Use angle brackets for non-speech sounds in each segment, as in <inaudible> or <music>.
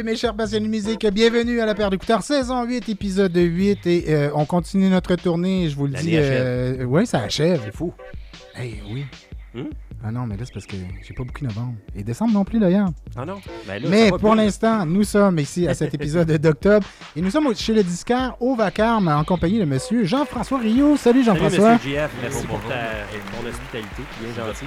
Salut mes chers passionnés de musique, bienvenue à la paire d'écouteurs, saison 8, épisode 8, et euh, on continue notre tournée, je vous le dis. Euh, ouais, ça achève. C'est fou. Hey, oui. Hmm? Ah non, mais là, c'est parce que j'ai pas beaucoup novembre. Et décembre non plus, d'ailleurs. Ah non? Ben là, Mais pour l'instant, nous sommes ici à cet <laughs> épisode d'octobre. Et nous sommes chez le disquaire au Vacarme en compagnie de monsieur Jean-François Rio. Salut Salut, Jean-François. Monsieur JF, merci pour ta ton hospitalité, bien gentil.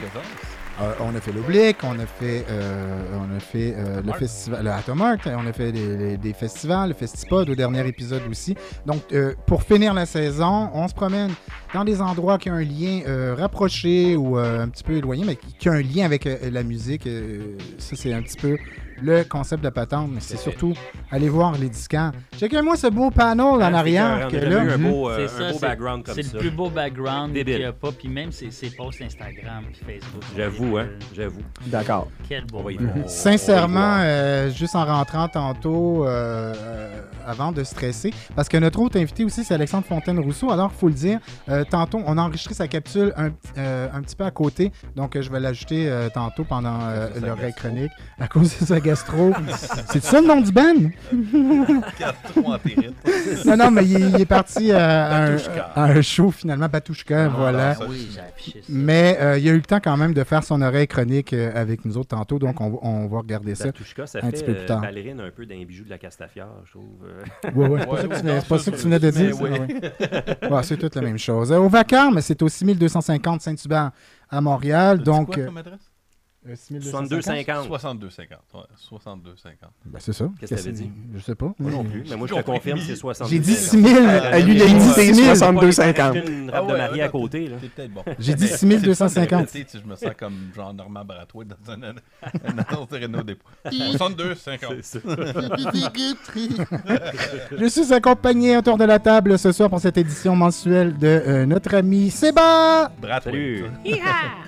Euh, on a fait l'Oblique, on a fait, euh, on a fait euh, le festival, le on a fait des, des- des festivals, le Festipod au dernier épisode aussi. Donc, euh, pour finir la saison, on se promène dans des endroits qui ont un lien euh, rapproché ou euh, un petit peu éloigné, mais qui, qui ont un lien avec la musique. Euh, ça, c'est un petit peu le concept de la patente, mais c'est surtout aller voir les disquants. Checkez-moi ce beau panel en Ah, c'est arrière. un beau, euh, C'est un beau c'est- background comme C'est le plus beau background qu'il n'y a pas. Puis même ses, ses posts Instagram puis Facebook. J'avoue, hein, j'avoue. D'accord. Quel beau. On- Sincèrement, euh, juste en rentrant tantôt, euh, euh, avant de stresser, parce que notre autre invité aussi, c'est Alexandre Fontaine-Rousseau. Alors, il faut le dire, euh, tantôt, on a enregistré sa capsule un, euh, un petit peu à côté, donc euh, je vais l'ajouter euh, tantôt pendant euh, l'oreille chronique, à cause de sa gastro. c'est ça le nom du band? Gastro-entérite. Non, non, mais il, est- il est parti à, un, Batouchka. à un show, finalement, Batouchka, Ah, voilà. Oui, affiché ça. Mais euh, il a eu le temps quand même de faire son oreille chronique euh, avec nous autres tantôt, donc on, on va regarder ça. Batushka, ça un fait petit peu plus euh, tard. ballerine un peu d'un bijou de la Castafiore, je trouve. Ouais, ouais, c'est pas Ouais, ça que tu ouais, venais- non, c'est pas ça, ça que tu ça, venais de dire. ça, oui. ouais. Ouais, c'est toute la même chose. Au Vacarme, c'est au 6250 Saint-Hubert à Montréal. Donc, quoi comme adresse? Euh, 6250? 62,50. 62,50. Ouais, 62,50. Ben, c'est ça. Qu'est-ce que t'avais dit? Je sais pas. Moi non plus, mais moi je te confirme, c'est 60. J'ai dit 6 000. À lui, il a j'ai dit dit 6 000. 62,50. une Ah robe de ouais, mariée à côté. Là. C'est peut-être bon. J'ai dit Mais 6250. c'est le fun de répéter, tu sais, Je me sens comme genre Normand Baratoué dans un un autre Renault dépôt. 62,50. C'est ça. <laughs> Je suis accompagné autour de la table ce soir pour cette édition mensuelle de euh, notre ami Séba. Baratoué. Salut.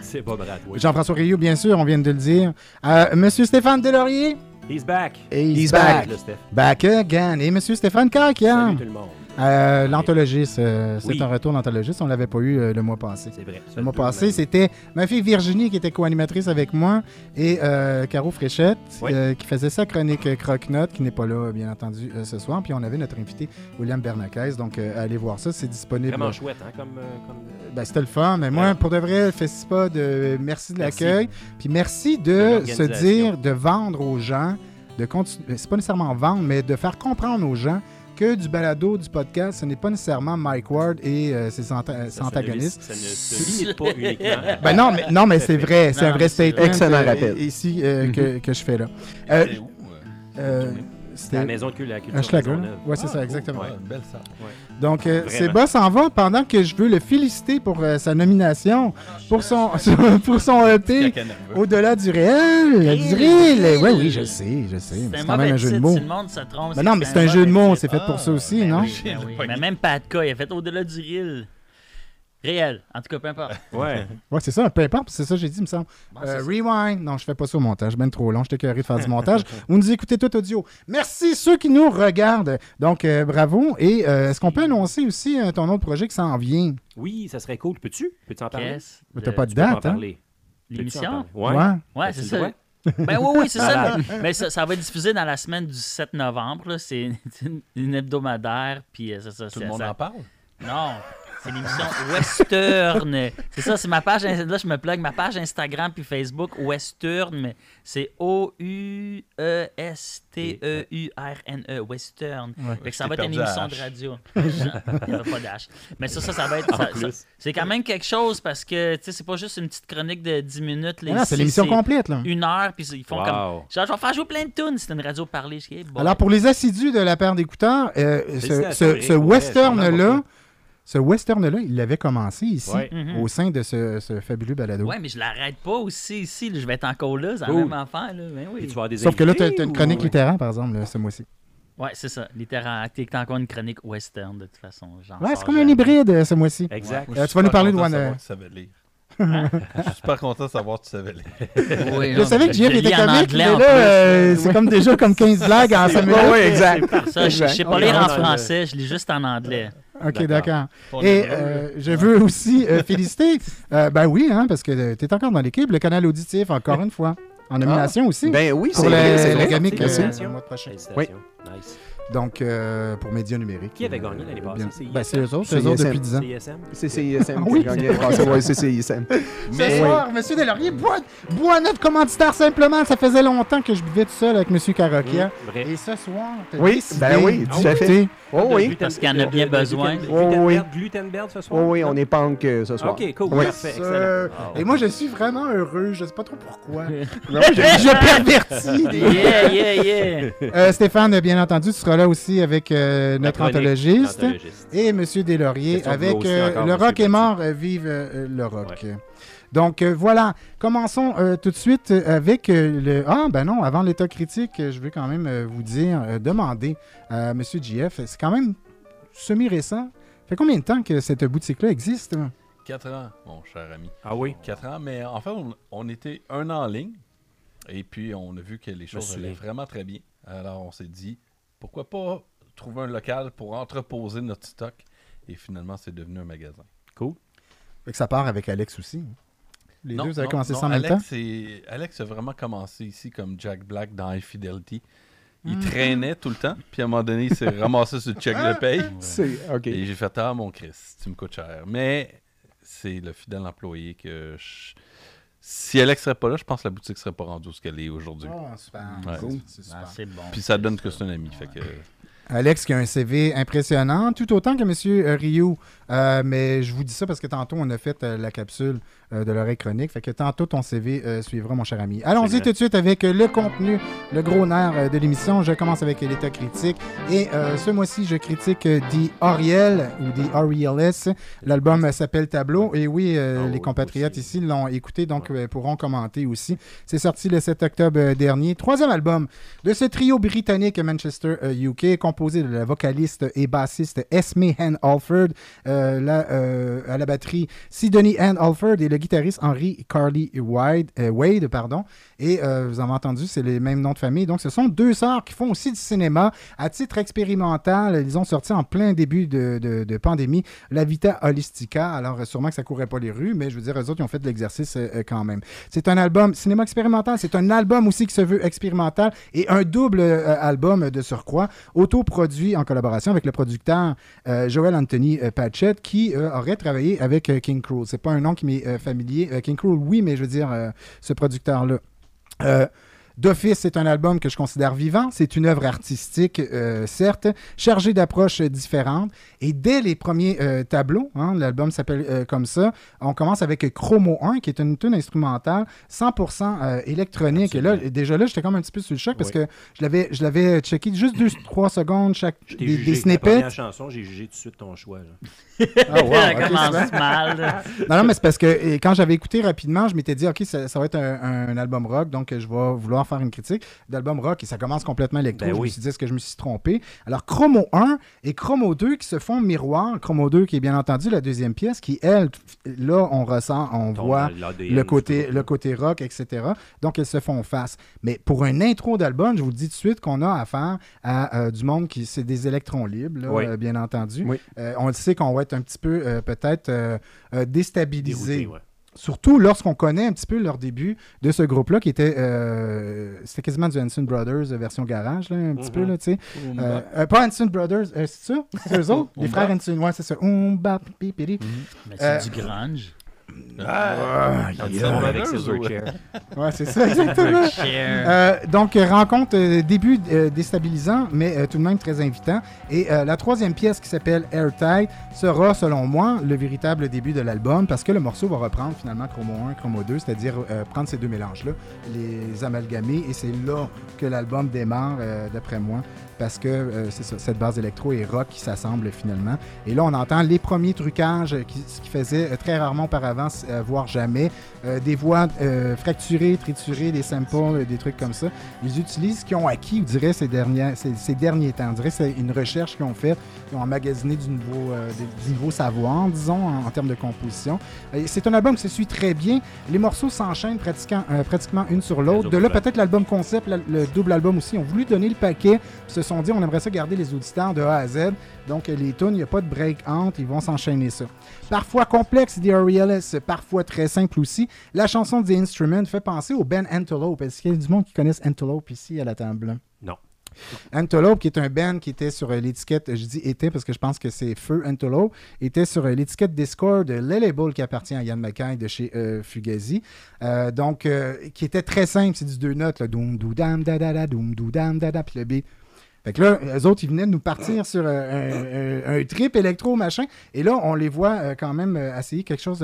C'est pas. Jean-François Rio, bien sûr, on vient de le dire. Euh, Monsieur Stéphane Delaurier. He's back. Et he's He's back. Back again. Et Monsieur Stéphane Caquian. Salut tout le monde. Euh, l'anthologiste, euh, c'est un retour d'anthologiste. On l'avait pas eu euh, le mois passé. C'est vrai. Le mois passé, c'était ma fille Virginie qui était co-animatrice avec moi et euh, Caro Fréchette Oui. qui faisait sa chronique Croque-Note, qui n'est pas là, bien entendu, ce soir. Puis on avait notre invité William Bernacaise. Donc, allez voir ça, c'est disponible. Vraiment chouette, hein, comme. comme Ben, c'était le fun, mais moi, Ouais. pour de vrai, le festival, de... merci de l'accueil. Puis merci De de se dire, de vendre aux gens, de continuer, c'est pas nécessairement vendre, mais de faire comprendre aux gens que du balado, du podcast, ce n'est pas nécessairement Mike Ward et euh, ses, anta- ses ça se antagonistes. Ça ne se limite pas uniquement. Ben non, mais, non, mais c'est vrai, c'est Non, un vrai statement. Excellent rappel. Ici, euh, que, que je fais là. Euh, C'est la C'était maison de cul- la culture. Schlager. Ouais, c'est ça, Ah, exactement. cool. Ouais, une belle salle. Donc, euh. Séba s'en va pendant que je veux le féliciter pour euh, sa nomination, pour son, <laughs> pour son EP. Nerveux. Au-delà du réel, du réel. Oui, oui, je sais, je sais. C'est quand même un jeu de mots. Non, mais c'est un jeu de mots, c'est fait pour ça aussi, non? oui, ben oui. Mais même Patka, il a fait au-delà du réel. Réel. En tout cas, peu importe. <laughs> Ouais. Ouais, c'est ça, peu importe, c'est ça que j'ai dit, il me semble. Euh, rewind. Non, je fais pas ça au montage, ben trop long, j'étais carré de faire du montage. <laughs> Vous nous écoutez tout audio. Merci ceux qui nous regardent. Donc, euh, bravo. Et euh, est-ce qu'on peut annoncer aussi euh, ton autre projet qui s'en vient? Oui, ça serait cool. Peux-tu? Peux-tu en parler? Mais t'as pas de date, hein? L'émission? Ouais. Ouais, c'est ça. Ben oui, oui, c'est ça. <laughs> Mais ça, ça va être diffusé dans la semaine du 7 novembre. là. C'est une, une hebdomadaire. Puis ça, ça, Tout le monde ça- en parle? Non, c'est l'émission Western. C'est ça, c'est ma page. Là, je me plug ma page Instagram puis Facebook Western, mais c'est E O-U-E-S-T-E-U-R-N-E. Western. Ouais. Fait que ça va être une émission de radio. Il n'y avait pas d'H. Mais ça, ça, ça va être. Ça- ça- c'est quand même quelque chose parce que, tu sais, c'est pas juste une petite chronique de 10 minutes. là, Ah non, c'est l'émission complète, là. Une heure, puis ils font comme. Genre, je vais faire jouer plein de tunes. C'est une radio parlée. Hey. Alors, pour les assidus de la paire d'écouteurs, euh, ce, western-là, ce western-là, il l'avait commencé ici, Ouais. Mhm. au sein de ce, ce fabuleux balado. Ouais, mais je l'arrête pas aussi ici. Je vais être encore là. C'est la même affaire. Là. Ben oui. Tu vas des Sauf que là, tu as, une ou- chronique littéraire, par exemple, là, ce mois-ci. Ouais, c'est ça. Littéralement, t'es encore une chronique western, de toute façon. Ouais, c'est comme un hybride, euh, ce mois-ci. Exact. Euh, je tu suis vas nous super parler de content One- tu savais lire. Je suis super content de savoir que tu savais lire. <laughs> Oui, Je non, savais que je Jeff était en comique, mais là, euh, c'est comme déjà comme 15 blagues en 5 <laughs> minutes. Ouais, exact. Je, je sais pas lire en français, je lis juste en anglais. Ok, D'accord. Et euh, je veux aussi euh, <laughs> féliciter, euh, ben oui, hein, parce que tu es encore dans l'équipe, le canal auditif, encore une fois, en nomination aussi. Ben oui, pour c'est vrai, le, c'est le vrai. gamique Merci. euh, le mois prochain. Félicitations. Nice. Donc, euh, pour Médias numériques. Qui avait gagné l'année Euh, passée? bien- C'est ben, C'est eux autres, C'est eux autres depuis 10 ans. CSM? C'est CISM Ah oui, qui a gagné. C'est- ouais, c'est CISM. Ce Mais soir, Monsieur Delaurier, bois, bois notre commanditaire simplement. Ça faisait longtemps que je buvais tout seul avec Monsieur Caraquia. Mmh, vrai. Et ce soir, t'as Oui, décidé ben oui, tout à fait. Oh oui. Parce qu'il y en a bien de- de- besoin. Oh oui. Glutenberg, Glutenberg ce soir? Oh oui, on est punk euh, ce soir. Ok, cool. Oui. Parfait, Ce- Et moi, je suis vraiment heureux. Je sais pas trop pourquoi. Non, je, <laughs> je pervertis. Yeah, yeah, yeah. Euh, Stéphane, bien entendu, tu seras là aussi avec euh, notre anthologiste. Et Monsieur Deslauriers avec euh, encore, Le rock est mort, euh, vive euh, le rock. Donc euh, voilà, commençons euh, tout de suite euh, avec euh, le... Ah ben non, avant l'état critique, euh, je veux quand même euh, vous dire, euh, demander à Monsieur JF, c'est quand même semi-récent. fait combien de temps que cette boutique-là existe? 4 ans, mon cher ami. Ah oui? 4 ans, mais en fait, on, on était un an en ligne. Et puis, on a vu que les choses allaient vraiment très bien. Alors, on s'est dit, pourquoi pas trouver un local pour entreposer notre stock? Et finalement, c'est devenu un magasin. Fait que ça part avec Alex aussi. Les deux, vous avez commencé non, ça en même Alex, temps? c'est- Alex a vraiment commencé ici comme Jack Black dans High Fidelity. Il Mhm. traînait tout le temps. Puis à un moment donné, il s'est ramassé sur le check de paye. <laughs> C'est OK. Et j'ai fait Ah, mon Chris, tu me coûtes cher. Mais c'est le fidèle employé que je- Si Alex serait pas là, je pense que la boutique serait pas rendue où ce qu'elle est aujourd'hui. Ah, super. Ouais. Cool. C'est super. Ah, c'est bon. Puis ça donne que c'est un ami. Fait que Alex qui a un CV impressionnant, tout autant que M. Ryu. Euh, mais je vous dis ça parce que tantôt, on a fait euh, la capsule euh, de l'oreille chronique. Fait que tantôt, ton CV euh, suivra, mon cher ami. Allons-y tout de suite avec euh, le contenu, le gros nerf euh, de l'émission. Je commence avec euh, l'état critique. Et euh, ce mois-ci, je critique euh, The Oriel ou The. L'album euh, s'appelle Tableau. Et oui, euh, Ah les oui, compatriotes aussi. ici l'ont écouté, donc euh, pourront commenter aussi. C'est sorti le 7 octobre euh, dernier. Troisième album de ce trio britannique Manchester euh, UK, composé de la vocaliste et bassiste Esme Ann Alford, euh, euh, à la batterie Sidonie Ann Alford et le guitariste Henry Carly Wade, euh, Wade pardon. Et vous avez entendu, c'est les mêmes noms de famille. Donc, ce sont deux sœurs qui font aussi du cinéma à titre expérimental. Ils ont sorti en plein début de, de- pandémie La Vita Holistica. Alors, sûrement que ça courait pas les rues, mais je veux dire, eux autres, ils ont fait de l'exercice quand même. C'est un album cinéma expérimental. C'est un album aussi qui se veut expérimental et un double album de surcroît, autoproduit en collaboration avec le producteur euh, Joel Anthony euh, Patchett, qui euh, aurait travaillé avec euh, King Cruel. C'est pas un nom qui m'est familier. King Cruel, oui, mais je veux dire, ce producteur-là. D'office, c'est un album que je considère vivant. C'est une œuvre artistique, euh, certes, chargée d'approches euh, différentes. Et dès les premiers euh, tableaux, hein, l'album s'appelle euh, comme ça, on commence avec Chromo 1, qui est une tune instrumentale 100% euh, électronique. Et là, déjà là, j'étais comme un petit peu sur le choc parce que je l'avais, je l'avais checké juste 2-3 secondes chaque des, jugé. des La snippets. première chanson, j'ai jugé tout de suite ton choix. là. Ah, <laughs> wow, Ça commence mal. là. <laughs> Non, non, mais c'est parce que quand j'avais écouté rapidement, je m'étais dit, OK, ça, ça va être un, un album rock, donc je vais vouloir faire une critique d'album rock et ça commence complètement électro. Ben je me oui. suis dit, est-ce que je me suis trompé? Alors, Chromo 1 et Chromo 2 qui se font miroir. Chromo 2 qui est bien entendu la deuxième pièce qui, elle, là, on ressent, on voit le côté, le côté rock, etc. Donc, elles se font face. Mais pour un intro d'album, je vous le dis tout de suite qu'on a affaire à euh, du monde qui, c'est des électrons libres, là, Oui. euh, bien entendu. Oui. Euh, on le sait qu'on va être un petit peu, euh, peut-être, euh, euh, déstabilisé. Dérouté, ouais. Surtout lorsqu'on connaît un petit peu leur début de ce groupe-là, qui était, euh, c'était quasiment du Hanson Brothers version garage, là, un petit peu, là, tu sais. Euh, euh, pas Hanson Brothers, euh, c'est ça? C'est eux autres? <laughs> Les frères Hanson, ouais, c'est ça. Pi, pi. Mais c'est Euh, du grunge. Ah, yeah. avec Silverchair. Ouais, c'est ça, exactement. Euh, donc, euh, rencontre, euh, début euh, déstabilisant, mais euh, tout de même très invitant. Et euh, la troisième pièce qui s'appelle Airtight sera, selon moi, le véritable début de l'album parce que le morceau va reprendre finalement Chromo 1, Chromo 2, c'est-à-dire euh, prendre ces deux mélanges-là, les amalgamer, et c'est là que l'album démarre, euh, d'après moi, parce que euh, ça, cette base électro et rock qui s'assemblent finalement. Et là, on entend les premiers trucages euh, qui, ce qui faisait euh, très rarement auparavant, euh, voire jamais, euh, des voix euh, fracturées, triturées, des samples, des trucs comme ça. Ils utilisent ce qu'ils ont acquis, je dirais, ces, dernières, ces, ces derniers temps. Dirait que c'est une recherche qu'ils ont faite. Ils ont emmagasiné du nouveau, du nouveau savoir, disons, en, en termes de composition. C'est un album qui se suit très bien. Les morceaux s'enchaînent pratiquement, pratiquement une sur l'autre. De là, peut-être l'album concept, la- le double album aussi, ont voulu donner le paquet, se sont dit, on aimerait ça garder les auditeurs de A à Z. Donc, les tunes, il n'y a pas de break entre, ils vont s'enchaîner ça. Parfois complexe, The Aureolus, parfois très simple aussi. La chanson The Instrument fait penser au Ben Antelope. Est-ce qu'il y a du monde qui connaisse Antelope ici à la table? Non. Antelope, qui est un band qui était sur l'étiquette, je dis était parce que je pense que c'est Feu Antelope, était sur l'étiquette Discord de le label qui appartient à Yann McKay de chez euh, Fugazi. Euh, donc, euh, qui était très simple, c'est du deux notes, là, doum, dou, dam, da, da, da, doum, dou, dam, da, da, puis le beat. Fait que là, eux autres, ils venaient de nous partir sur euh, un, trip électro, machin. Et là, on les voit euh, quand même euh, essayer quelque chose.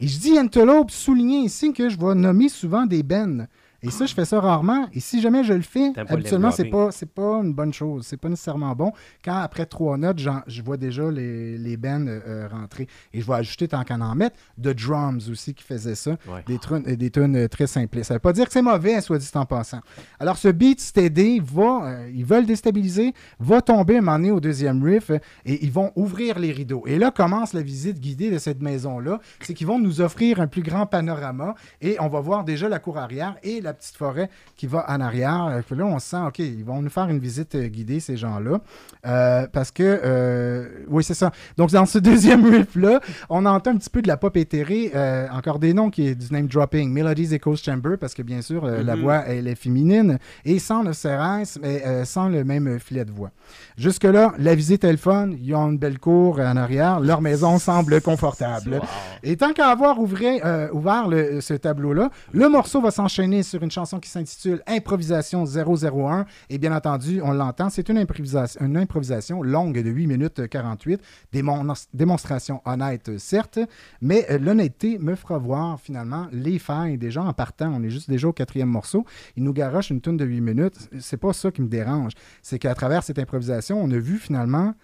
Et je dis Antelope, souligner ici que je vais nommer souvent des bennes. Et ça, je fais ça rarement. Et si jamais je le fais, habituellement, c'est pas, pas une bonne chose. C'est pas nécessairement bon. Quand après trois notes, je vois déjà les, les bands euh, rentrer. Et je vais ajouter, tant qu'à en mettre, The Drums aussi qui faisait ça. Ouais. Des, truns- euh, des tunes euh, très simples. Ça veut pas dire que c'est mauvais, soit dit en passant. Alors, ce beat steady va, euh, ils veulent déstabiliser, va tomber un moment donné au deuxième riff euh, et ils vont ouvrir les rideaux. Et là commence la visite guidée de cette maison-là. C'est qu'ils vont nous offrir un plus grand panorama et on va voir déjà la cour arrière et la petite forêt qui va en arrière. Euh, puis là, on sent, OK, ils vont nous faire une visite euh, guidée, ces gens-là. Euh, parce que, euh, oui, c'est ça. Donc, dans ce <laughs> deuxième riff-là, on entend un petit peu de la pop éthérée. euh, encore des noms qui est du name dropping. Melodies Echoes Chamber, parce que bien sûr, la Mhm. voix, elle est féminine. Et sans le CRS, mais sans le même filet de voix. Jusque-là, la visite est le fun. Ils ont une belle cour en arrière. Leur maison semble confortable. Wow. Et tant qu'à avoir ouvré- ouvert le- ce tableau-là, le morceau va s'enchaîner sur une chanson qui s'intitule Improvisation 001. Et bien entendu, on l'entend, c'est une improvisation, une improvisation longue de 8 minutes 48. Démon- démonstration honnête, euh, certes, mais euh, l'honnêteté me fera voir finalement les failles des gens en partant. On est juste déjà au quatrième morceau. Ils nous garochent une tune de 8 minutes. C'est pas ça qui me dérange. C'est qu'à travers cette improvisation, on a vu finalement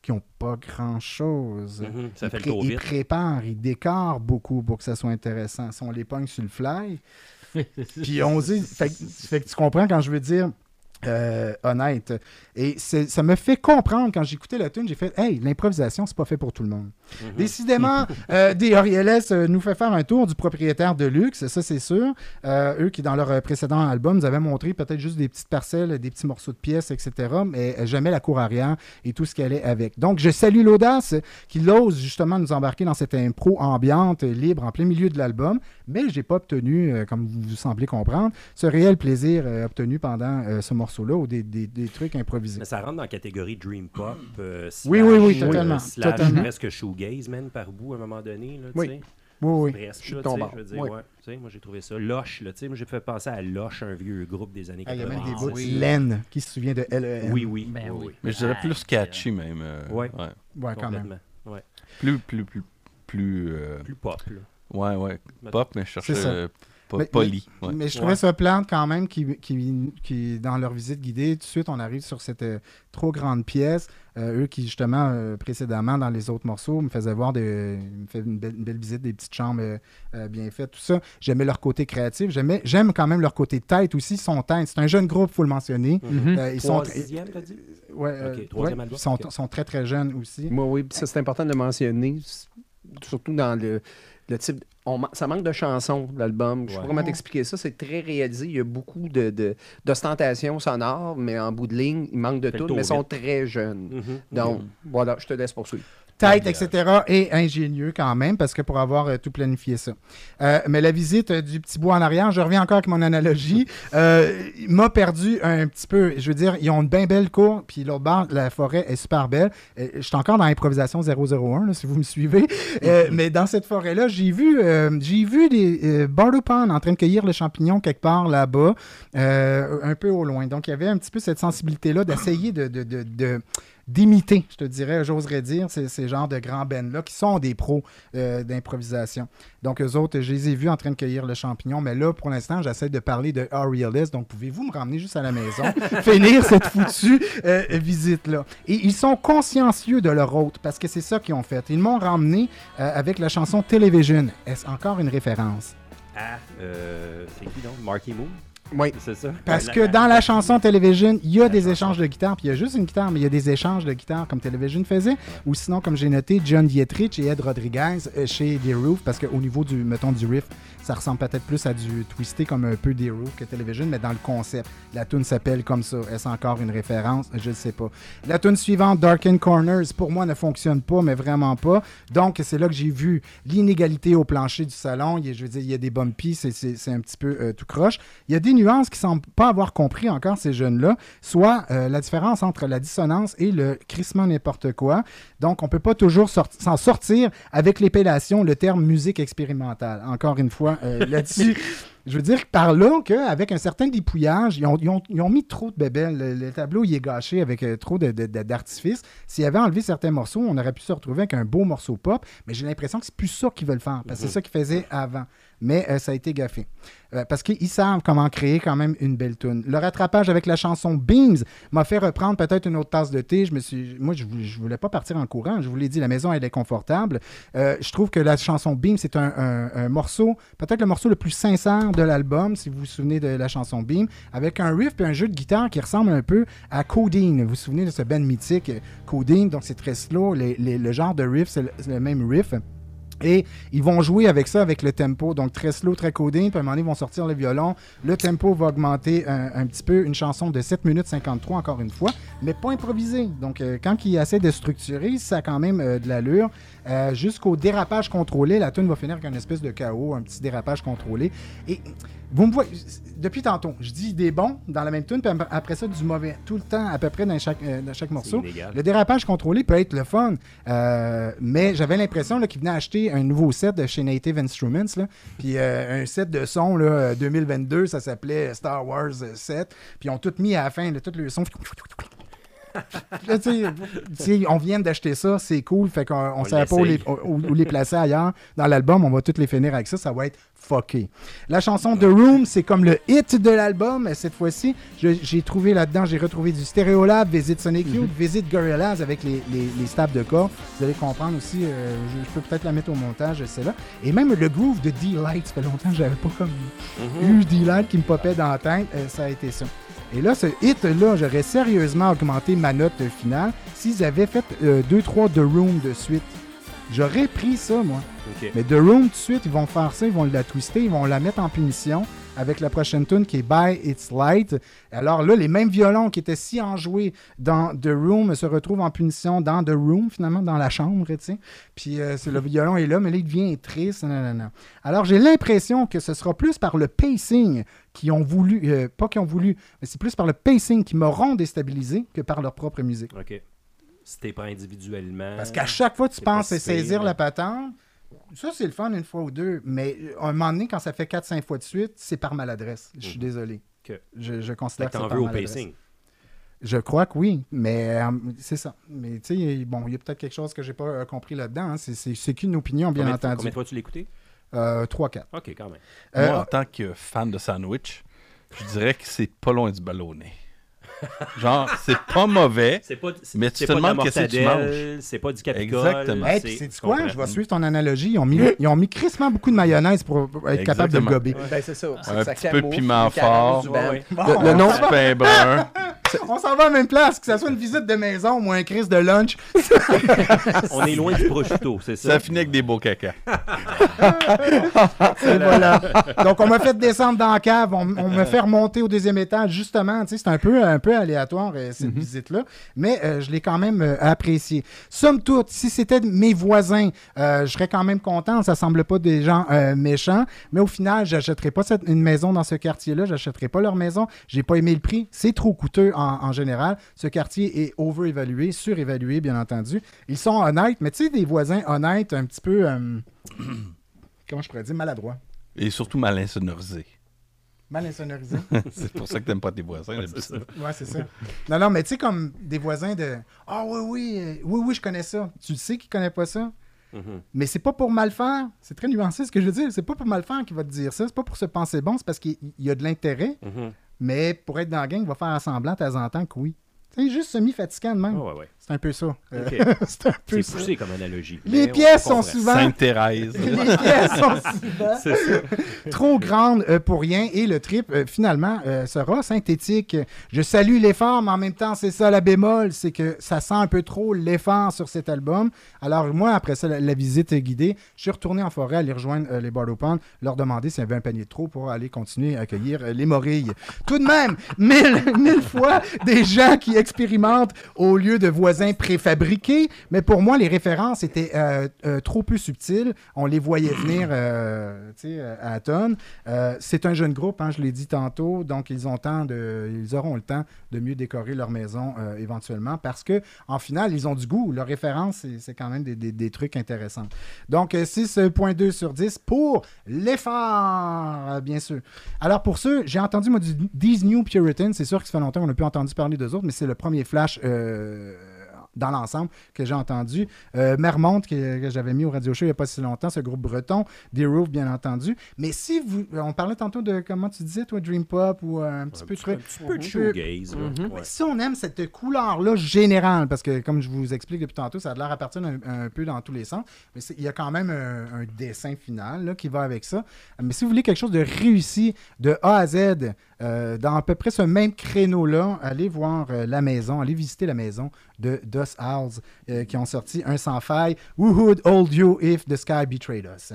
qu'ils n'ont pas grand-chose. Mhm, Ça Ils fait le pré- tour Ils vite. préparent, ils décorent beaucoup pour que ça soit intéressant. Si on les pogne sur le fly, <laughs> puis on dit... Fait, fait que tu comprends quand je veux dire euh, honnête. Et ça me fait comprendre, quand j'écoutais la tune, j'ai fait « Hey, l'improvisation, c'est pas fait pour tout le monde. Mhm. Décidément, <laughs> euh, des Orieles euh, nous fait faire un tour du propriétaire de luxe, ça c'est sûr. Euh, eux qui, dans leur euh, précédent album, nous avaient montré peut-être juste des petites parcelles, des petits morceaux de pièces, etc., mais jamais la cour arrière et tout ce qu'elle est avec. Donc, je salue l'audace qu'il ose justement nous embarquer dans cette impro ambiante, libre, en plein milieu de l'album, mais j'ai pas obtenu, comme vous semblez comprendre, ce réel plaisir obtenu pendant ce morceau-là ou des, des- des trucs improvisés. Mais ça rentre dans la catégorie Dream Pop. euh, Oui, slash, oui, oui, euh, totalement, slash totalement. presque shoegaze, man, par bout à un moment donné. Là, tu Oui. sais. Oui, oui. Presque, Je suis là, bord. je veux dire, Oui. ouais. Moi, j'ai trouvé ça. Loche, là, tu sais. Moi, j'ai fait penser à Loche, un vieux groupe des années Ah, Il y a 80. même des bouts oui. de laine qui se souvient de LEM. Oui, oui. Ben oui, oui. oui. Mais je dirais plus catchy même. euh, Ouais. ouais. Ouais, quand même. Ouais. Plus, plus, plus, plus. euh, Plus pop, là. ouais, ouais. Pop, mais je cherchais Mais- poli. ouais. Mais je trouvais Ouais. ça plante quand même qui, qui, qui, dans leur visite guidée, tout de suite, on arrive sur cette euh, trop grande pièce. Euh, eux qui, justement, euh, précédemment, dans les autres morceaux, me faisaient voir des, me fait une, belle, une belle visite, des petites chambres euh, euh, bien faites, tout ça. J'aimais leur côté créatif. J'aimais, j'aime quand même leur côté tête aussi, son tête. C'est un jeune groupe, faut le mentionner. Mhm. Euh, ils sont, Troisième, dit? ouais, album, sont, très, très jeunes aussi. Moi, oui, puis ça, c'est important de mentionner, s- surtout dans le, le type. on ça manque de chansons, l'album. Je sais Ouais. pas comment t'expliquer ça. C'est très réalisé. Il y a beaucoup de, de- d'ostentation sonore, mais en bout de ligne, il manque de Fait tout, mais ils sont très jeunes. Mhm. Donc, voilà, je te laisse poursuivre. Tête, etc. et ingénieux quand même, parce que pour avoir euh, tout planifié ça. Euh, mais la visite euh, du petit bois en arrière, je reviens encore avec mon analogie, <laughs> m'a perdu un petit peu. Je veux dire, ils ont une bien belle cour, puis l'autre bord, la forêt est super belle. Je suis encore dans l'improvisation 001, là, si vous me suivez. <laughs> Mais dans cette forêt-là, j'ai vu, j'ai vu des Bardopan en train de cueillir le champignon quelque part là-bas, un peu au loin. Donc, il y avait un petit peu cette sensibilité-là d'essayer de- de- de- de d'imiter, je te dirais, j'oserais dire, ces, ces genres de grands bands-là qui sont des pros euh, d'improvisation. Donc, eux autres, je les ai vus en train de cueillir le champignon, mais là, pour l'instant, j'essaie de parler de Aureolus, donc pouvez-vous me ramener juste à la maison, <laughs> finir cette foutue euh, visite-là? Et ils sont consciencieux de leur hôte, parce que c'est ça qu'ils ont fait. Ils m'ont ramené euh, avec la chanson Television. Est-ce encore une référence? Ah, euh, c'est qui donc? Marky Moon? Oui. C'est ça? Parce que dans la chanson Television, il y a des échanges de guitare, puis il y a juste une guitare, mais il y a des échanges de guitare comme Television faisait. Ou sinon, comme j'ai noté, John Dietrich et Ed Rodriguez euh, chez The Roof, parce qu'au niveau du, mettons, du riff, ça ressemble peut-être plus à du twisté comme un peu The Roof que Television, mais dans le concept. La tune s'appelle comme ça. Est-ce encore une référence? Je ne sais pas. La tune suivante, Darken Corners, pour moi, ne fonctionne pas, mais vraiment pas. Donc, c'est là que j'ai vu l'inégalité au plancher du salon. Il je veux dire, il y a des bumpies, c'est- un petit peu euh, tout croche. Il y a des nuances qui semblent pas avoir compris encore ces jeunes-là, soit euh, la différence entre la dissonance et le crissement n'importe quoi. Donc, on peut pas toujours s'en sortir avec l'épellation, le terme musique expérimentale. Encore une fois, euh, là-dessus. Je veux dire par là qu'avec un certain dépouillage, ils ont, ils ont- ils ont mis trop de bébelles. Le, le tableau il est gâché avec euh, trop de- de- de- d'artifices. S'ils avaient enlevé certains morceaux, on aurait pu se retrouver avec un beau morceau pop, mais j'ai l'impression que c'est plus ça qu'ils veulent faire, parce que c'est ça qu'ils faisaient avant. Mais euh, ça a été gaffé. Euh, parce qu'ils savent comment créer quand même une belle tune. Le rattrapage avec la chanson Beams m'a fait reprendre peut-être une autre tasse de thé. Je me suis, moi, je, vou- je voulais pas partir en courant. Je vous l'ai dit, la maison elle est confortable. Euh, je trouve que la chanson Beam c'est un, morceau, peut-être le morceau le plus sincère de l'album, si vous vous souvenez de la chanson Beam, avec un riff et un jeu de guitare qui ressemble un peu à Codeine. Vous vous souvenez de ce band mythique Codeine, donc c'est très slow. Le genre de riff, c'est le même riff. Et ils vont jouer avec ça, avec le tempo, donc très slow, très coding. Puis à un moment donné, ils vont sortir le violon. Le tempo va augmenter un, petit peu. Une chanson de 7 minutes 53, encore une fois, mais pas improvisée. Donc, euh, quand ils essaient de structurer, ça a quand même euh, de l'allure. Euh, Jusqu'au dérapage contrôlé, la tune va finir avec une espèce de chaos, un petit dérapage contrôlé. Et vous me voyez, depuis tantôt, je dis des bons dans la même tune, puis après ça, du mauvais. Tout le temps, à peu près, dans chaque, euh, dans chaque morceau. Le dérapage contrôlé peut être le fun, euh, mais j'avais l'impression là, qu'ils venaient acheter un nouveau set de chez Native Instruments. Là, puis euh, un set de son là, euh, 2022, ça s'appelait Star Wars euh, 7. Puis ils ont tout mis à la fin, là, tout le son. Là, tu sais, on vient d'acheter ça, c'est cool. Fait qu'on on On savait pas où les, l'essaye. où- où les placer ailleurs. Dans l'album, on va toutes les finir avec ça. Ça va être fucké. La chanson The Room, c'est comme le hit de l'album. Cette fois-ci, j'ai trouvé là-dedans, j'ai retrouvé du Stereolab, Visit Sonic Youth, Visit Gorillaz avec les, les, les stabs de corps. Vous allez comprendre aussi, euh, je, je peux peut-être la mettre au montage, celle-là. Et même le groove de D-Light, ça fait longtemps que j'avais pas comme eu D-Light qui me popait dans la tête, euh, ça a été ça. Et là, ce hit-là, j'aurais sérieusement augmenté ma note finale s'ils avaient fait 2-3 The Room de suite. J'aurais pris ça, moi. Mais The Room, tout de suite, ils vont faire ça, ils vont la twister, ils vont la mettre en punition avec la prochaine tune qui est By It's Light. Alors là, les mêmes violons qui étaient si enjoués dans The Room se retrouvent en punition dans The Room, finalement, dans la chambre, tu sais. Puis euh, le violon est là, mais là, il devient triste. nan, nan, nan. Alors j'ai l'impression que ce sera plus par le pacing qui ont voulu, euh, pas qu'ils ont voulu, mais c'est plus par le pacing qui m'auront déstabilisé que par leur propre musique. OK. Si t'es pas individuellement. Parce qu'à chaque fois que tu penses si saisir la patente, ça c'est le fun une fois ou deux, mais à un moment donné, quand ça fait 4-5 fois de suite, c'est par maladresse. Je suis Mhm. désolé. Je, je considère que c'est par au maladresse. pacing. Je crois que oui, mais euh, c'est ça. Mais tu sais, bon, il y a peut-être quelque chose que j'ai pas euh, compris là-dedans. hein. C'est- qu'une opinion, bien Combien de fois- entendu. Combien de fois tu écouté? Euh, 3-4. OK, quand même. Euh, Moi, en tant que fan de sandwich, je dirais que c'est pas loin du ballonné. Genre, c'est pas mauvais. C'est pas, c'est- Mais tu c'est te demandes qu'est-ce que tu mortadelle, C'est pas du capicole. Exactement. Hey, c'est- puis c'est tu quoi? comprends. Je vais suivre ton analogie. Ils ont mis, ils ont mis crissement beaucoup de mayonnaise pour, être capable de le Exactement. gober. Ben, c'est ça. Un Ça petit peu de piment fort. du Ouais, band. ouais. Bon, Le, le nom, pain brun. <laughs> on s'en va à la même place, que ça soit une visite de maison ou un crise de lunch. <laughs> On est loin du prosciutto, c'est ça? Ça finit avec des beaux caca. <laughs> Et voilà. Donc, on m'a fait descendre dans la cave, on, on me fait remonter au deuxième étage, justement. Tu sais, c'est un peu, un peu aléatoire, euh, cette visite-là. Mais euh, je l'ai quand même euh, apprécié. Somme toute, si c'était mes voisins, euh, je serais quand même content. Ça semble pas des gens euh, méchants. Mais au final, j'achèterais pas cette- une maison dans ce quartier-là. J'achèterais pas leur maison. J'ai pas aimé le prix. C'est trop coûteux en, en général. Ce quartier est over-évalué, surévalué, bien entendu. Ils sont honnêtes, mais tu sais, des voisins honnêtes, un petit peu... euh, <clears throat> comment je pourrais dire, maladroit. Et surtout mal insonorisé. Mal insonorisé. <laughs> c'est pour ça que t'aimes pas tes voisins. ouais, c'est ça. Non, non, mais tu sais, comme des voisins de Ah oui, oui, euh, oui, oui, je connais ça. Tu le sais qu'il connaît pas ça? Mhm. Mais c'est pas pour mal faire. C'est très nuancé ce que je veux dire. C'est pas pour mal faire qu'il va te dire ça. C'est pas pour se penser bon. C'est parce qu'il il y a de l'intérêt. Mhm. Mais pour être dans la gang, il va faire semblant de temps en temps que oui. C'est juste semi-fatigant de même. C'est un peu ça. Euh, <laughs> c'est un peu C'est ça. poussé comme analogie. Les pièces sont souvent Sainte-Thérèse. <laughs> les pièces sont souvent <laughs> C'est ça. trop grandes euh, pour rien et le trip euh, finalement euh, sera synthétique. Je salue l'effort, mais en même temps c'est ça la bémol, c'est que ça sent un peu trop l'effort sur cet album. Alors moi après ça la, la visite guidée, je suis retourné en forêt aller rejoindre euh, les Bardo Pond, leur demander s'il y avait un panier de trop pour aller continuer à accueillir euh, les morilles. Tout de même, mille, mille fois des gens qui expérimentent au lieu de voisins préfabriqués, mais pour moi les références étaient euh, euh, trop peu subtiles. On les voyait <clears throat> venir euh, à tonnes. C'est un jeune groupe, hein, je l'ai dit tantôt, donc ils ont temps de, ils auront le temps de mieux décorer leur maison éventuellement parce que en final ils ont du goût. Leurs références c'est, quand même des, des- des trucs intéressants. Donc euh, 6.2 sur 10 pour l'effort, bien sûr. Alors pour ceux, j'ai entendu moi du These New Puritans, c'est sûr que ça fait longtemps qu'on n'a plus entendu parler d'eux autres, mais c'est le premier flash. euh, dans l'ensemble que j'ai entendu. Euh, Mermont, que, que j'avais mis au radio show il n'y a pas si longtemps, ce groupe breton, The Roof, bien entendu. Mais si vous. On parlait tantôt de comment tu disais, toi, Dream Pop ou euh, un petit peu de truc. Un petit peu de shoegaze. Mhm. Ouais. Si on aime cette couleur-là générale, parce que comme je vous explique depuis tantôt, ça a l'air à partir un, un peu dans tous les sens, mais il y a quand même un, un dessin final là, qui va avec ça. Mais si vous voulez quelque chose de réussi de A à Z, euh, dans à peu près ce même créneau-là, allez voir euh, la maison, allez visiter la maison de Dust Owls euh, qui ont sorti un sans faille. Who would hold you if the sky betrayed us?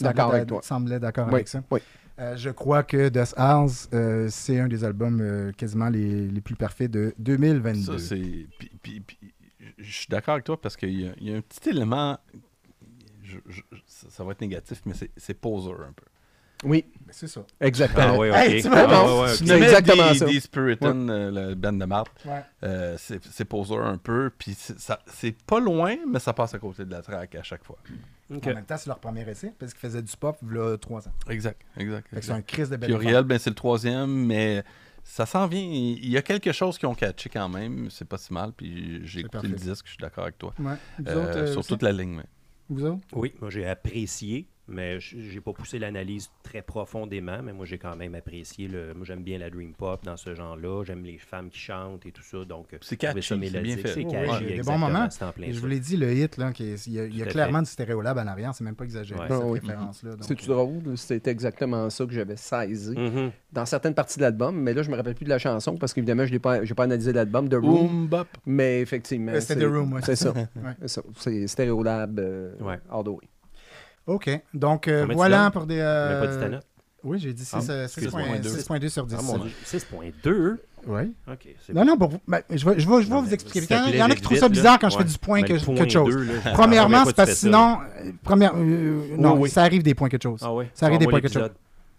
D'accord avec toi. Semblait d'accord Oui, avec ça. oui. Euh, je crois que Dust Owls, euh, c'est un des albums euh, quasiment les, les plus parfaits de 2022. Ça, c'est. puis- puis- puis, Je suis d'accord avec toi parce qu'il y, a- il y a un petit élément. je- je- ça, ça va être négatif, mais c'est- c'est poser un peu. Oui, c'est ça. exactement. Ah ouais, ok. Hey, tu Ah, ouais, ouais, Tu mets exactement des, ça. des Spiritan, euh, le band de Marthe, Ouais. euh, c'est poser un peu, puis c'est ça- c'est pas loin, mais ça passe à côté de la track à chaque fois. Ok. En même temps, c'est leur premier essai, parce qu'ils faisaient du pop il y a trois ans. Exact, exact. C'est un crise de belle Puis Uriel, ben, c'est le troisième, mais ça s'en vient. Il y a quelque chose qui ont catché quand même, c'est pas si mal, puis j'ai écouté le disque, je suis d'accord avec toi. Euh, autres, euh, sur toute la ligne, mais. Vous autres? Oui, moi j'ai apprécié, mais j'ai pas poussé l'analyse très profondément, mais moi j'ai quand même apprécié. Le... Moi j'aime bien la dream pop dans ce genre-là, j'aime les femmes qui chantent et tout ça, donc euh, C'est catchy, c'est bien fait. C'est catchy, a des bons moments. c'est en plein Et je vous l'ai dit, le hit, là, qui est- il y a, il y a Tout à clairement fait. du stéréolab en arrière, c'est même pas exagéré, Ouais. cette donc, C'est-tu euh, drôle? C'était exactement ça que j'avais saisi Mhm. dans certaines parties de l'album, mais là, je me rappelle plus de la chanson parce qu'évidemment, je n'ai pas, j'ai pas analysé l'album de Room, bop. mais effectivement. Ouais, c'était c'est- The Room, ouais. C'est ça. <laughs> Ouais. C'est ça. C'est Stereolab euh, Ouais. all the way. OK. Donc, euh, voilà pour des... Euh, pas dit ta note? Oui, j'ai dit Ah, 6, euh. 6.2 6.2 sur 10. Ah, mon Dieu, 6.2? Oui. Ok, Non, non, pour vous. ben, je vais, je vais, je vais Non, vous expliquer. Il y en a qui trouvent ça bizarre là. quand je fais du point Ben, que, point quelque chose. deux, Premièrement, Ah, c'est parce que sinon, euh, première, euh, non, Oui, oui. ça arrive des points quelque chose. Ah ouais? Ça arrive des points quelque chose.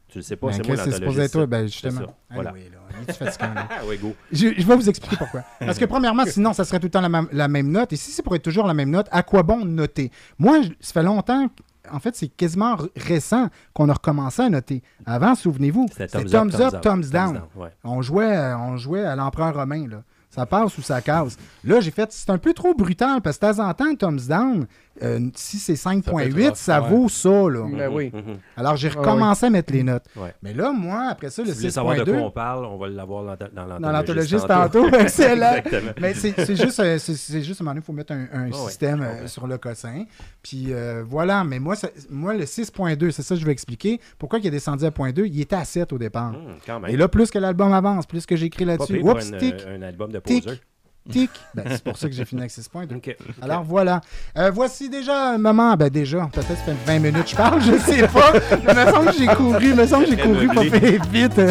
Tu le sais pas, Ben, c'est moi c'est supposé être l'anthologiste. toi, ben justement. voilà. <laughs> Ah go. Je, vais vous expliquer pourquoi. Parce que premièrement, sinon, ça serait tout le temps la, même- note. Et si c'est pour être toujours la même note, à quoi bon noter? Moi, ça fait longtemps, en fait, c'est quasiment récent qu'on a recommencé à noter. Avant, souvenez-vous, C'était thumbs, thumbs up, thumbs down. ouais. On jouait, euh, on jouait à l'empereur romain, là. Ça passe ou ça casse. Là, j'ai fait, c'est un peu trop brutal parce que de temps en temps, thumbs down, euh, si c'est Ça peut être 5.8, rough, ça ouais. vaut ça, là. Ben oui. Alors, j'ai Ah recommencé à mettre les notes. Ouais. Mais là, moi, après ça, le Si vous voulez savoir de 6.2, quoi on parle, on va l'avoir dans, dans l'anthologiste. tantôt, <laughs> excellent. Exactement. Mais c'est juste, euh, c'est juste à un moment donné, il faut mettre un, un Ah système euh, sur le cossin. Puis euh, voilà, mais moi, ça- moi le 6.2, c'est ça que je vais expliquer. Pourquoi il est descendu à 0.2 Il était à 7 au départ. Hum, quand même. Et là, plus que l'album avance, plus que j'écris là-dessus. un, euh, un album de tic, tic. Ben, c'est pour ça que j'ai fini avec 6.2. Ok. Alors voilà. Euh, voici déjà un moment. Ben déjà, peut-être ça fait 20 minutes que je parle, je sais pas. Mais il me semble que j'ai couru, il me semble que j'ai Très couru pas meublé. fait vite.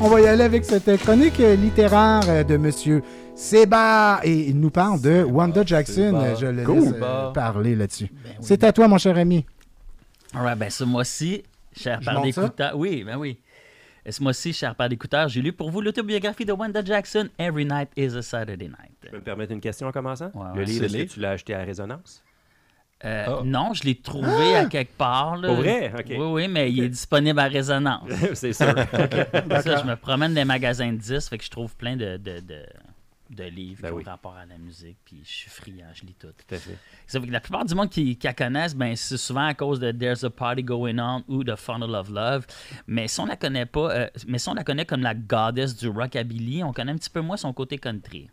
On va y aller avec cette chronique littéraire de Monsieur Seba. Et il nous parle de Wanda Jackson. Seba. Je le Cool. laisse euh, Seba. parler là-dessus. Ben oui. C'est à toi, mon cher ami. Alright, ben ce mois-ci, cher par d'écouteurs. Oui, ben oui. Et Ce mois-ci, cher par d'écouteurs, j'ai lu pour vous l'autobiographie de Wanda Jackson, Every Night is a Saturday Night. Tu peux me permettre une question en commençant? Ouais, le livre, est-ce que tu l'as acheté à Résonance? Euh, Ah. Non, je l'ai trouvé à quelque part. Là. Pour vrai? Oui, oui, mais il est disponible à résonance. <laughs> c'est sûr. <laughs> ça, je me promène dans les magasins de disques, fait que je trouve plein de, de, de, de livres Ben qui oui. ont rapport à la musique, puis je suis friand, je lis tout. Tout à fait. Ça fait que la plupart du monde qui, qui la connaissent, ben, c'est souvent à cause de There's a Party Going On ou de Funnel of Love. Mais si on la connaît pas, euh, mais si on la connaît comme la goddess du rockabilly, on connaît un petit peu moins son côté country.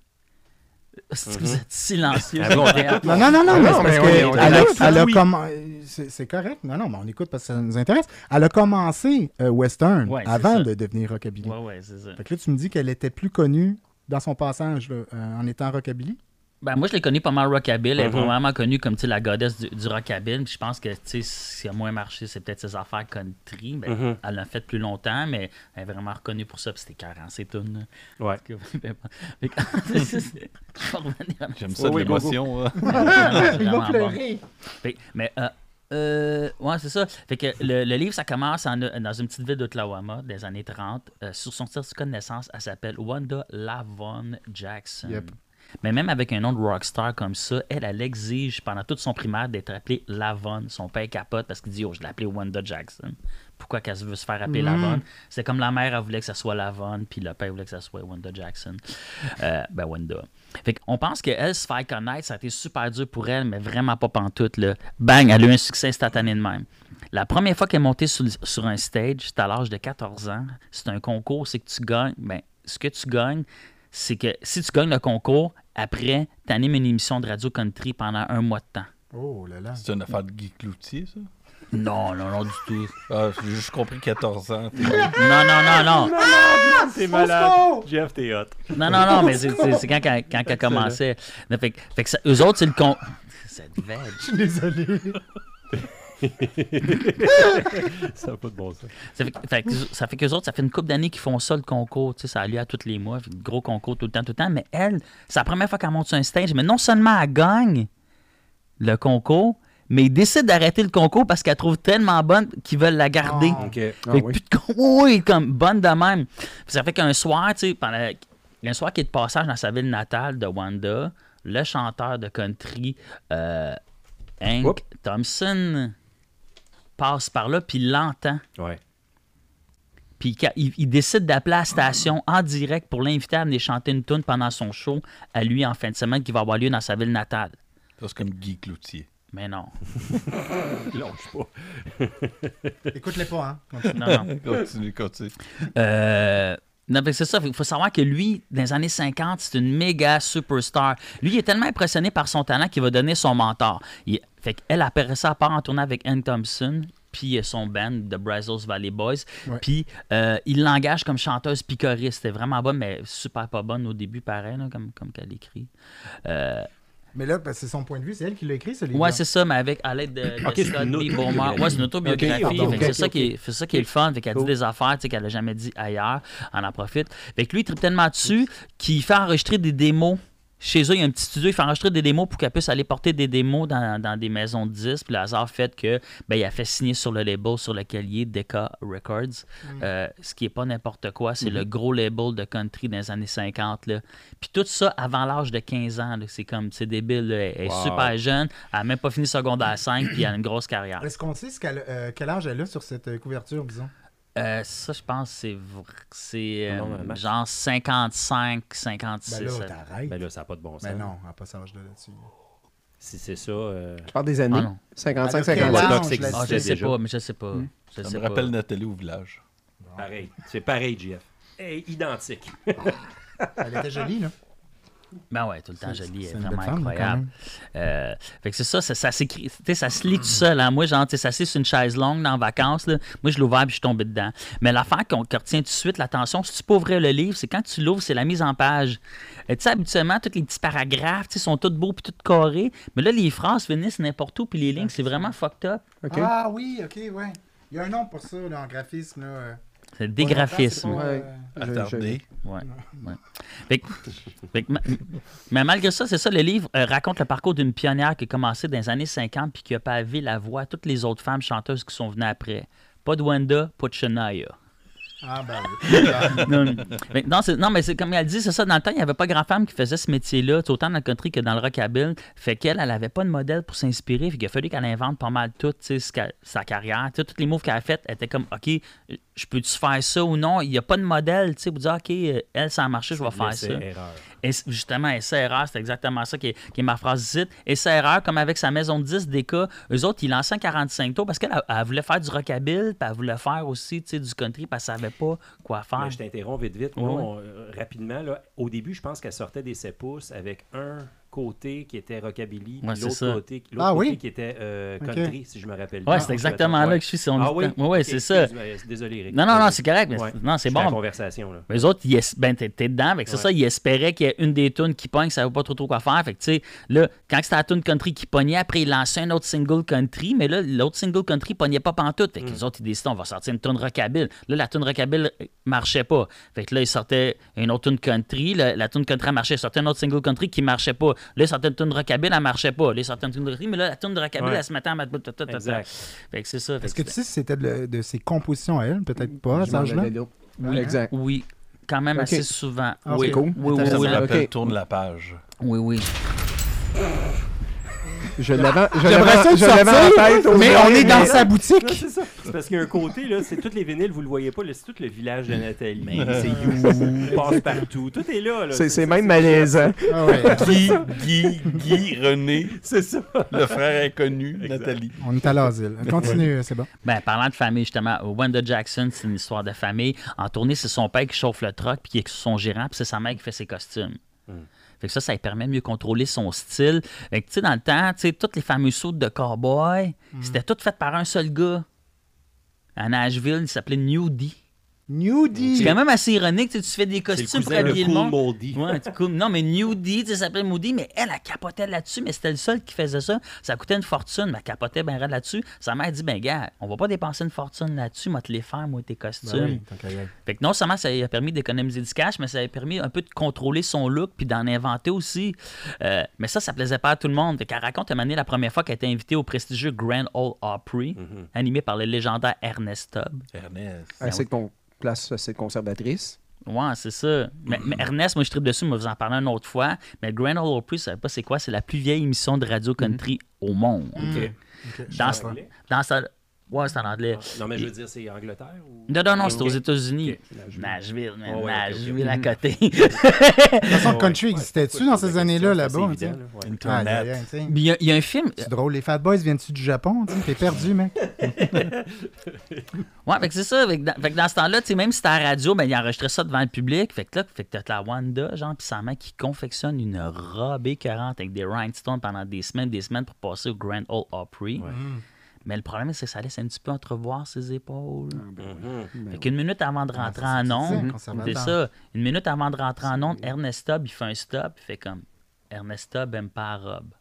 Vous êtes silencieux. Ah. Non, non, non, non, mais non, c'est parce que c'est correct. Non, non, mais on écoute parce que ça nous intéresse. Elle a commencé euh, western avant de devenir rockabilly. Ouais, ouais, c'est ça. Fait que là, tu me dis qu'elle était plus connue dans son passage là, euh, en étant rockabilly? Ben, moi, je l'ai connue pas mal rockabilly. Elle est Mhm. vraiment connue comme tu sais, la goddess du, du rockabilly. Puis Je pense que tu sais, ce qui a moins marché, c'est peut-être ses affaires country. Ben, Mhm. Elle l'a fait plus longtemps, mais elle est vraiment reconnue pour ça. Puis c'était 40 ces tunes. là. Ouais. Que- <laughs> J'aime ça Oui, l'émotion. <laughs> hein. C'est Il va bon. pleurer. Mais euh, euh, ouais, c'est ça. Fait que le, le livre, ça commence en- dans une petite ville d'Oklahoma des années 30. Euh, sur son certificat de naissance, elle s'appelle Wanda Lavon Jackson. Yep. Mais même avec un nom de rockstar comme ça, elle, elle exige pendant toute son primaire d'être appelée Lavon. Son père capote parce qu'il dit Oh, je l'ai appelée Wanda Jackson. Pourquoi qu'elle veut se faire appeler Mhm. Lavon C'est comme la mère, elle voulait que ça soit Lavon, puis le père voulait que ça soit Wanda Jackson. Euh, ben, Wanda. Fait qu'on pense qu'elle se faire connaître, ça a été super dur pour elle, mais vraiment pas pantoute. Là. Bang, elle a eu un succès instantané de même. La première fois qu'elle est montée sur, sur un stage, c'était à l'âge de 14 ans. C'est un concours, c'est que tu gagnes. Ben, ce que tu gagnes, c'est que si tu gagnes le concours, après, tu animes une émission de radio country pendant un mois de temps. Oh là là. C'est une affaire de Guy Cloutier, ça? Non, non, non, du tout. Ah, j'ai juste compris 14 ans. Non, non, non, non. T'es malade. Jeff, t'es hot. Non, non, non, mais c'est- quand, quand, quand elle commençait. Mais Fait, que- fait que ça- eux autres, c'est le con. <laughs> Cette veg. Je suis désolé. Ça n'a pas de bon sens. Ça fait, que- fait ça fait qu'eux autres, ça fait une couple d'années qu'ils font ça, le concours. Tu sais, ça a lieu à tous les mois. Gros concours tout le temps, tout le temps. Mais elle, c'est la première fois qu'elle monte sur un stage. Mais non seulement elle gagne le concours, mais ils décident d'arrêter le concours parce qu'elle trouve tellement bonne qu'ils veulent la garder. Oh. OK. Ah oui. plus de con- oui, oui, comme bonne de même. Puis ça fait qu'un soir, tu sais, pendant un soir qui est de passage dans sa ville natale de Wanda, le chanteur de country euh, Hank Oups. Thompson passe par là puis il l'entend. Ouais. Puis il, décide d'appeler la station en direct pour l'inviter à venir chanter une tune pendant son show à lui en fin de semaine qui va avoir lieu dans sa ville natale. Ça, C'est comme Guy Cloutier. Mais non. <laughs> Lâche pas. <laughs> Écoute-les pas, hein. Continue. Non, non. <laughs> Continue, continue. Euh, non, c'est ça. Il faut savoir que lui, dans les années 50, c'est une méga superstar. Lui, il est tellement impressionné par son talent qu'il va donner son mentor. Il- fait qu'elle, après ça, elle part en tournée avec Ann Thompson, puis euh, son band, The Brazos Valley Boys. Puis euh, il l'engage comme chanteuse picoriste. C'était vraiment bonne, mais super pas bonne au début, pareil, là, comme, comme qu'elle écrit. Euh, Mais là, ben, c'est son point de vue. C'est elle qui l'a écrit, ce livre. Ouais, c'est ça, mais avec à l'aide de, de Scott B. Beaumont. Ouais, c'est une autobiographie. C'est ça, qui est, c'est ça qui est le fun. Fait qu'elle Cool. dit des affaires qu'elle n'a jamais dit ailleurs. On en profite. Fait que lui, il tripe tellement dessus qu'il fait enregistrer des démos. Chez eux, il y a un petit studio, il fait enregistrer des démos pour qu'elle puisse aller porter des démos dans, dans des maisons de disques. Puis le hasard fait que ben, il a fait signer sur le label sur lequel il est, Decca Records. Euh, ce qui est pas n'importe quoi, c'est le gros label de country dans les années 50. Là. Puis tout ça avant l'âge de 15 ans. C'est comme, c'est débile. là. Elle est Wow. super jeune. Elle n'a même pas fini secondaire 5 puis elle a une grosse carrière. Est-ce qu'on sait ce euh, quel âge elle a sur cette euh, couverture, disons? Euh, ça, je pense, c'est vr- c'est euh, Non, genre 55, 56. Ben là, euh, t'arrêtes. Ben là, ça n'a pas de bon sens. Mais non, elle n'a pas cet âge-là là-dessus. Si c'est ça. euh, Tu parles des années. Ah non. 55, Alors, quel 56. âge, Watch Dogs là, Ah, je sais déjà. pas, mais je sais pas. Je Ça sais me pas. rappelle Nathalie au village. Pareil. C'est pareil, JF. Hey, identique. Elle était jolie, là. Ben ouais, tout le temps jolie, est vraiment femme, incroyable. Euh, fait que c'est ça, ça, ça s'écrit, tu sais, ça se lit tout seul. Hein. Moi, genre, tu sais, ça c'est sur une chaise longue dans vacances. Là. Moi, je l'ai ouvert puis je suis tombé dedans. Mais l'affaire qu'on qui retient tout de suite l'attention, si tu peux ouvrir le livre, c'est quand tu l'ouvres, c'est la mise en page. Euh, tu sais, habituellement, tous les petits paragraphes, sont tous beaux puis tous carrés. Mais là, les phrases finissent n'importe où puis les lignes, c'est vraiment fucked up. Ah oui, ok, ouais. Il y a un nom pour ça, là, en graphisme. Là. C'est des graphismes. Ouais, Attardé. Ouais, ouais. Fait que- fait que ma- mais malgré ça, c'est ça, le livre euh, raconte le parcours d'une pionnière qui a commencé dans les années 50 puis qui a pavé la voie à toutes les autres femmes chanteuses qui sont venues après. Pas de Wanda, pas de Shania. Ah, ben oui. <laughs> non, mais, non, mais c'est comme elle dit, c'est ça. Dans le temps, il n'y avait pas grand-femme qui faisait ce métier-là, autant dans le country que dans le rockabilly. Fait qu'elle, elle n'avait pas de modèle pour s'inspirer. Fait qu'il a fallu qu'elle invente pas mal tout, sa carrière. Tous les moves qu'elle a fait, elle était comme, OK, je peux-tu faire ça ou non? Il n'y a pas de modèle, tu sais, pour dire, OK, elle, ça a marché, je vais faire ça. erreur. Et justement, essai-erreur, c'est exactement ça qui est, qui est ma phrase ici. Essai-erreur, comme avec sa maison de 10 des cas, eux autres, ils lançaient un 45 tours parce qu'elle elle, elle voulait faire du rockabilly, puis elle voulait faire aussi du country, parce qu'elle savait savait pas quoi faire. Mais je t'interromps vite, vite. Moi, on- euh, rapidement, là, au début, je pense qu'elle sortait des 7 pouces avec un côté qui était rockabilly, Ouais, c'est l'autre ça. côté, l'autre Ah côté oui? qui était euh, country, si je me rappelle Ouais, bien. c'est Ah, exactement là que je suis. Si on Ah oui? Ouais, ouais, Ok, c'est ça. Désolé, Eric. Non, non, non, c'est correct, mais Ouais. c'est- non, c'est la bon. conversation, là. Les autres, ils es- ben, t'es dedans. Fait que c'est ça, ils espéraient qu'il y ait une des tunes qui pogne, ça savait pas trop, trop quoi faire. Fait que, tu sais, là, quand c'était la tune country qui pognait, après, ils lançaient un autre single country, mais là, l'autre single country pognait pas pantoute. Fait que Mm. les autres, ils décidaient, on va sortir une tune rockabilly. Là, la tune rockabilly euh, marchait pas. Fait que là, ils sortaient une autre tune country. La, la tune country marchait. Ils sortaient un autre single country qui marchait pas. Là, ils sortaient une tune rockabilly, elle marchait pas. Là, ils sortaient une tune country, mais là, la tune de rockabilly, Ouais. elle se mettait à mettre. Exact. Fait que c'est ça. Est-ce que tu sais si c'était de, de ses compositions à elle? Peut-être pas à cet âge-là? Exact. Oui, quand même assez souvent. Ah, oui, c'est cool. oui, oui, oui. Tourne la page. oui, oui. Je l'avais je je l'avais en tête mais on est dans mais- sa boutique. c'est ça. C'est parce qu'il y a un côté, là, c'est tous les vinyles, vous le voyez pas, c'est tout le village de Nathalie. C'est You, passe partout. Tout est là. là. C'est même malaisant. Ah ouais. Guy, Guy, Guy, René, C'est ça. le frère inconnu, Nathalie. On est à l'asile. Continue, c'est bon. Ben, parlant de famille, justement, Wanda Jackson, c'est une histoire de famille. En tournée, c'est son père qui chauffe le truck, puis qui est son gérant, puis c'est sa mère qui fait ses costumes. Fait que ça, ça lui permet de mieux contrôler son style. Fait que, tu sais, dans le temps, tu sais, toutes les fameuses sautes de cowboy, c'était toutes faites par un seul gars. À Nashville, il s'appelait Nudie. Nudie. C'est quand même assez ironique, tu sais, tu fais des costumes pour habiller le monde. Ouais, cool. Non, mais Nudie, tu sais, ça s'appelait Moody, mais elle, elle capotait là-dessus, mais c'était le seul qui faisait ça. Ça coûtait une fortune, mais elle capotait bien là-dessus. Sa mère dit, ben gars, on va pas dépenser une fortune là-dessus, moi te les faire, moi, tes costumes. Ben oui. Fait que non seulement ça lui a permis d'économiser du cash, mais ça lui a permis un peu de contrôler son look puis d'en inventer aussi. Euh, mais ça, ça plaisait pas à tout le monde. Fait qu'elle raconte donné, la première fois qu'elle était invitée au prestigieux Grand Ole Opry, animé par le légendaire Ernest Tubb. Ernest. Ah, C'est ton place assez conservatrice. Ouais, c'est ça. Mais, mais Ernest, moi, je tripe dessus, mais vous en parler une autre fois. Mais Grand Ole Opry, je savais pas c'est quoi? C'est la plus vieille émission de radio country au monde. Dans, dans sa... Ouais, c'est en anglais. Non, mais je veux dire, c'est Angleterre ou. Non, non, non, c'est aux États-Unis. Nashville. Nashville, Ouais, ouais, à côté. De toute façon, Ouais, country ouais, existait-tu ouais, dans ces années-là, là-bas? ouais. Ah, Internet. il y, a- il y a un film. C'est drôle, les Fat Boys viennent-tu du Japon? tu sais? T'es perdu, mec. <laughs> Ouais, fait que c'est ça. Fait que dans, fait que dans ce temps-là, tu sais, même si c'était à la radio, ben, il enregistrait ça devant le public. Fait que là, fait que t'as la Wanda, genre, puis sa mère qui confectionne une robe écœurante avec des rhinestones pendant des semaines, des semaines pour passer au Grand Ole Opry. Mais le problème, c'est que ça laisse un petit peu entrevoir ses épaules. Mhm. Fait qu'une minute avant de rentrer Ah, c'est ça en onde, c'est ça. Une minute avant de rentrer en onde, Ernest Tubb, il fait un stop, il fait comme Ernest Tubb aime pas la robe.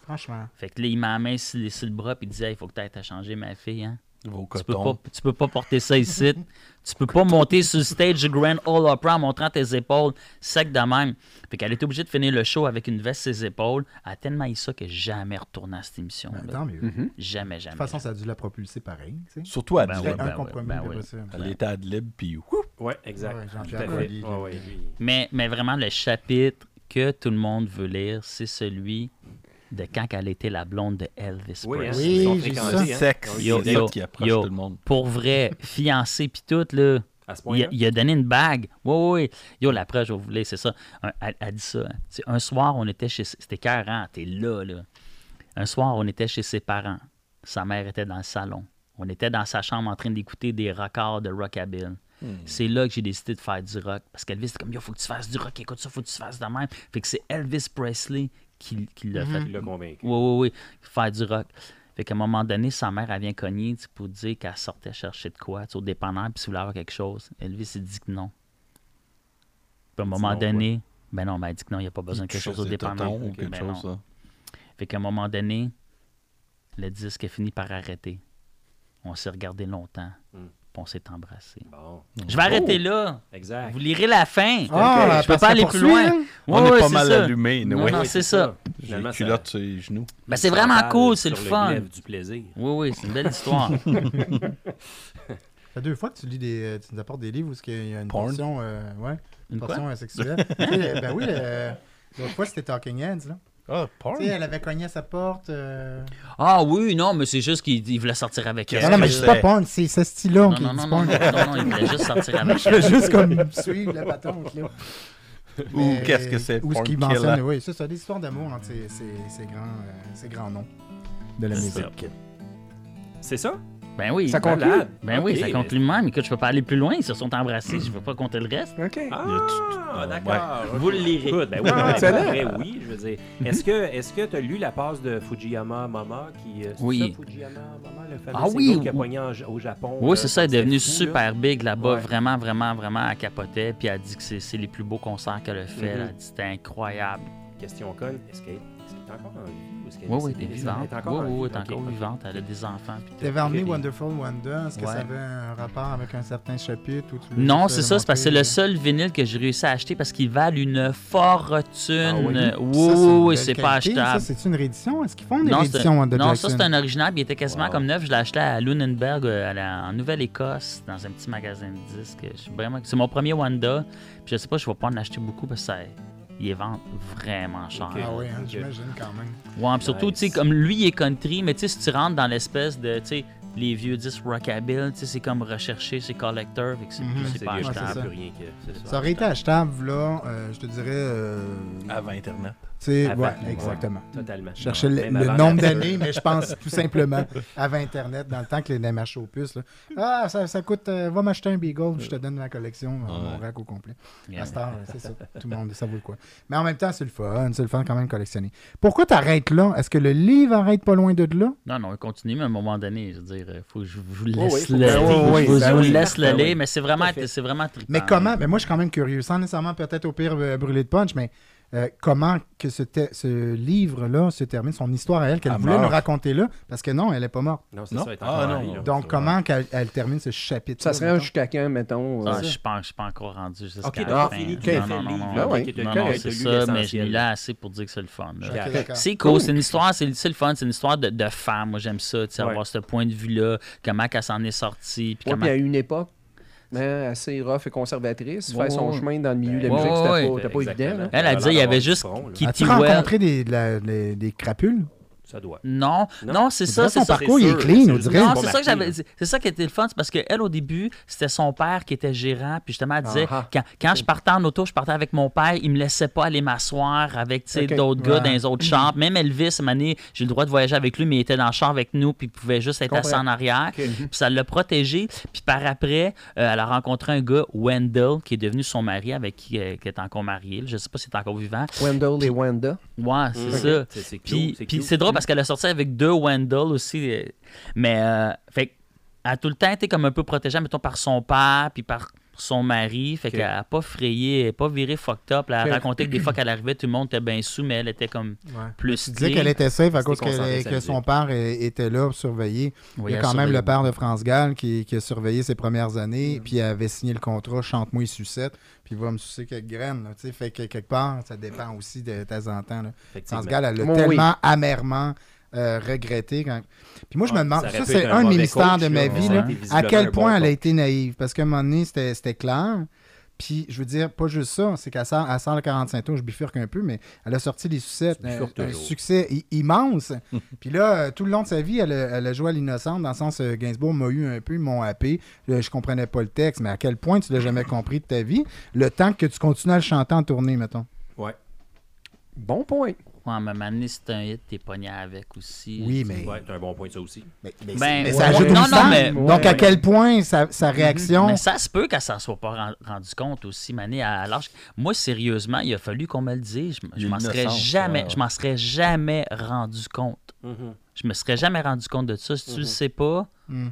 Franchement. Fait que là, il m'a la main sur, sur le bras, puis il dit Il faut que tu ailles te changer, ma fille. Hein? Vos Tu peux, pas, tu peux pas porter ça ici. <laughs> tu peux pas monter sur le stage du Grand Ole Opry en montrant tes épaules sec de même. Fait qu'elle est obligée de finir le show avec une veste ses épaules. Elle a tellement eu ça que jamais retourné à cette émission. Ben, tant mieux. De Jamais, jamais. toute façon, ça a dû la propulser pareil. Surtout à Ben ouais, un ben compromis, ben oui. possible. Elle était ad lib, puis whoop. Ouais, exact. Ouais, Tout Jean-Pierre à fait. Collier, Ouais, ouais, lui. Mais, mais vraiment, le chapitre que tout le monde veut lire, c'est celui de quand elle était la blonde de Elvis Oui, hein, Presley. Oui, j'ai ça. hein. Sexe. Yo, c'est qui approche yo. tout le monde. Pour vrai, <laughs> fiancé puis tout, là. À ce Il il a donné une bague. Oui, oui, oui. Yo, la preuve, je vais vous lire, c'est ça. Un- elle, elle dit ça. hein. Un soir, on était chez. C'était carré, t'es là, là. Un soir, on était chez ses parents. Sa mère était dans le salon. On était dans sa chambre en train d'écouter des records de rockabilly. C'est là que j'ai décidé de faire du rock. Parce qu'Elvis, c'était comme, yo, faut que tu fasses du rock, écoute ça, faut que tu fasses de même. Fait que c'est Elvis Presley qui, qui l'a fait. Il l'a convaincu. Oui, oui, oui. Faire du rock. Fait qu'à un moment donné, sa mère, elle vient cogner tu sais, pour dire qu'elle sortait chercher de quoi, tu sais, au dépanneur, puis si voulez avoir quelque chose. Elvis, il dit que non. Puis à un moment non, donné, ben non, ben elle dit que non, il n'y a pas besoin de quelque chose au dépanneur. totons ou quelque Ben chose, non. ça. Fait qu'à un moment donné, le disque a fini par arrêter. On s'est regardé longtemps, Hmm. Puis on s'est embrassé. Bon, Je vais arrêter là. exact. Vous lirez la fin. Ah, je peux pas aller plus loin. hein? On Ouais, est pas mal ça. allumé. Non, ouais. non, Oui, c'est ça. J'ai Finalement, une ça- culotte sur les genoux. Ben, c'est vraiment cool, c'est le fun. du plaisir. Oui, oui, c'est une belle histoire. <laughs> Ça fait deux fois que tu lis des, euh, tu nous apportes des livres où il y a une Porn? portion, euh, ouais, Une portion euh, sexuelle. Sais, ben oui, euh, l'autre fois c'était Talking Heads là. Ah, porn? Tu sais, elle avait cogné à sa porte. euh, Ah oui, non, mais c'est juste qu'il il voulait sortir avec elle. Non, non, mais dis pas c'est? porn, c'est ce style-là Non, qui non, non, non, porn. non, non, non, il voulait juste sortir <laughs> avec Je elle. fais juste comme <laughs> suivre la patente là. Ou qu'est-ce que c'est, Ou ce qu'il mentionne, oui, c'est ça, des histoires d'amour entre ces, grands, euh, grands noms de la C'est musique. C'est ça? Ben oui. Ça conclut? Malade. Ben oui, Ok, ça mais- conclut même. Écoute, je peux pas aller plus loin. Ils se sont embrassés. Je veux pas compter le reste. OK. Ah, d'accord. Vous le lirez. Écoute, ben oui, Ah, ben, excellent. après, oui, je veux dire. Est-ce que est-ce que tu as lu la passe de Fujiyama Mama qui euh, c'est Oui. ça, Fujiyama Mama le fameux Ah oui, qui a oui. pogné en- au Japon Oui, c'est ça. Elle est devenue là. super big là-bas. Ouais. Vraiment, vraiment, vraiment, elle capotait. Puis elle dit que c'est les plus beaux concerts qu'elle a fait. Mhm. Elle a dit que c'était incroyable. Question conne, est-ce qu'elle est encore en vie? Ou est-ce qu'elle Oui, est oui, elle est vivante. Elle est encore Oui, oui, elle est encore vivante. Elle a des enfants. puis tout. T'avais emmené. Wonderful Wonder. Est-ce que Ouais. ça avait un rapport avec un certain chapitre ou tu Non, c'est ça, c'est parce que c'est le seul vinyle que j'ai réussi à acheter parce qu'ils valent une fortune. Ah oui? belle c'est pas. Ça, achetable. c'est une réédition? Est-ce qu'ils font des rééditions Wonder non, Jackson? ça c'est un original, puis il était quasiment Wow. comme neuf. Je l'ai acheté à Lunenberg euh, à la- en Nouvelle-Écosse, dans un petit magasin de disques. C'est mon premier Wanda. Puis je sais pas, je vais pas en acheter beaucoup parce que ça... ils les vendent vraiment cher. Ok. Ah oui, hein, j'imagine quand même. Ouais, puis surtout, Nice. tu sais, comme lui, il est country, mais tu sais, si tu rentres dans l'espèce de, tu sais, les vieux disques rockabilly, tu sais, c'est comme recherché, c'est collector, fait que c'est plus- C'est c'est pas Ouais, ça. plus rien que c'est ça. Ça aurait été achetable, là, euh, je te dirais. euh, Avant Internet. Tu ouais, ouais. exactement. Totalement. Je cherchais le, le nombre d'années, mais je pense <laughs> tout simplement avant Internet, dans le temps que les démarches aux puces. là. Ah, ça, ça coûte. euh, va m'acheter un Beagle, je te donne ma collection, euh, mon rack au complet. Yeah. À c'est ça. <laughs> Tout le monde, ça vaut le quoi. Mais en même temps, c'est le fun. C'est le fun quand même de collectionner. Pourquoi t'arrêtes là? Est-ce que le livre arrête pas loin de là? Non, non, continue, mais à un moment donné, je veux dire, il faut que je vous laisse le, que oui, oui, je vous- ben vous oui. laisse le lire, mais c'est vraiment, c'est vraiment trippant. Mais comment? Mais moi, je suis quand même curieux, sans nécessairement peut-être au pire euh, brûler de punch, mais euh, comment que ce, livre-là se termine, son histoire à elle, qu'elle Elle voulait nous raconter là, parce que non, elle est pas morte. Non, c'est Non? ça. elle est Ah, non, là. Donc, comment qu'elle elle termine ce chapitre Ça serait jusqu'à quand, mettons? Ah, euh, je pas, je suis pas encore rendu jusqu'à Ok, la fin. fini, non, non, non, non, livre, non, c'est ça, mais je l'ai là assez pour dire que c'est le fun. C'est cool, c'est une histoire, c'est c'est le fun, c'est une histoire de, de femme. Moi, j'aime ça, tu sais, Ouais. avoir ce point de vue-là, comment qu'elle s'en est sortie. Puis Ouais, comment... à une époque hein, assez rough et conservatrice, Ouais, faire son ouais. chemin dans le milieu de la Ouais, musique, c'était ouais, pas, évident. là. Elle a dit, il y avait juste. Kitty Well. rencontré des, de la- des, des crapules? Ça doit. Non, Non? non, c'est ça, son ça. parcours, il est clean, c'est on dirait. Non, Bon c'est ça que marqué, j'avais. C'est ça qui était le fun, c'est parce qu'elle, au début, c'était son père qui était gérant. Puis justement, elle disait Ah, ah. quand, quand je partais en auto, je partais avec mon père, il me laissait pas aller m'asseoir avec tu sais, Ok. d'autres gars dans les autres chambres. Même Elvis, donné, j'ai le droit de voyager avec lui, mais il était dans le char avec nous, puis il pouvait juste être assis en arrière. Puis ça l'a protégé. Puis par après, euh, elle a rencontré un gars, Wendell, qui est devenu son mari, avec qui euh, qui est encore marié. Je sais pas s'il est encore vivant. Wendell et Wanda. Ouais, c'est ça. C'est drôle parce qu'elle a sorti avec deux Wendell aussi. euh, Mais, euh, fait elle a tout le temps été comme un peu protégée, mettons, par son père, puis par son mari. Fait qu'elle n'a pas frayé, elle n'a pas viré fucked up. Elle Ok. racontait que des fois qu'elle arrivait, tout le monde était bien sous, mais elle était comme plus Tu disais qu'elle était safe à cause que son père était là pour surveiller. Oui, Il y a quand même le père de France Gall qui, qui a surveillé ses premières années, puis elle avait signé le contrat Chante-moi et sucette, puis il va me sucer quelques graines. Là, tu sais. fait que quelque part, ça dépend aussi de temps en temps. Là. France Gall, elle l'a tellement amèrement euh, regretté. Quand... Puis moi, je me demande, ça c'est un un de mes mauvais mystères de ma vie, là, à quel point bon elle a été naïve. Parce qu'à un moment donné, c'était c'était clair. Puis, je veux dire, pas juste ça, c'est qu'elle sort, elle sort le 45 tours, je bifurque un peu, mais elle a sorti les sucettes. Bifurques Un, succès i- immense. <laughs> Puis là, euh, tout le long de sa vie, elle a, elle a joué à l'innocente, dans le sens, euh, Gainsbourg m'a eu un peu, ils m'ont happé. Euh, je comprenais pas le texte, mais à quel point tu l'as jamais compris de ta vie, le temps que tu continues à le chanter en tournée, mettons? Ouais. Bon point. Ouais, mais maintenant, c'est un hit, t'es pogné avec aussi. Oui, mais, Ouais, t'as un bon point ça aussi. mais, mais, Ben, mais ouais, ça ajoute ouais. Non, non, mais- Donc, à quel point sa, sa réaction... Mais ça se peut qu'elle s'en soit pas ren- rendu compte aussi, Mané, à l'âge. Moi, sérieusement, il a fallu qu'on me le dise. Je, je m'en serais jamais, ouais, ouais. je m'en serais jamais rendu compte. Mhm. Je me serais jamais rendu compte de ça. Si tu le Mhm. sais pas, Hmm.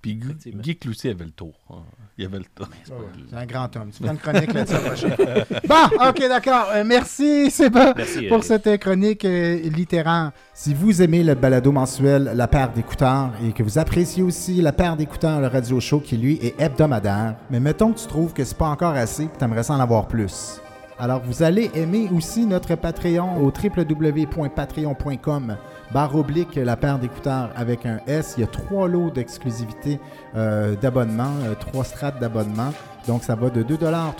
Puis Guy. Guy Cloutier avait le tour. hein. Il avait le tour. Ouais, ouais, C'est un grand homme. Tu prends une chronique là-dessus prochaine. <laughs> Bon, ok, d'accord. Euh, merci, c'est bon. Merci. Pour Eric. cette chronique euh, littéraire. Si vous aimez le balado mensuel La paire d'écouteurs et que vous appréciez aussi La paire d'écouteurs, le radio show qui lui est hebdomadaire, mais mettons que tu trouves que c'est pas encore assez et que tu aimerais en avoir plus. Alors vous allez aimer aussi notre Patreon au www.patreon.com barre oblique la paire d'écouteurs avec un S. Il y a trois lots d'exclusivité euh, d'abonnement, euh, trois strates d'abonnement. Donc ça va de 2 3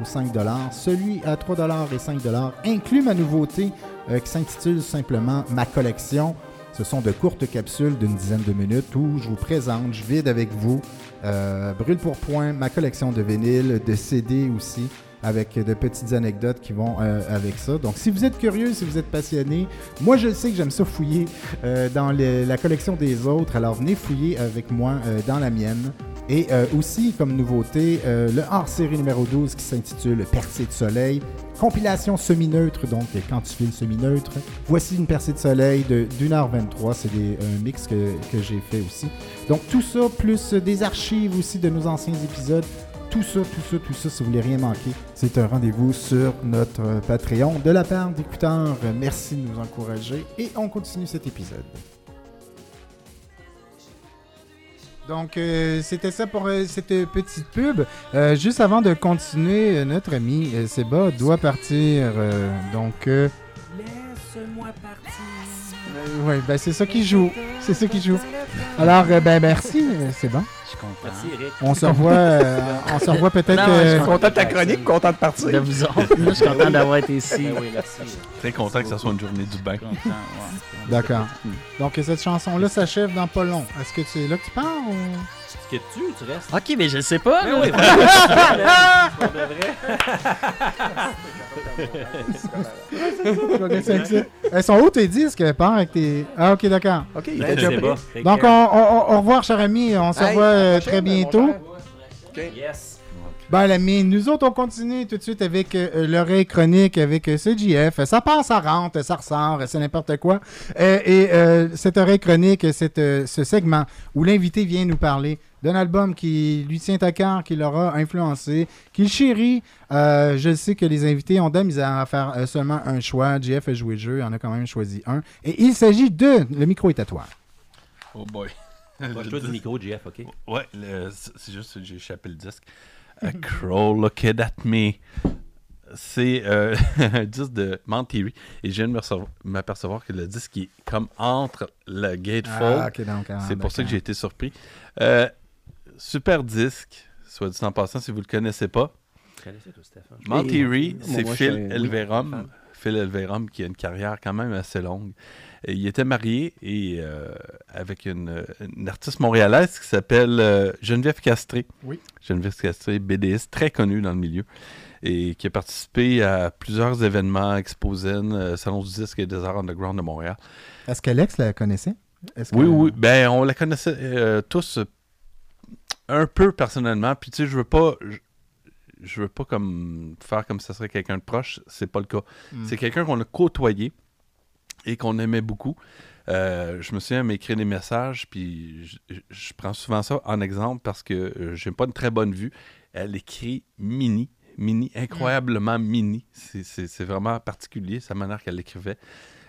ou 5 Celui à 3 et 5 inclut ma nouveauté euh, qui s'intitule simplement Ma collection. Ce sont de courtes capsules d'une dizaine de minutes où je vous présente, je vide avec vous, brûle pour point, ma collection de vinyles, de CD aussi, avec de petites anecdotes qui vont euh, avec ça. Donc, si vous êtes curieux, si vous êtes passionné, moi je sais que j'aime ça fouiller euh, dans la collection des autres. Alors, venez fouiller avec moi euh, dans la mienne. Et aussi, comme nouveauté, le hors-série numéro 12 qui s'intitule Percée de soleil. Compilation semi-neutre, donc quand tu files semi-neutre. Voici une percée de soleil de d'1h23. C'est un mix que j'ai fait aussi. Donc tout ça, plus des archives aussi de nos anciens épisodes. Tout ça, tout ça, tout ça, si vous voulez rien manquer, c'est un rendez-vous sur notre Patreon. De la part d'écouteurs, merci de nous encourager et on continue cet épisode. Donc, euh, c'était ça pour euh, cette petite pub. Euh, juste avant de continuer, notre ami Seba doit partir. donc, euh, Laisse-moi partir. ouais, ben, c'est ça qui joue. C'est ça qui joue. Alors, ben merci, c'est bon. Je suis content. Merci, Eric. On se revoit, euh, on se revoit peut-être. Non, je suis euh, Content de ta chronique, content de partir. De vous autres. Là, je suis content d'avoir été ici. Ben oui, merci. Très content que ça soit une journée du bain. Content, ouais. D'accord. Donc, cette chanson-là s'achève dans pas long. Est-ce que c'est là que tu pars ou... Tu quittes-tu ou tu restes? Ok, mais je sais pas. Oui, vrai. <laughs> Elles sont où tes disques? Pars avec tes... Ah, ok, d'accord. OK, il Ben, déjà Donc, on, care. on- on- au revoir, cher ami. On se revoit euh, très bientôt. Yes. Ben, l'ami, nous autres, on continue tout de suite avec euh, l'oreille chronique, avec euh, ce JF. Ça passe, ça rentre, ça ressort, c'est n'importe quoi. Euh, et euh, cette oreille chronique, cette, euh, ce segment où l'invité vient nous parler d'un album qui lui tient à cœur, qui l'aura influencé, qu'il chérit. Euh, je sais que les invités ont de la misère à faire euh, seulement un choix. JF a joué le jeu, il en a quand même choisi un. Et il s'agit de... Le micro est à toi. Oh boy. Approche-toi du micro, Jeff, OK? Ouais, c'est juste que j'ai échappé le disque. A Crow Looked at Me. C'est euh, <laughs> un disque de Monterey. Et je viens de m'apercevoir que le disque est comme entre le Gatefold. Ah, ah, c'est pour ça que j'ai été surpris. Euh, super disque, soit dit en passant, si vous le connaissez pas. Monterey, Moi, c'est Phil Elverum. Phil Elverum qui a une carrière quand même assez longue. Il était marié et euh, avec une, une artiste montréalaise qui s'appelle euh, Geneviève Castré. Oui. Geneviève Castré, BDiste très connue dans le milieu et qui a participé à plusieurs événements, Exposen, euh, Salon du disque et des arts underground de Montréal. Est-ce qu'Alex la connaissait? Que- Oui, oui. Ben, on la connaissait euh, tous un peu personnellement. Puis, tu sais, je veux pas. Je, je veux pas comme faire comme ça serait quelqu'un de proche. C'est pas le cas. Hmm. C'est quelqu'un qu'on a côtoyé et qu'on aimait beaucoup. Euh, je me souviens, m'écrit des messages, puis je, prends souvent ça en exemple parce que euh, j'ai pas une très bonne vue. Elle écrit mini, mini, incroyablement mini. C'est- vraiment particulier, sa manière qu'elle écrivait.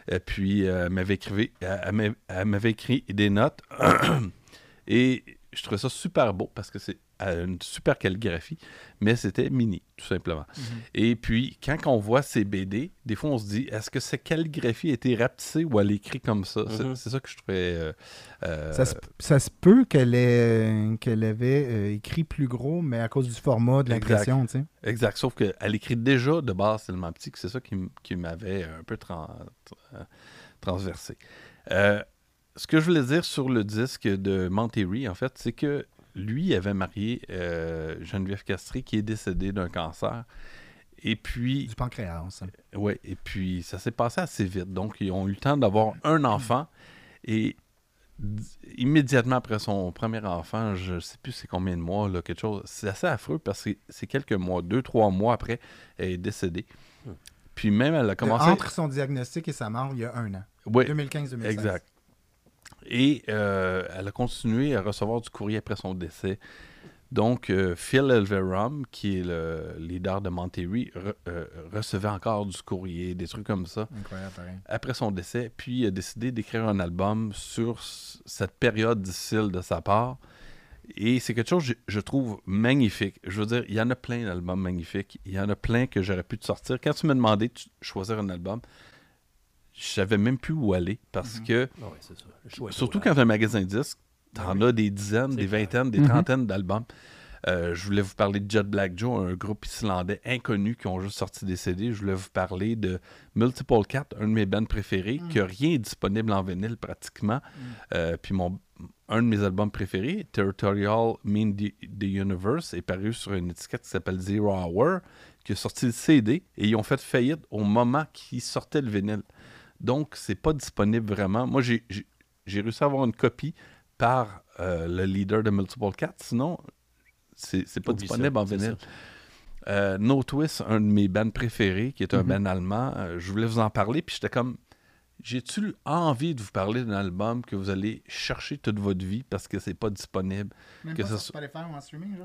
Et puis, euh, elle m'avait écrit, elle m'avait écrit des notes. <clears throat> et je trouvais ça super beau parce que c'est euh, une super calligraphie, mais c'était mini, tout simplement. Et puis, quand on voit ces BD, des fois, on se dit, est-ce que cette calligraphie a été rapetissée ou elle est écrite comme ça? C'est- Mhm. C'est ça que je trouvais... euh, euh, Ça se, ça se peut qu'elle ait- qu'elle avait euh, écrit plus gros, mais à cause du format, de l'impression, tu sais. Exact, sauf qu'elle écrit déjà de base tellement petit que c'est ça qui, qui m'avait un peu tra- transversé. Euh, ce que je voulais dire sur le disque de Monterey, en fait, c'est que lui avait marié euh, Geneviève Castré, qui est décédée d'un cancer. Et puis, Du pancréas. ouais, et puis ça s'est passé assez vite. Donc, ils ont eu le temps d'avoir un enfant. Et immédiatement après son premier enfant, je sais plus c'est combien de mois, là, quelque chose. C'est assez affreux parce que c'est quelques mois, deux, trois mois après, elle est décédée. Hmm. Puis même, elle a commencé. Entre son diagnostic et sa mort, il y a un an. Ouais, 2015-2016. exact. Et euh, elle a continué à recevoir du courrier après son décès. Donc, euh, Phil Elverum, qui est le leader de Monterey, re- euh, recevait encore du courrier, des trucs comme ça. Incroyable, après son décès, puis il a décidé d'écrire un album sur cette période difficile de sa part. Et c'est quelque chose, je, je trouve, magnifique. Je veux dire, il y en a plein d'albums magnifiques. Il y en a plein que j'aurais pu te sortir. Quand tu m'as demandé de choisir un album, je savais même plus où aller parce que, Ah ouais, c'est ça. Surtout quand tu as un magasin de disques, tu en as des dizaines, des clair. vingtaines, des Mhm. trentaines d'albums. Euh, je voulais vous parler de Jet Black Joe, un groupe islandais inconnu qui ont juste sorti des CD. Je voulais vous parler de Multiple Cat, un de mes bands préférés, qui n'a rien disponible en vinyle pratiquement. Euh, puis mon, un de mes albums préférés, Territorial Mean the, the Universe, est paru sur une étiquette qui s'appelle Zero Hour, qui a sorti le CD et ils ont fait faillite au moment qu'ils sortaient le vinyle. Donc, c'est pas disponible vraiment. Moi, j'ai réussi à avoir une copie par euh, le leader de Multiple Cat. Sinon, c'est pas Oublie disponible ça, en vinyle. Euh, no Twist, un de mes bands préférés, qui est un Mhm. band allemand, euh, je voulais vous en parler, puis j'étais comme, j'ai-tu envie de vous parler d'un album que vous allez chercher toute votre vie parce que c'est pas disponible? Même Que pas ça sur soit- Spotify ou en streaming, genre?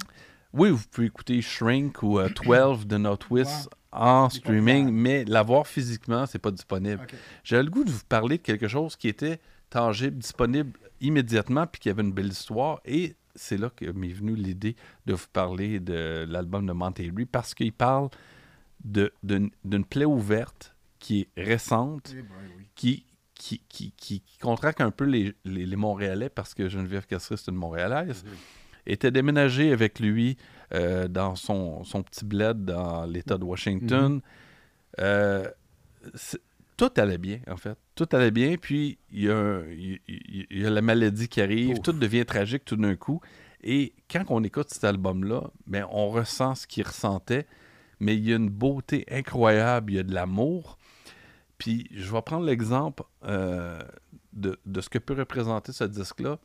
Oui, vous pouvez écouter Shrink ou euh, <clears throat> 12 de No Twist en streaming, mais l'avoir physiquement, c'est pas disponible. J'avais le goût de vous parler de quelque chose qui était tangible, disponible immédiatement, puis qui avait une belle histoire. Et c'est là que m'est venue l'idée de vous parler de l'album de Monterey, parce qu'il parle de- d'une plaie ouverte qui est récente, Eh oui. qui, qui, qui, qui, contracte un peu les, les, les Montréalais, parce que Geneviève Casseret, c'est une Montréalaise, était déménagée avec lui euh, dans son, son petit bled dans l'État de Washington. Euh, c'est- tout allait bien, en fait. Tout allait bien, puis il y a, un- il- il- il y a la maladie qui arrive, Ouf. tout devient tragique tout d'un coup. Et quand on écoute cet album-là, ben, on ressent ce qu'il ressentait, mais il y a une beauté incroyable, il y a de l'amour. Puis je vais prendre l'exemple euh, de, de ce que peut représenter ce disque-là.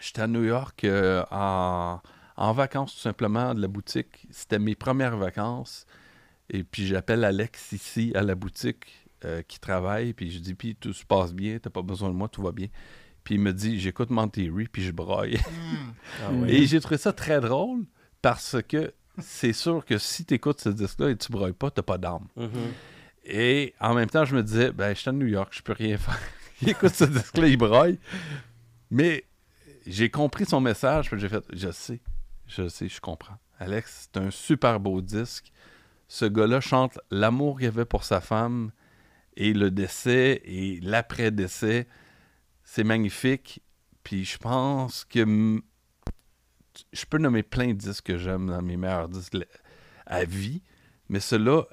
J'étais à New York euh, en, en vacances, tout simplement, de la boutique. C'était mes premières vacances. Et puis j'appelle Alex ici à la boutique euh, qui travaille. Puis je dis, puis tout se passe bien, t'as pas besoin de moi, tout va bien. Puis il me dit, j'écoute Monterey, puis je broille. Hmm. Ah ouais. Et j'ai trouvé ça très drôle parce que c'est sûr que si tu écoutes ce disque-là et tu broilles pas, t'as pas d'âme. Mhm. Et en même temps, je me disais, ben, je suis à New York, je peux rien faire. <laughs> il écoute ce disque-là, il broille. Mais j'ai compris son message, puis j'ai fait, je sais, je sais, je comprends. Alex, c'est un super beau disque. Ce gars-là chante l'amour qu'il avait pour sa femme et le décès et l'après-décès. C'est magnifique. Puis je pense que je peux nommer plein de disques que j'aime dans mes meilleurs disques à vie, mais cela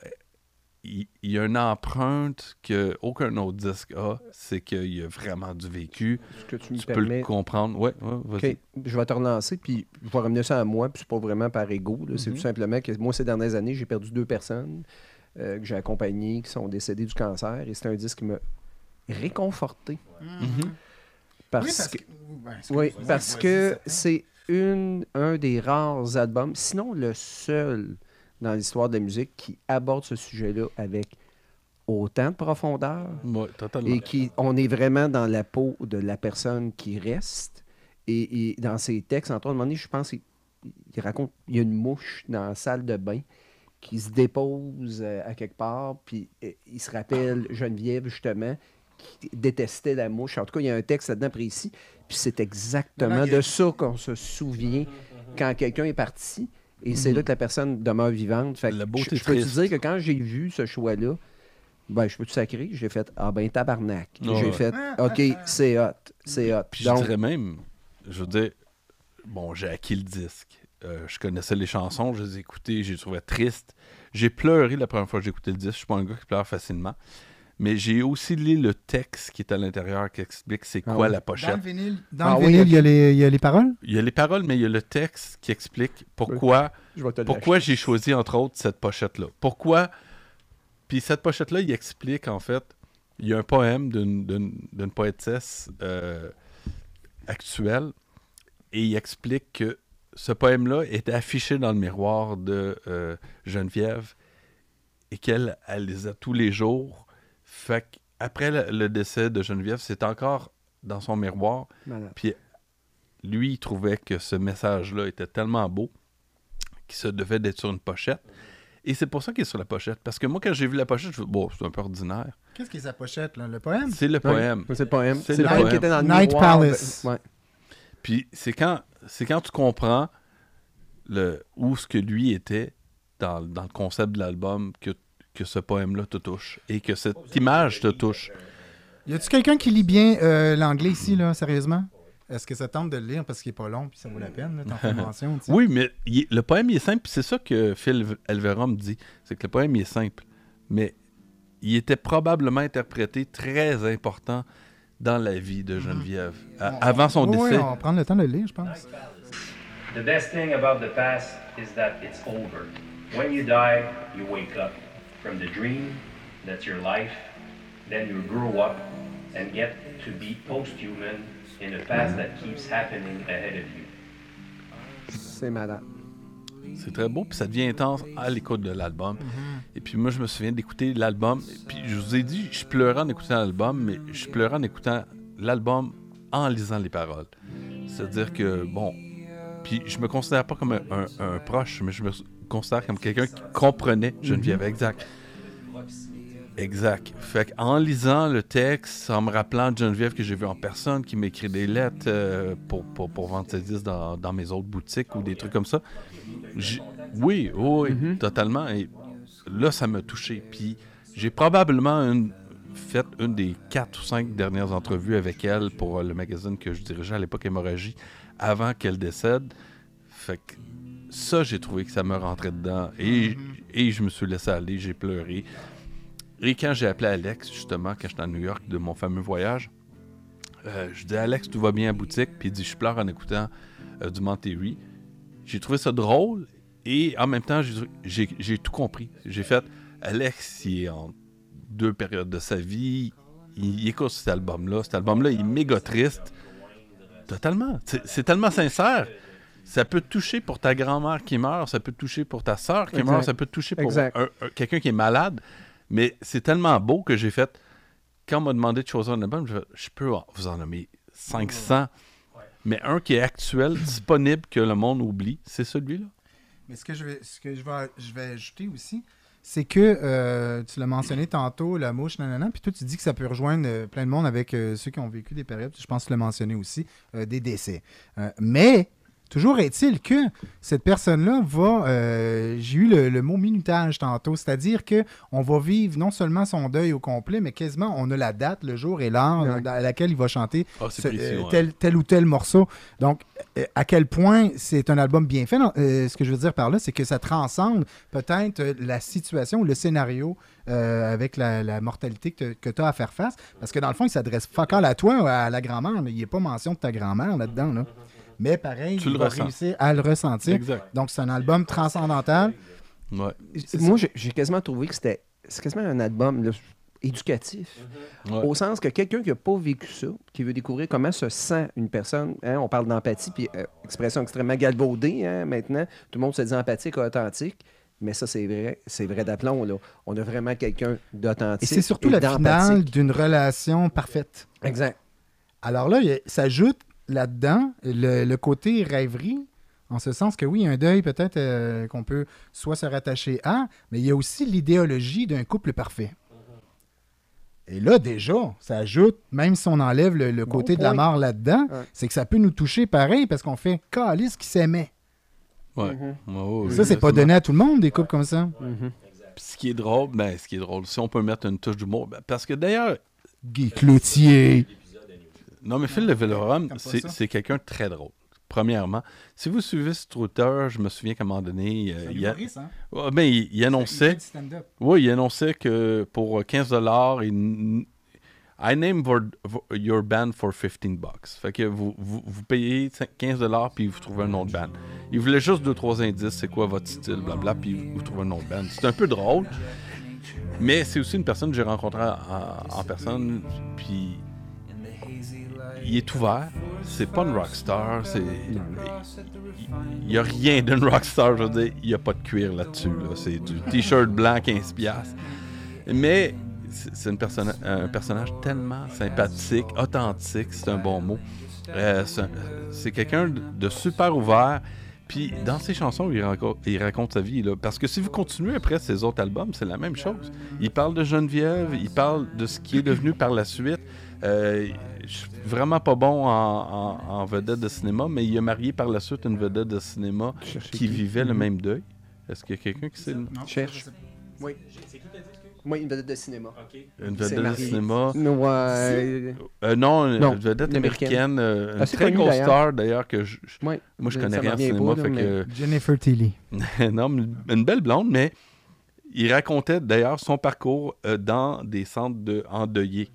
il y a une empreinte que aucun autre disque a, c'est qu'il y a vraiment du vécu. Que tu peux permets? le comprendre. Ouais, ouais, vas-y. OK, je vais te relancer, puis je vais ramener ça à moi, puis c'est pas vraiment par ego. là, C'est Mhm. tout simplement que moi, ces dernières années, j'ai perdu deux personnes euh, que j'ai accompagnées qui sont décédées du cancer, et c'est un disque qui m'a réconforté. Mhm. Parce oui, parce que, ben, oui, vas-y, parce que c'est une, un des rares albums, sinon le seul dans l'histoire de la musique qui aborde ce sujet-là avec autant de profondeur Ouais, totalement. et qui on est vraiment dans la peau de la personne qui reste. Et, et dans ses textes un moment donné, je pense qu'il il raconte il y a une mouche dans la salle de bain qui se dépose euh, à quelque part puis euh, il se rappelle Geneviève justement qui détestait la mouche. En tout cas il y a un texte là-dedans précis puis c'est exactement Non, non, il y a- de ça qu'on se souvient quand quelqu'un est parti et c'est là que la personne demeure vivante fait je, je peux te dire que quand j'ai vu ce choix là ben, je peux te sacrer. J'ai fait Ah ben tabarnak. Ouais, J'ai ouais. fait OK, c'est hot. C'est hot. Puis je dirais même, je veux dire, bon, j'ai acquis le disque. Euh, je connaissais les chansons, je les ai écoutées, j'ai trouvé triste. J'ai pleuré la première fois que j'ai écouté le disque. Je suis pas un gars qui pleure facilement. Mais j'ai aussi lu le texte qui est à l'intérieur qui explique c'est Ah quoi la Dans pochette. le vinyle, dans Ah le oui, vinyle, il, y a les, il y a les paroles? Il y a les paroles, mais il y a le texte qui explique pourquoi pourquoi j'ai choisi, entre autres, cette pochette-là. Pourquoi? Puis cette pochette-là, il explique, en fait, il y a un poème d'une- d'une d'une poétesse euh, actuelle, et il explique que ce poème-là est affiché dans le miroir de euh, Geneviève, et qu'elle elle lisait tous les jours. Fait qu'après le, le décès de Geneviève, c'est encore dans son miroir, Malade. lui, il trouvait que ce message-là était tellement beau qu'il se devait d'être sur une pochette. Et c'est pour ça qu'il est sur la pochette. Parce que moi, quand j'ai vu la pochette, je me suis dit, bon, c'est un peu ordinaire. Qu'est-ce qui est sa pochette, là? Le poème? C'est le poème. C'est le poème. C'est le le poème qui était dans le Night miroir. Palace. Ouais. Puis c'est quand, c'est quand tu comprends le, où ce que lui était dans, dans le concept de l'album que, que ce poème-là te touche. Et que cette image te touche. Y a-tu quelqu'un qui lit bien euh, l'anglais ici, là, sérieusement? Est-ce que ça tente de le lire parce qu'il est pas long puis ça vaut la peine, là, t'en fais mention? Oui, mais est- le poème il est simple, puis c'est ça que Phil Elverum dit. C'est que le poème il est simple. Mais il était probablement interprété très important dans la vie de Geneviève. a- avant son Oui, oui, décès. on va prendre le temps de le lire, je pense. The best thing about the past is that it's over. When you die, you wake up from the dream that's your life, then you grow up and get to be post-human in a past that keeps happening ahead of you. C'est malade. C'est très beau, puis ça devient intense à l'écoute de l'album. Et puis moi, je me souviens d'écouter l'album. Puis je vous ai dit, je pleurais en écoutant l'album, mais je pleurais en écoutant l'album en lisant les paroles. C'est-à-dire que, bon, puis je me considère pas comme un, un- un proche, mais je me considère comme quelqu'un qui comprenait Geneviève, exact. Exact. Fait en lisant le texte, en me rappelant de Geneviève que j'ai vu en personne, qui m'écrit des lettres euh, pour, pour, pour vendre ses disques dans, dans mes autres boutiques ou des trucs comme ça, oui, oui, oui, totalement. Et là, ça m'a touché. Puis j'ai probablement une- fait une des quatre ou cinq dernières entrevues avec elle pour le magazine que je dirigeais à l'époque Hémorragie avant qu'elle décède. Fait que ça, j'ai trouvé que ça me rentrait dedans. Et, et je me suis laissé aller, j'ai pleuré. Et quand j'ai appelé Alex, justement, quand j'étais à New York de mon fameux voyage, euh, je dis Alex, tout va bien à boutique? Puis il dit Je pleure en écoutant euh, du Monterey. J'ai trouvé ça drôle et en même temps, j'ai- tout compris. J'ai fait Alex, il est en deux périodes de sa vie. Il, il écoute cet album-là. Cet album-là, il est méga triste. Totalement. C'est tellement sincère. Ça peut te toucher pour ta grand-mère qui meurt, ça peut te toucher pour ta soeur qui Exact. meurt, ça peut te toucher pour Exact. un- un- quelqu'un qui est malade. Mais c'est tellement beau que j'ai fait. Quand on m'a demandé de choisir un album, je, je peux vous en nommer 500. Mais un qui est actuel, <clears throat> disponible, que le monde oublie, c'est celui-là. Mais ce que je vais, ce que je vais, je vais ajouter aussi, c'est que euh, tu l'as mentionné tantôt, la mouche, nanana, puis toi tu dis que ça peut rejoindre euh, plein de monde avec euh, ceux qui ont vécu des périodes, je pense que tu l'as mentionné aussi, euh, des décès. Euh, mais toujours est-il que cette personne-là va, euh, j'ai eu le, le mot minutage tantôt, c'est-à-dire que on va vivre non seulement son deuil au complet, mais quasiment on a la date, le jour et l'heure Ouais. à laquelle il va chanter Ah, ce- euh, ouais. tel, tel ou tel morceau. Donc, euh, à quel point c'est un album bien fait. Non, euh, ce que je veux dire par là, c'est que ça transcende peut-être la situation, le scénario euh, avec la, la mortalité que, tu as à faire face. Parce que dans le fond, il s'adresse fuck all à toi ou à la grand-mère. mais Il n'y a pas mention de ta grand-mère là-dedans. Là. Mais pareil, Tu il le va ressens. réussir à le ressentir. Exact. Donc, c'est un album transcendantal. Ouais. Moi, j'ai- quasiment trouvé que c'était c'est quasiment un album là, éducatif. Ouais. Au sens que quelqu'un qui n'a pas vécu ça, qui veut découvrir comment se sent une personne, hein, on parle d'empathie, puis euh, expression extrêmement galvaudée hein, maintenant, tout le monde se dit empathique authentique, mais ça c'est vrai, c'est vrai d'aplomb. Là. On a vraiment quelqu'un Et d'authentique. c'est surtout la finale d'empathique. d'une relation parfaite. Exact. Alors là, il y a- s'ajoute là-dedans le, le côté rêverie, en ce sens que oui, il y a un deuil peut-être euh, qu'on peut soit se rattacher à, mais il y a aussi l'idéologie d'un couple parfait. Et là, déjà, ça ajoute, même si on enlève le, le Bon côté de la mort là-dedans, Ouais. c'est que ça peut nous toucher pareil parce qu'on fait calice qui s'aimait. Ouais. Ouais, ouais, Ça, c'est pas donné à tout le monde, des couples comme ça. Mhm. Puis ce qui est drôle, ben, ce qui est drôle, si on peut mettre une touche d'humour, ben, parce que d'ailleurs, Guy Cloutier. Non, mais Phil pas c'est quelqu'un de très drôle. Premièrement, si vous suivez ce Twitter, je me souviens qu'à un moment donné, euh, il, a- hein? Ouais, ben, il, il annonçait, oui, il annonçait que pour 15 dollars, I name your band for 15 bucks. Fait que vous, vous, vous payez 15 dollars puis vous trouvez un nom de band. Il voulait juste deux trois indices, c'est quoi votre style, blabla, puis vous, vous trouvez un nom de band. C'est un peu drôle, mais c'est aussi une personne que j'ai rencontrée en, en personne, puis il est ouvert. C'est pas une rockstar, c'est il n'y a rien d'une rockstar, je veux dire, il n'y a pas de cuir là-dessus. là. C'est du t-shirt blanc 15$. piastres. Mais c'est une personne- un personnage tellement sympathique, authentique, c'est un bon mot. Euh, c'est un- c'est quelqu'un de super ouvert. Puis dans ses chansons, il, raconte, il raconte sa vie. Là. Parce que si vous continuez après ses autres albums, c'est la même chose. Il parle de Geneviève, il parle de ce qui est devenu par la suite. Euh, je suis vraiment pas bon en, en- en vedette de cinéma, mais il a marié par la suite une vedette de cinéma Cherchez qui qui? vivait le Mhm. même deuil. Est-ce qu'il y a quelqu'un qui sait? le- Cherche. Oui. Moi, une vedette de cinéma. Une C'est vedette de cinéma. Euh, non, une Non, une vedette américaine. américaine. euh, une Assez très grosse d'ailleurs. star, d'ailleurs, que je, moi, je connais rien en cinéma. pas, fait que, Jennifer Tilly. <laughs> non, une belle blonde, mais il racontait d'ailleurs son parcours euh, dans des centres de endeuillés.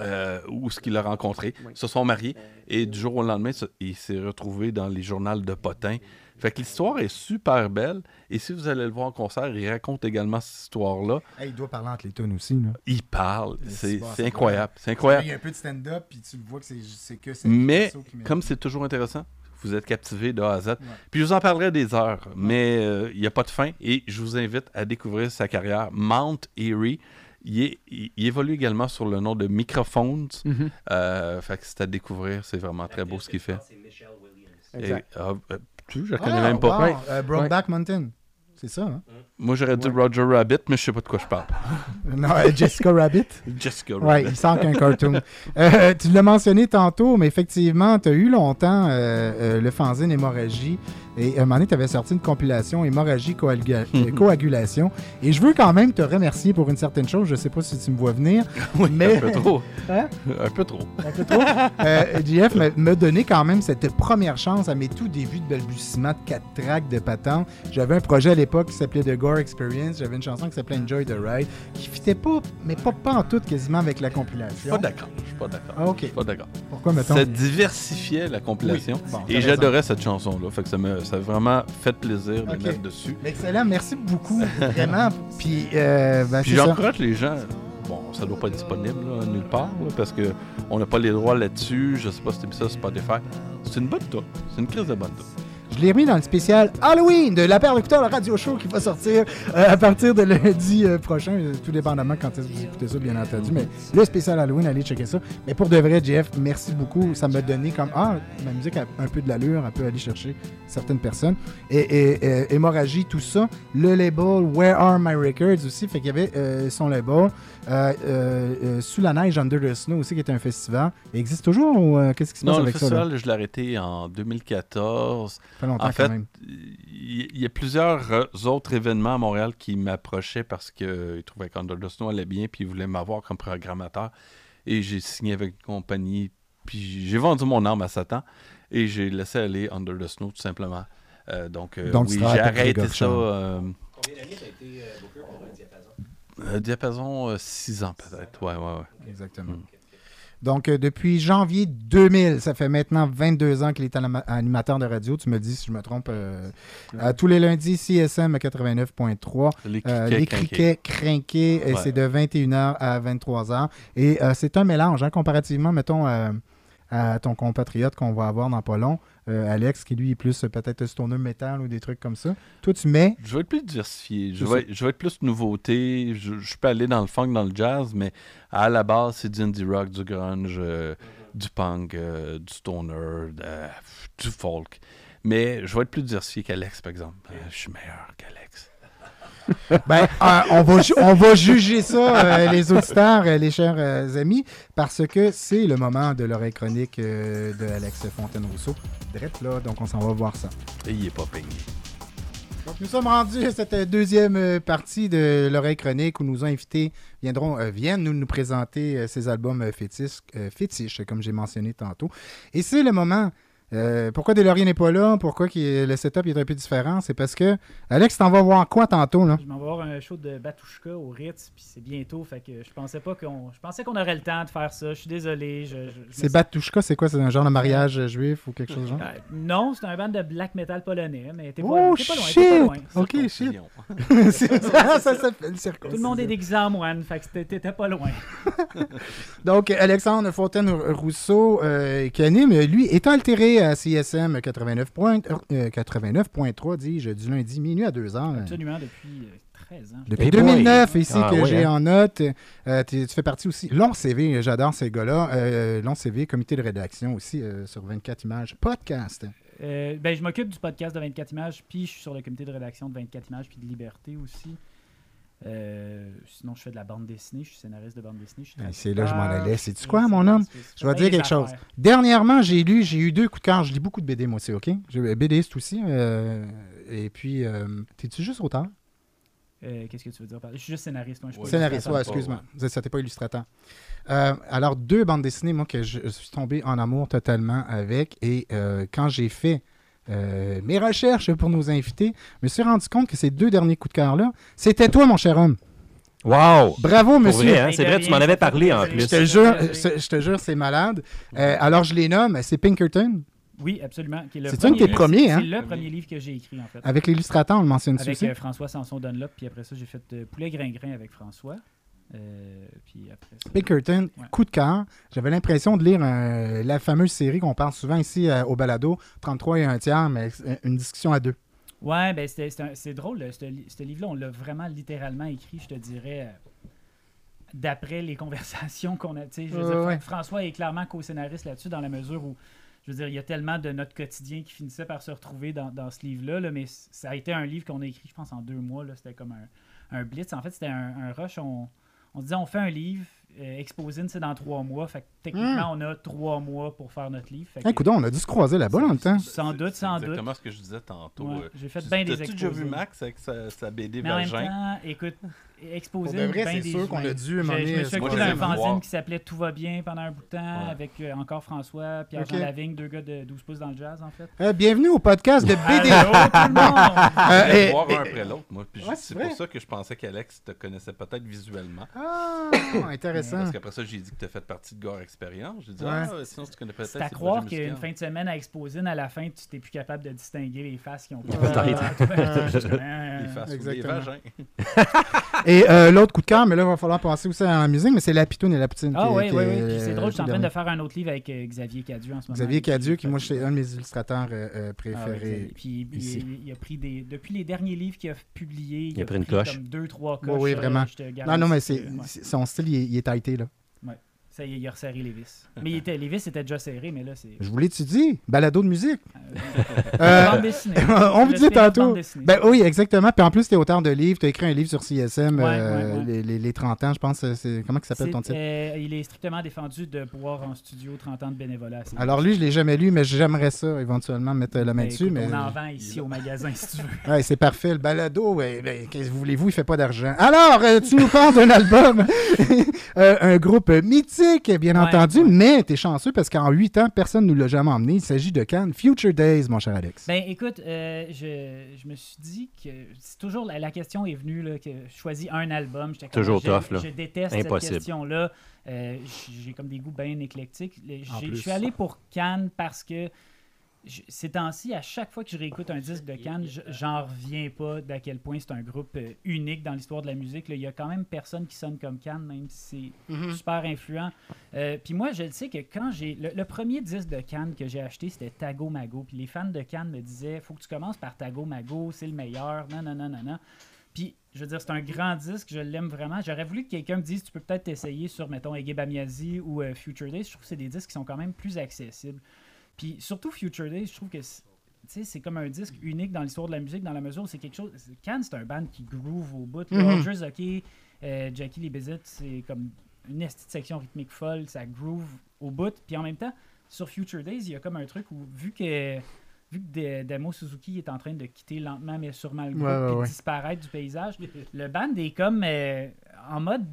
Euh, où ce qu'il a rencontré, Oui. se sont mariés et du jour au lendemain, il s'est retrouvé dans les journaux de Potin. Fait que l'histoire est super belle et si vous allez le voir en concert, il raconte également cette histoire-là. Hey, il doit parler entre les tonnes aussi. Là. Il parle, c'est bon, c'est incroyable, c'est Il incroyable. y a un peu de stand-up, puis tu le vois que c'est que c'est Mais qui comme c'est toujours intéressant, vous êtes captivé de A à Z. Puis je vous en parlerai des heures, mais euh, il n'y a pas de fin et je vous invite à découvrir sa carrière. Mount Erie, il, est- il- il évolue également sur le nom de Microphones. Mhm. Euh, fait que c'est à découvrir, c'est vraiment très beau ce qu'il fait. C'est Michelle Williams. Et, ah, euh, tu je la connais Ah, même pas. wow, Ouais. euh, Brokeback Mountain. C'est ça, hein? Moi j'aurais dit Roger Rabbit, mais je sais pas de quoi je parle. <laughs> Non, euh, Jessica Rabbit. <laughs> Jessica Oui, Rabbit. il sent qu'un cartoon. Euh, tu l'as mentionné tantôt, mais effectivement, tu as eu longtemps euh, euh, le fanzine Hémorragie. Et à un moment donné, tu avais sorti une compilation Hémorragie coagula- euh, <laughs> Coagulation. Et je veux quand même te remercier pour une certaine chose. Je sais pas si tu me vois venir. <laughs> Oui, Mais- un peu trop. <laughs> Hein? Un peu trop. Un peu trop? Euh, JF me, me donnait quand même cette première chance à mes tout débuts de balbutiement de quatre tracks de patente. J'avais un projet à l'époque qui s'appelait The Gore Experience. J'avais une chanson qui s'appelait Enjoy the Ride, qui fitait pas, mais pas, pas en tout quasiment avec la Je suis compilation. pas d'accord. Je suis pas d'accord. Ah, ok. Je suis pas d'accord. Pourquoi, mettons? Ça diversifiait la compilation. Oui. Bon, t'as et j'adorais cette chanson-là. Fait que ça m'a ça a vraiment fait plaisir de Ok. mettre dessus. Excellent, merci beaucoup, <laughs> vraiment. Puis, euh, ben, Puis j'encourage les gens. Bon, ça doit pas être disponible là, nulle part là, parce que on n'a pas les droits là-dessus. Je sais pas si c'était ça Spotify. C'est une bonne tour. C'est une crise de bonne tour. Je l'ai remis dans le spécial Halloween de La Paire d'écouteurs, le radio show qui va sortir euh, à partir de <laughs> lundi euh, prochain, euh, tout dépendamment quand est-ce que vous écoutez ça, bien entendu. Mais le spécial Halloween, allez checker ça. Mais pour de vrai, Jeff, merci beaucoup. Ça m'a donné comme Ah, ma musique a un peu de l'allure, elle peut aller chercher certaines personnes. Et, et, et- hémorragie, tout ça. Le label Where Are My Records aussi, fait qu'il y avait son label. Sous la neige, Under the Snow aussi, qui était un festival. Il existe toujours ou qu'est-ce qui se passe Non, le avec ça? Là? festival, je l'ai arrêté en 2014. Ça fait longtemps En fait, quand même. il y a plusieurs euh, autres événements à Montréal qui m'approchaient parce qu'ils trouvaient qu'Under the Snow allait bien puis ils voulaient m'avoir comme programmateur. Et j'ai signé avec une compagnie. Puis j'ai vendu mon âme à Satan et j'ai laissé aller Under the Snow tout simplement. Euh, donc, euh, oui, j'ai arrêté ça. Euh, Combien d'années t'as été euh, booker pour un diapason? euh, diapason, 6 ans peut-être. Ouais, ouais, ouais. Exactement. Mm. Donc, euh, depuis janvier 2000, ça fait maintenant 22 ans qu'il est anima- animateur de radio. Tu me dis si je me trompe. euh, tous les lundis, CSM 89.3. Les Euh, criquets les crinqués. criquets crinqués, Ouais. c'est de 21h à 23h. Et euh, c'est un mélange, hein, comparativement, mettons, euh, à ton compatriote qu'on va avoir dans pas long, euh, Alex, qui lui est plus euh, peut-être stoner metal ou des trucs comme ça. Toi, tu mets. Je vais être plus diversifié. Je vais, je vais être plus nouveauté. Je, je peux aller dans le funk, dans le jazz, mais à la base, c'est du indie rock, du grunge, euh, du punk, euh, du stoner, du folk. Mais je vais être plus diversifié qu'Alex, par exemple. Je suis meilleur qu'Alex. <laughs> Ben, euh, on, va on va juger ça, euh, les auditeurs, euh, les chers euh, amis, parce que c'est le moment de l'oreille chronique de Alex Fontaine-Rousseau. Drette là, donc on s'en va voir ça. Et il est pas peigné. Donc, nous sommes rendus à cette deuxième partie de l'oreille chronique où nos invités viendront, euh, viennent nous, nous présenter euh, ces albums fétiches, euh, fétiches, comme j'ai mentionné tantôt. Et c'est le moment. Euh, pourquoi Delorien n'est pas là? Pourquoi le setup est un peu différent? C'est parce que, Alex, t'en vas voir quoi tantôt? Là? Je m'en vais voir un show de Batushka au Ritz, puis c'est bientôt, fait que je pensais pas qu'on. Je pensais qu'on aurait le temps de faire ça. Je suis désolé. Je, je- je me C'est Batushka, c'est quoi? C'est un genre de mariage euh, juif ou quelque chose de genre? Euh, non, c'est un band de black metal polonais, mais t'es pas, Oh, pas loin. shit! T'es pas loin. Ok, shit. <laughs> <laughs> Ça, ça s'appelle circoncision. Tout le monde est déguisé en moine, fait que t'étais- t'étais pas loin. <laughs> Donc, Alexandre Fontaine-Rousseau, euh, qui anime, lui, est altéré à CSM 89 point- euh, 89.3, dis-je, du lundi minuit à 2 heures. Absolument, depuis euh, 13 ans. Depuis Hey 2009, boy. ici, Ah, que ouais, j'ai hein. en note. Euh, tu tu fais partie aussi. Long CV, j'adore ces gars-là. Euh, long CV, comité de rédaction aussi euh, sur 24 images. Podcast. Euh, ben, je m'occupe du podcast de 24 images, puis je suis sur le comité de rédaction de 24 images, puis de Liberté aussi. Euh, sinon, je fais de la bande dessinée, je suis scénariste de bande dessinée. je suis Ah, c'est là que je m'en traducteur, allais. suis quoi, mon homme? Je vais dire quelque chose. Dernièrement, j'ai lu, j'ai eu deux coups de cœur. Je lis beaucoup de BD, moi aussi, OK? Je BDiste aussi. euh, et puis, euh, t'es-tu juste auteur? Euh, Qu'est-ce que tu veux dire? Je suis juste scénariste. Moi, je suis pas Scénariste, ouais, excuse-moi. C'est ça, t'es pas illustrateur. Euh, alors, deux bandes dessinées, moi, que je, je suis tombé en amour totalement avec. Et euh, quand j'ai fait euh, mes recherches pour nos invités, je me suis rendu compte que ces deux derniers coups de cœur-là, c'était toi, mon cher homme. Wow! Bravo, monsieur. vrai, hein? C'est vrai, tu m'en avais parlé en Je plus. te jure, je, je te jure, c'est malade. Euh, alors, je les nomme, c'est Pinkerton, Oui, absolument. C'est un de tes premiers, hein? C'est le premier livre que j'ai écrit, en fait. avec l'illustrateur, on le mentionne Avec aussi. euh, François Sanson Dunlop, puis après ça, j'ai fait euh, Poulet Gringrin avec François. Euh, puis après ça. Pinkerton, Ouais. coup de cœur. J'avais l'impression de lire euh, la fameuse série qu'on parle souvent ici euh, au balado, 33 et un tiers, mais une discussion à deux. Ouais, ben c'est drôle. Ce li- ce livre-là, on l'a vraiment littéralement écrit, je te dirais, d'après les <laughs> conversations qu'on a. Je veux Ouais, dire, ouais. François est clairement co-scénariste là-dessus, dans la mesure où, je veux dire, il y a tellement de notre quotidien qui finissait par se retrouver dans, dans ce livre-là, là, mais ça a été un livre qu'on a écrit, je pense, en deux mois. C'était comme un, un blitz. En fait, c'était un, un rush. On, on se disait, on fait un livre, euh, Exposine, c'est dans trois mois. Fait techniquement, on a trois mois pour faire notre livre. Fait que- Hey, coudonc, on a dû se croiser là-bas dans le temps. Sans doute, sans doute. exactement ce que je disais tantôt. Ouais, euh, J'ai fait tu- bien des T'as-tu déjà vu exposés. Max avec sa, sa BD Mais en même Vagin? temps, écoute, exposer Pour de vrai, c'est sûr qu'on a dû, moment je me suis occupé d'un fanzine qui s'appelait Tout va bien pendant un bout de temps Ouais. avec euh, encore François, Pierre-Jean. Lavigne, deux gars de 12 pouces dans le jazz en fait. Euh, bienvenue au podcast de BD. Allô tout le monde! <laughs> Euh, voir un après l'autre, moi. C'est pour ça que je pensais qu'Alex te connaissait peut-être visuellement. Ah, <coughs> intéressant. Parce qu'après ça, j'ai dit que tu as fait partie de Gore Experience. J'ai dit, Ouais. ah, sinon tu connais peut-être. C'est à croire qu'une fin de semaine à Exposine, à la fin, tu t'es plus capable de distinguer les faces qui ont pas. Peut-être. <laughs> Les faces ou les Exactement. vagins. <laughs> Et euh, l'autre coup de cœur, mais là, il va falloir passer aussi à la musique, mais c'est La Pitoune et la Poutine. Ah qui- oui, qui oui, est, oui. Puis c'est euh, drôle, je suis en tout train de faire un autre livre avec euh, Xavier Cadieux en ce moment. Xavier Qui- Cadieux, qui moi, c'est un de mes illustrateurs euh, euh, Ah ouais, préférés. Puis il, a pris des. Depuis les derniers livres qu'il a publiés, il, a pris une comme deux, trois coches. oui, euh, vraiment. je te non, non, mais ouais. son style, il est, il est tighté, là. Ça y est, il a resserré les vis. <laughs> Mais il était, les vis étaient déjà serrés, mais là, c'est. Je vous l'ai-tu dit? Balado de musique. Euh, Euh, bande dessinée. <laughs> on vous dit tantôt. Ben oui, exactement. Puis en plus, tu es auteur de livres. Tu as écrit un livre sur CSM, Ouais, euh, ouais, ouais. Les, les- les 30 ans, je pense. euh, Comment ça s'appelle ton titre? euh, il est strictement défendu de pouvoir en studio 30 ans de bénévolat. Alors lui, je l'ai jamais lu, mais j'aimerais ça éventuellement mettre la main Ben, dessus. écoute, mais On en vend ici au magasin si tu veux. <laughs> Ouais, c'est parfait. Le balado, ben, qu'est-ce que voulez-vous, il fait pas d'argent. Alors, tu nous parles d'un album, un groupe mythique, bien Ouais, entendu, ouais. mais t'es chanceux parce qu'en huit ans, personne ne nous l'a jamais emmené. Il s'agit de Cannes Future Days, mon cher Alex. Ben écoute, euh, je, je me suis dit que c'est toujours la, la question est venue là, que je choisis un album. J'étais comme, Toujours je, tough, là. Je déteste Impossible. cette question-là. Euh, j'ai comme des goûts bien éclectiques. Je suis allé pour Cannes parce que je- ces temps-ci, à chaque fois que je réécoute un disque de Cannes, je- j'en reviens pas d'à quel point c'est un groupe euh, unique dans l'histoire de la musique. là. Il y a quand même personne qui sonne comme Cannes, même si c'est super influent. Euh, puis moi, je le sais que quand j'ai. Le, le premier disque de Cannes que j'ai acheté, c'était Tago Mago. Puis les fans de Cannes me disaient faut que tu commences par Tago Mago, c'est le meilleur. Non, non, non, non, non. Puis, je veux dire, c'est un grand disque, je l'aime vraiment. J'aurais voulu que quelqu'un me dise tu peux peut-être t'essayer sur, mettons, Ege Bamiasi ou euh, Future Days. Je trouve que c'est des disques qui sont quand même plus accessibles. Puis, surtout Future Days, je trouve que c'est- comme un disque unique dans l'histoire de la musique, dans la mesure où c'est quelque chose. Cannes, c'est un band qui groove au bout. Mhm. Roger Zoki, euh, Jackie Lee Bizet, c'est comme une esti de section rythmique folle, ça groove au bout. Puis en même temps, sur Future Days, il y a comme un truc où, vu que, vu que De- Demo Suzuki est en train de quitter lentement mais sûrement le groupe Ouais, disparaître du paysage, <laughs> le band est comme euh, en mode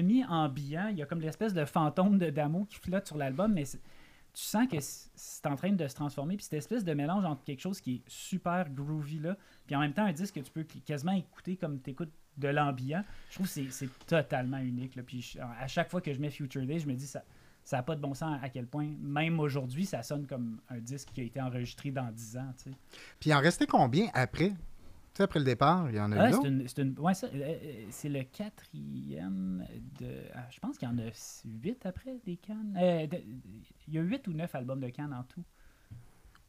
semi-ambiant. Il y a comme l'espèce de fantôme de Damo qui flotte sur l'album, mais c'est- tu sens que c'est en train de se transformer. Puis cette espèce de mélange entre quelque chose qui est super groovy là, puis en même temps un disque que tu peux quasiment écouter comme tu écoutes de l'ambiant. Je trouve que c'est- totalement unique. Là. Puis à chaque fois que je mets Future Days, je me dis ça ça n'a pas de bon sens à quel point, même aujourd'hui, ça sonne comme un disque qui a été enregistré dans 10 ans. tu. Puis en restait combien après? Tu sais, après le départ, il y en a Ah, eu c'est ouais, euh, euh, c'est le quatrième de. ah, je pense qu'il y en a huit après des Cannes. Euh, de- il y a huit ou neuf albums de Cannes en tout.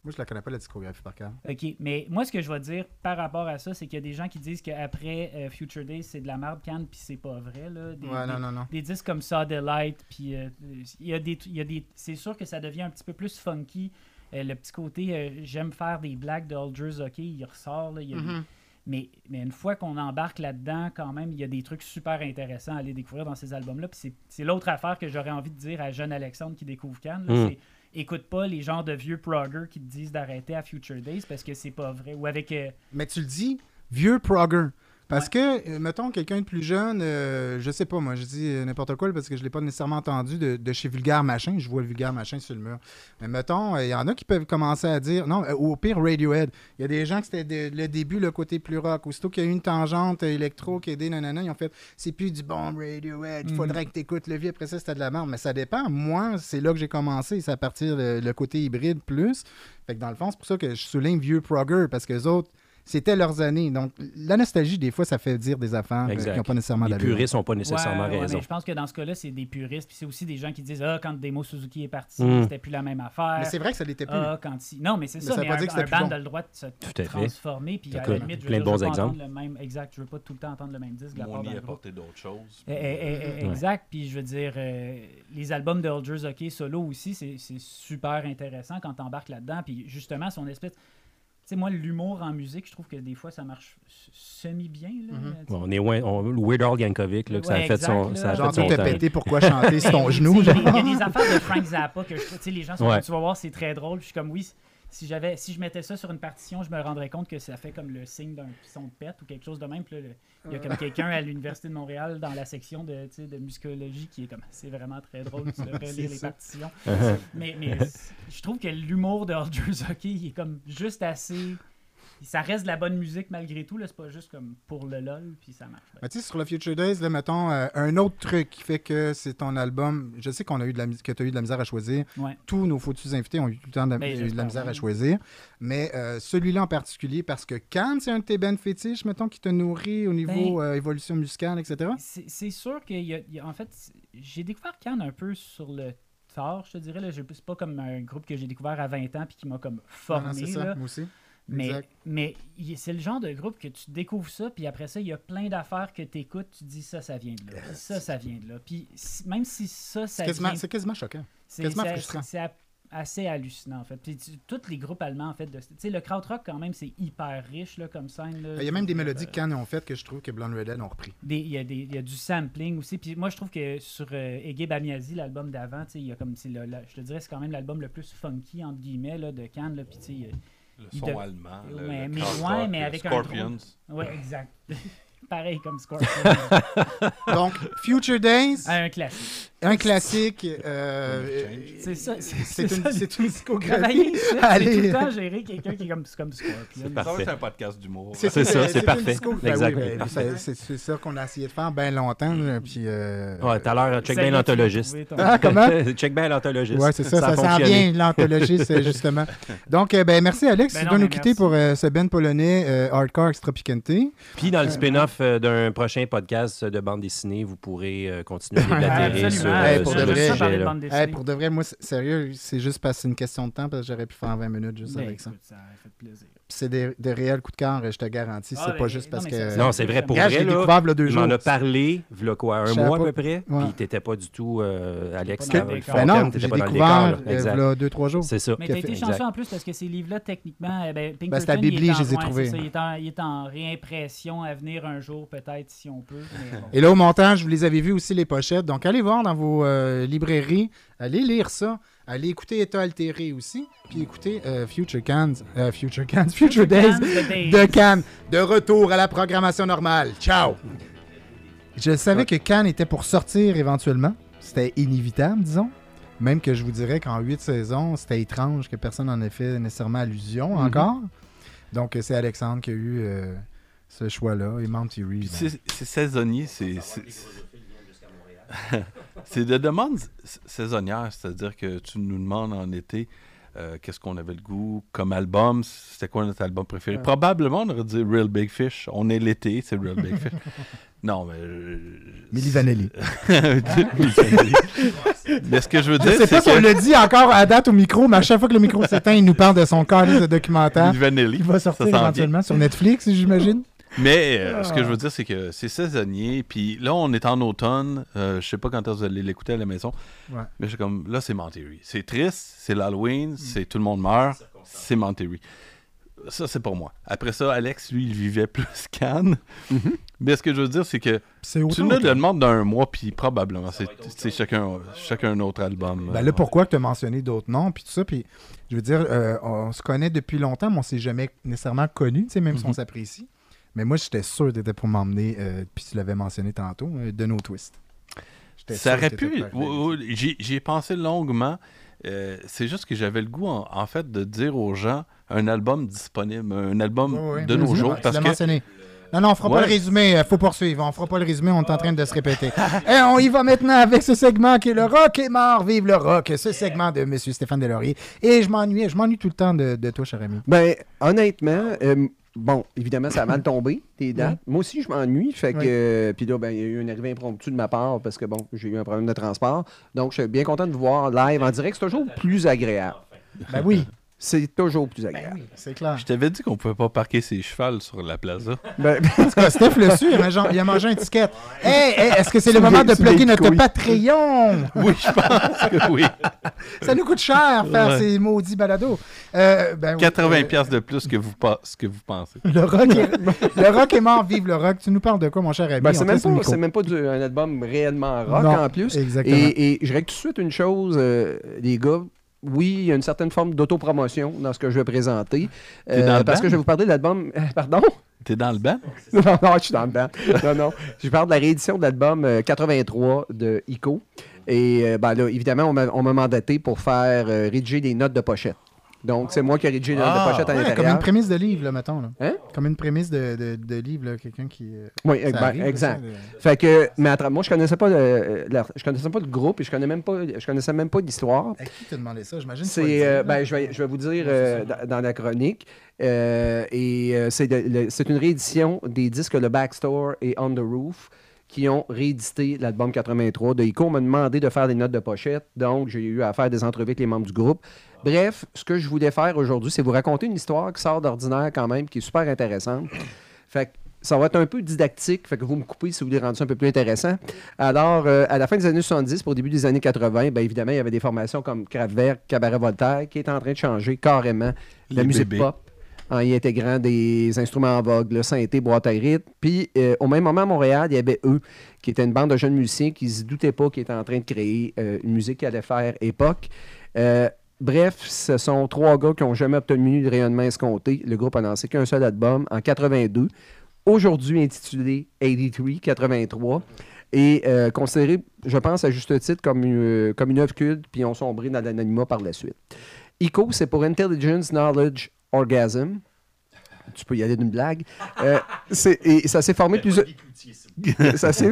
Moi, je la connais pas, la discographie par cœur. OK, mais moi, ce que je vais dire par rapport à ça, c'est qu'il y a des gens qui disent qu'après euh, Future Days, c'est de la merde Cannes, puis c'est pas vrai. Là. Des, Ouais, des- non, non, non. des disques comme ça, Delight, puis euh, il y a des, il y a des, c'est sûr que ça devient un petit peu plus funky. Euh, le petit côté, euh, j'aime faire des blagues de Algers, ok, il ressort. Là, il y a des- Mhm. mais, mais une fois qu'on embarque là-dedans, quand même, il y a des trucs super intéressants à aller découvrir dans ces albums-là. Puis c'est, c'est l'autre affaire que j'aurais envie de dire à jeune Alexandre qui découvre Cannes. là, Mm. c'est écoute pas les genres de vieux proggers qui te disent d'arrêter à Future Days parce que c'est pas vrai. Ou avec. euh, Mais tu le dis, vieux progger. Parce que, euh, mettons, quelqu'un de plus jeune, euh, je sais pas, moi, je dis euh, n'importe quoi parce que je l'ai pas nécessairement entendu de, de chez Vulgaire Machin. Je vois le Vulgaire Machin sur le mur. Mais mettons, il y en a qui peuvent commencer à dire, non, euh, au pire, Radiohead. Il y a des gens que c'était de- le début, le côté plus rock. Aussitôt qu'il y a eu une tangente euh, électro qui a aidé, nanana, ils ont fait, c'est plus du bon Radiohead, il faudrait que tu écoutes le vieux. Après ça, c'était de la merde. Mais ça dépend. Moi, c'est là que j'ai commencé. C'est à partir le, le côté hybride plus. Fait que dans le fond, c'est pour ça que je souligne vieux progger parce que les autres, c'était leurs années. Donc, la nostalgie, des fois, ça fait dire des affaires euh, qui n'ont pas nécessairement Les puristes n'ont pas nécessairement Ouais, ouais, raison. mais je pense que dans ce cas-là, c'est des puristes. Puis c'est aussi des gens qui disent Ah, quand Demo Suzuki est parti, Mm. c'était plus la même affaire. Mais c'est vrai que ça l'était plus. Ah, quand il- Non, mais c'est ça. ça veut Mais pas un, dire que c'était un plus band bon. a le droit de se à fait. transformer. Puis à la limite, je veux bons exemples. entendre le même. Exact. Je veux pas tout le temps entendre le même disque On y apporté d'autres choses. Eh, eh, eh, Exact. Puis je veux dire, euh, les albums de Holgers OK solo aussi, c'est c'est super intéressant quand tu embarques là-dedans. Puis justement, son espèce. Sais, moi, l'humour en musique, je trouve que des fois, ça marche semi-bien. là. Bon, on est loin. On, Weird Al Yankovic, là, que ça a fait son, exact, ça a là. Genre, fait son tout pété, pourquoi chanter sur ton Mais, <laughs> genou? Il y a des affaires de Frank Zappa que je, tu sais, les gens sont Ouais. comme, tu vas voir, c'est très drôle. Puis je suis comme, oui, si, j'avais, si je mettais ça sur une partition, je me rendrais compte que ça fait comme le signe d'un pisson de pète ou quelque chose de même. Puis là, le- il y a comme quelqu'un à l'Université de Montréal dans la section de, de musicologie qui est comme, c'est vraiment très drôle, tu devrais <laughs> lire les ça. partitions. <laughs> Mais je trouve que l'humour de Holgers Hockey, il est comme juste assez. Ça reste de la bonne musique malgré tout. C'est pas juste comme pour le lol, puis ça marche. Tu sais, sur le Future Days, là, mettons, euh, un autre truc qui fait que c'est ton album. Je sais qu'on a eu de la, que tu as eu de la misère à choisir. Ouais. Tous nos foutus invités ont eu tout le temps de, Ben, eu de la misère à choisir. Mais euh, celui-là en particulier, parce que quand c'est un de tes bands fétiches, mettons, qui te nourrit au niveau Ben, euh, évolution musicale, etc. C'est sûr qu'il y, y a- En fait, j'ai découvert Cannes un peu sur le tard, je te dirais. C'est pas comme un groupe que j'ai découvert à 20 ans puis qui m'a comme Non, formé. non, ça, là. moi aussi. Mais, Exact. mais c'est le genre de groupe que tu découvres ça, puis après ça, il y a plein d'affaires que tu écoutes, tu dis ça, ça vient de là. Puis ça, ça vient de là. Puis même si ça, ça vient- c'est quasiment choquant. c'est quasiment frustrant. c'est assez hallucinant, en fait. Puis tu- tous les groupes allemands, en fait, de- tu sais, le krautrock, quand même, c'est hyper riche là, comme scène. là. Il y a même des Euh, mélodies que Cannes ont faites que je trouve que Blonde Redhead ont repris. des- Il y, a des- il y a du sampling aussi. Puis moi, je trouve que sur euh, Ege l'album d'avant, tu sais, il y a comme, c'est le- le- je te dirais, c'est quand même l'album le plus funky, entre guillemets, là, de Cannes. Là, puis Le son de- allemand. le- Ouais, le mais- ouais, mais avec un Scorpions. Ouais, exact. <laughs> Pareil comme Scorpion. Donc, Future Days, un classique. Un classique. euh, C'est ça. c'est C'est une, ça. c'est une discographie. Ici, c'est Allez. tout le temps gérer quelqu'un qui est comme, comme. Ça Parfait. être un podcast d'humour. C'est ça, c'est une parfait. disco- ben Exact. oui, ben, c'est- c'est c'est ça qu'on a essayé de faire bien longtemps. Puis, euh, Ouais, tout à l'heure, check Ça bien l'anthologiste. Ah, comment? <laughs> check bien l'anthologiste. Ouais, c'est ça, ça, a sent bien l'anthologiste, justement. <laughs> Donc, euh, ben, merci Alex. Ben tu non, dois nous quitter pour euh, ce band polonais euh, Hardcore Extra Picante. Puis dans le spin-off euh, d'un prochain podcast de bande dessinée, vous pourrez euh, continuer à <laughs> Absolument. Hey, euh, pour de vrai. ça, parler sujet. de là. bande Hey, dessinée. pour de vrai, moi, sérieux, c'est juste parce que c'est une question de temps parce que j'aurais pu faire 20 minutes juste Ben, avec ça. écoute, ça a fait plaisir. C'est des, des réels coups de cœur, je te garantis. Ah, c'est pas juste non, parce que. Non, c'est vrai pour vrai. l'ai là, deux il jours. a parlé, v'là quoi, un mois pas. à peu près. Ouais. Puis t'étais pas du tout, euh, Alex. Décor. Ben non, j'ai pas dans le découvert euh, Exact. v'là deux, trois jours. C'est ça. Mais t'as été chanceux exact. en plus parce que ces livres-là, techniquement, eh ben, Ben, c'est à Bibli, je les ai trouvés. il, est en, réimpression à venir un jour, peut-être, si on peut. Et là, au montage, vous les avez vus aussi, les pochettes. Donc, allez voir dans vos euh, librairies. Allez lire ça. Allez écouter État altéré aussi. Puis écoutez euh, Future Cans. euh, Future Cans. <laughs> Future Days de Cannes. De retour à la programmation normale. Ciao! Je savais que Cannes était pour sortir éventuellement. C'était inévitable, disons. Même que je vous dirais qu'en huit saisons, c'était étrange que personne n'en ait fait nécessairement allusion Mhm. encore. Donc, c'est Alexandre qui a eu euh, ce choix-là. Et Monty Reed. Puis c'est c'est saisonnier, c'est. <laughs> c'est- C'est de demande s- saisonnière, c'est-à-dire que tu nous demandes en été euh, qu'est-ce qu'on avait le goût comme album, c'était quoi notre album préféré? Ouais. Probablement, on aurait dit Real Big Fish. On est l'été, c'est Real Big Fish. <laughs> non, mais. euh, <laughs> Milli Vanilli. mais ce que je veux dire, Je sais c'est pas si on que. le dit encore à date au micro, mais à chaque fois que le micro s'éteint, il nous parle de son calice de documentaire Milli Vanilli. qui va sortir éventuellement sur Netflix, j'imagine. Mais euh, ce que je veux dire, c'est que c'est saisonnier. Puis là, on est en automne. Euh, je sais pas quand vous allez l'écouter à la maison. Ouais. Mais je suis comme, là, c'est Monterey. C'est triste, c'est l'Halloween, c'est tout le monde meurt, c'est Monterey. Ça, c'est pour moi. Après ça, Alex, lui, il vivait <laughs> plus Cannes. Mais ce que je veux dire, c'est que C'est tu nous le demandes d'un mois, puis probablement, c'est chacun, chacun un autre album. Ben là, pourquoi que tu as mentionné d'autres noms, puis tout ça, puis je veux dire, euh, on se connaît depuis longtemps, mais on s'est jamais nécessairement connus, tu sais, même si on Mhm. s'apprécie. Mais moi, j'étais sûr que tu étais pour m'emmener, euh, puis tu l'avais mentionné tantôt, euh, de No Twist. J'étais Ça aurait t'étais pu. J'y ai pensé longuement. Euh, c'est juste que j'avais le goût, en, en fait, de dire aux gens un album disponible, un album de nos jours. Parce que mentionné. Non, non, on fera pas le résumé. euh, faut poursuivre. On fera pas le résumé. On est en train de se répéter. <laughs> Et on y va maintenant avec ce segment qui est le rock est mort. Vive le rock. Ce segment de M. Stéphane Deslauriers. Et je m'ennuie. Je m'ennuie tout le temps de, de toi, cher ami. Ben, honnêtement, euh, bon, évidemment, ça a mal tombé, tes dates. Moi aussi, je m'ennuie. Fait que. Oui. euh, Puis là, ben, il y a eu une arrivée impromptue de ma part parce que, bon, j'ai eu un problème de transport. Donc, je suis bien content de vous voir live en direct. C'est toujours plus agréable. Ben oui. C'est toujours plus Ben agréable. oui, c'est clair. je t'avais dit qu'on pouvait pas parquer ses chevals sur la plaza. Ben, <laughs> En tout cas, Steph le suit. Il a mangé- il a mangé un ticket. Hey, hey, est-ce que c'est le moment de plugger notre couilles. Patreon? <laughs> oui, je pense que oui. Ça nous coûte cher faire Ouais. ces maudits balados. Euh, ben oui, 80 euh, piastres de plus que vous, ce que vous pensez. Le rock, est, le rock est mort, vive le rock. Tu nous parles de quoi, mon cher ami? ben, c'est même pas, même pas du- un album réellement rock Non, en plus. Exactement. Et, et je règle tout de suite une chose, euh, les gars. Oui, il y a une certaine forme d'autopromotion dans ce que je vais présenter. Euh, T'es dans le parce que je vais vous parler de l'album. <laughs> Pardon? T'es dans le banc? <laughs> non, non, je suis dans le band. Non, non. Je parle de la réédition de l'album euh, 83 de ICO. Et euh, ben là, évidemment, on m'a on m'a mandaté pour faire euh, rédiger des notes de pochette. Donc, c'est moi qui ai rédigé les notes Ah, de pochette à Ouais, comme l'intérieur. une prémisse de livre, là, mettons. Là. Hein? Comme une prémisse de, de, de livre, là, quelqu'un qui. euh, Oui, ben, arrive, exact. ça, de- Fait que, mais moi, je connaissais pas le, je connaissais pas le groupe et je connais même pas, je connaissais même pas l'histoire. À qui t'a demandé ça? J'imagine C'est, euh, ben, je vais, je vais vous dire euh, dans, la chronique. Et de- c'est une réédition des disques Le Backstore et On the Roof qui ont réédité l'album 83 de Ico. On m'a demandé de faire des notes de pochette, donc j'ai eu à faire des entrevues avec les membres du groupe. Bref, ce que je voulais faire aujourd'hui, c'est vous raconter une histoire qui sort d'ordinaire quand même, qui est super intéressante. Fait que ça va être un peu didactique, fait que vous me coupez si vous voulez rendre ça un peu plus intéressant. Alors, euh, à la fin des années 70, pour le début des années 80, bien évidemment, il y avait des formations comme Kraftwerk, Cabaret Voltaire, qui est en train de changer carrément la Les musique bébés. pop en y intégrant des instruments en vogue, le synthé, boîte à rythme. Puis, euh, au même moment, à Montréal, il y avait eux, qui étaient une bande de jeunes musiciens qui ne se doutaient pas qu'ils étaient en train de créer euh, une musique qui allait faire époque. Euh, bref, ce sont trois gars qui n'ont jamais obtenu de rayonnement escompté. Le groupe a lancé qu'un seul album en 82, aujourd'hui intitulé 83, 83, et euh, considéré, je pense, à juste titre comme une, comme une œuvre culte, puis ont sombré dans l'anonymat par la suite. ICO, c'est pour Intelligence, Knowledge, Orgasm. Tu peux y aller d'une blague. Euh, et ça s'est formé plus. <laughs> ça s'est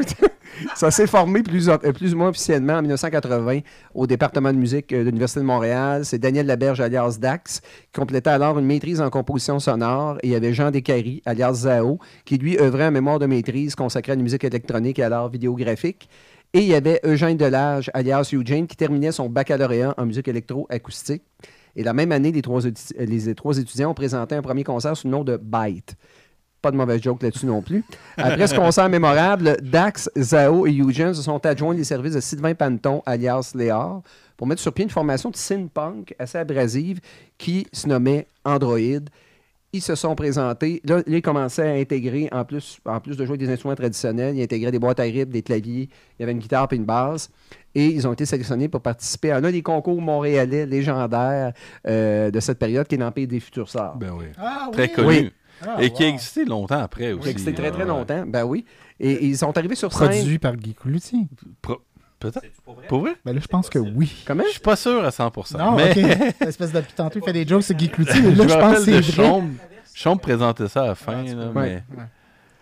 ça s'est formé plus, euh, plus ou moins officiellement en 1980 au département de musique euh, de l'Université de Montréal. C'est Daniel Laberge, alias Dax, qui complétait alors une maîtrise en composition sonore. Et il y avait Jean Descaries, alias Zao, qui lui œuvrait en mémoire de maîtrise consacrée à la musique électronique et à l'art vidéographique. Et il y avait Eugène Delage, alias Eugene, qui terminait son baccalauréat en musique électro-acoustique. Et la même année, les trois, trois étudiants ont présenté un premier concert sous le nom de Byte. Pas de mauvaise joke là-dessus non plus. Après ce concert mémorable, Dax, Zao et Eugene se sont adjoints les services de Sylvain Panton, alias Léar, pour mettre sur pied une formation de synth-punk assez abrasive qui se nommait Android. Ils se sont présentés. Là, ils commençaient à intégrer, en plus, en plus de jouer des instruments traditionnels, ils intégraient des boîtes à rythme, des claviers, il y avait une guitare et une basse. Et ils ont été sélectionnés pour participer à un des concours montréalais légendaires euh, de cette période, qui est l'Empire des Futurs Sorts. Ben oui. Ah, Très oui. connu. Oui. Ah, Et qui a existé longtemps après aussi. Qui a existé très, très euh, longtemps. Ben oui. Et, et ils sont arrivés sur scène. Produit par Guy Cloutier. pro- Peut-être. Pour vrai? Ben là, je pense que oui. Comment? Je suis pas sûr à 100%. Non, mais ok. <laughs> Espèce de tantôt, il fait des jokes, c'est Guy Cloutier. mais Là, je me pense rappelle que c'est de vrai. Chaume. Présentait ça à la fin. tu là, mais... Ouais,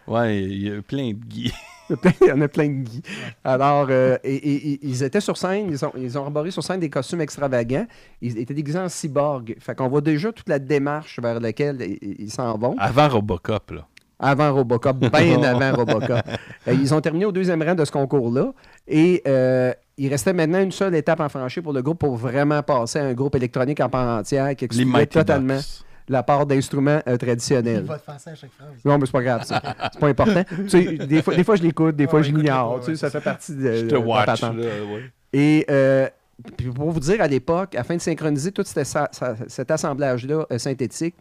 il y a plein de Guy. <laughs> Il y en a plein de Guy. Alors, euh, et, et- et- ils étaient sur scène, ils ont, ils ont arboré sur scène des costumes extravagants. Ils étaient déguisés en cyborg. Fait qu'on voit déjà toute la démarche vers laquelle ils ils s'en vont. Avant Robocop, là. Avant Robocop, <laughs> bien avant Robocop. Euh, ils ont terminé au deuxième rang de ce concours-là. Et euh, il restait maintenant une seule étape à franchir pour le groupe pour vraiment passer à un groupe électronique en part entière qui excluait totalement Ducks. La part d'instruments euh, Il traditionnels. va te faire ça à chaque phrase. Non, mais c'est pas grave, ça. C'est pas important. Tu sais, des, fois, des fois, je l'écoute, des fois, Ouais, je l'ignore. Tu sais, ça fait partie de, Je de te watch, là, ouais. Et euh, puis pour vous dire, à l'époque, afin de synchroniser tout cet, assa- sa- cet assemblage-là euh, synthétique,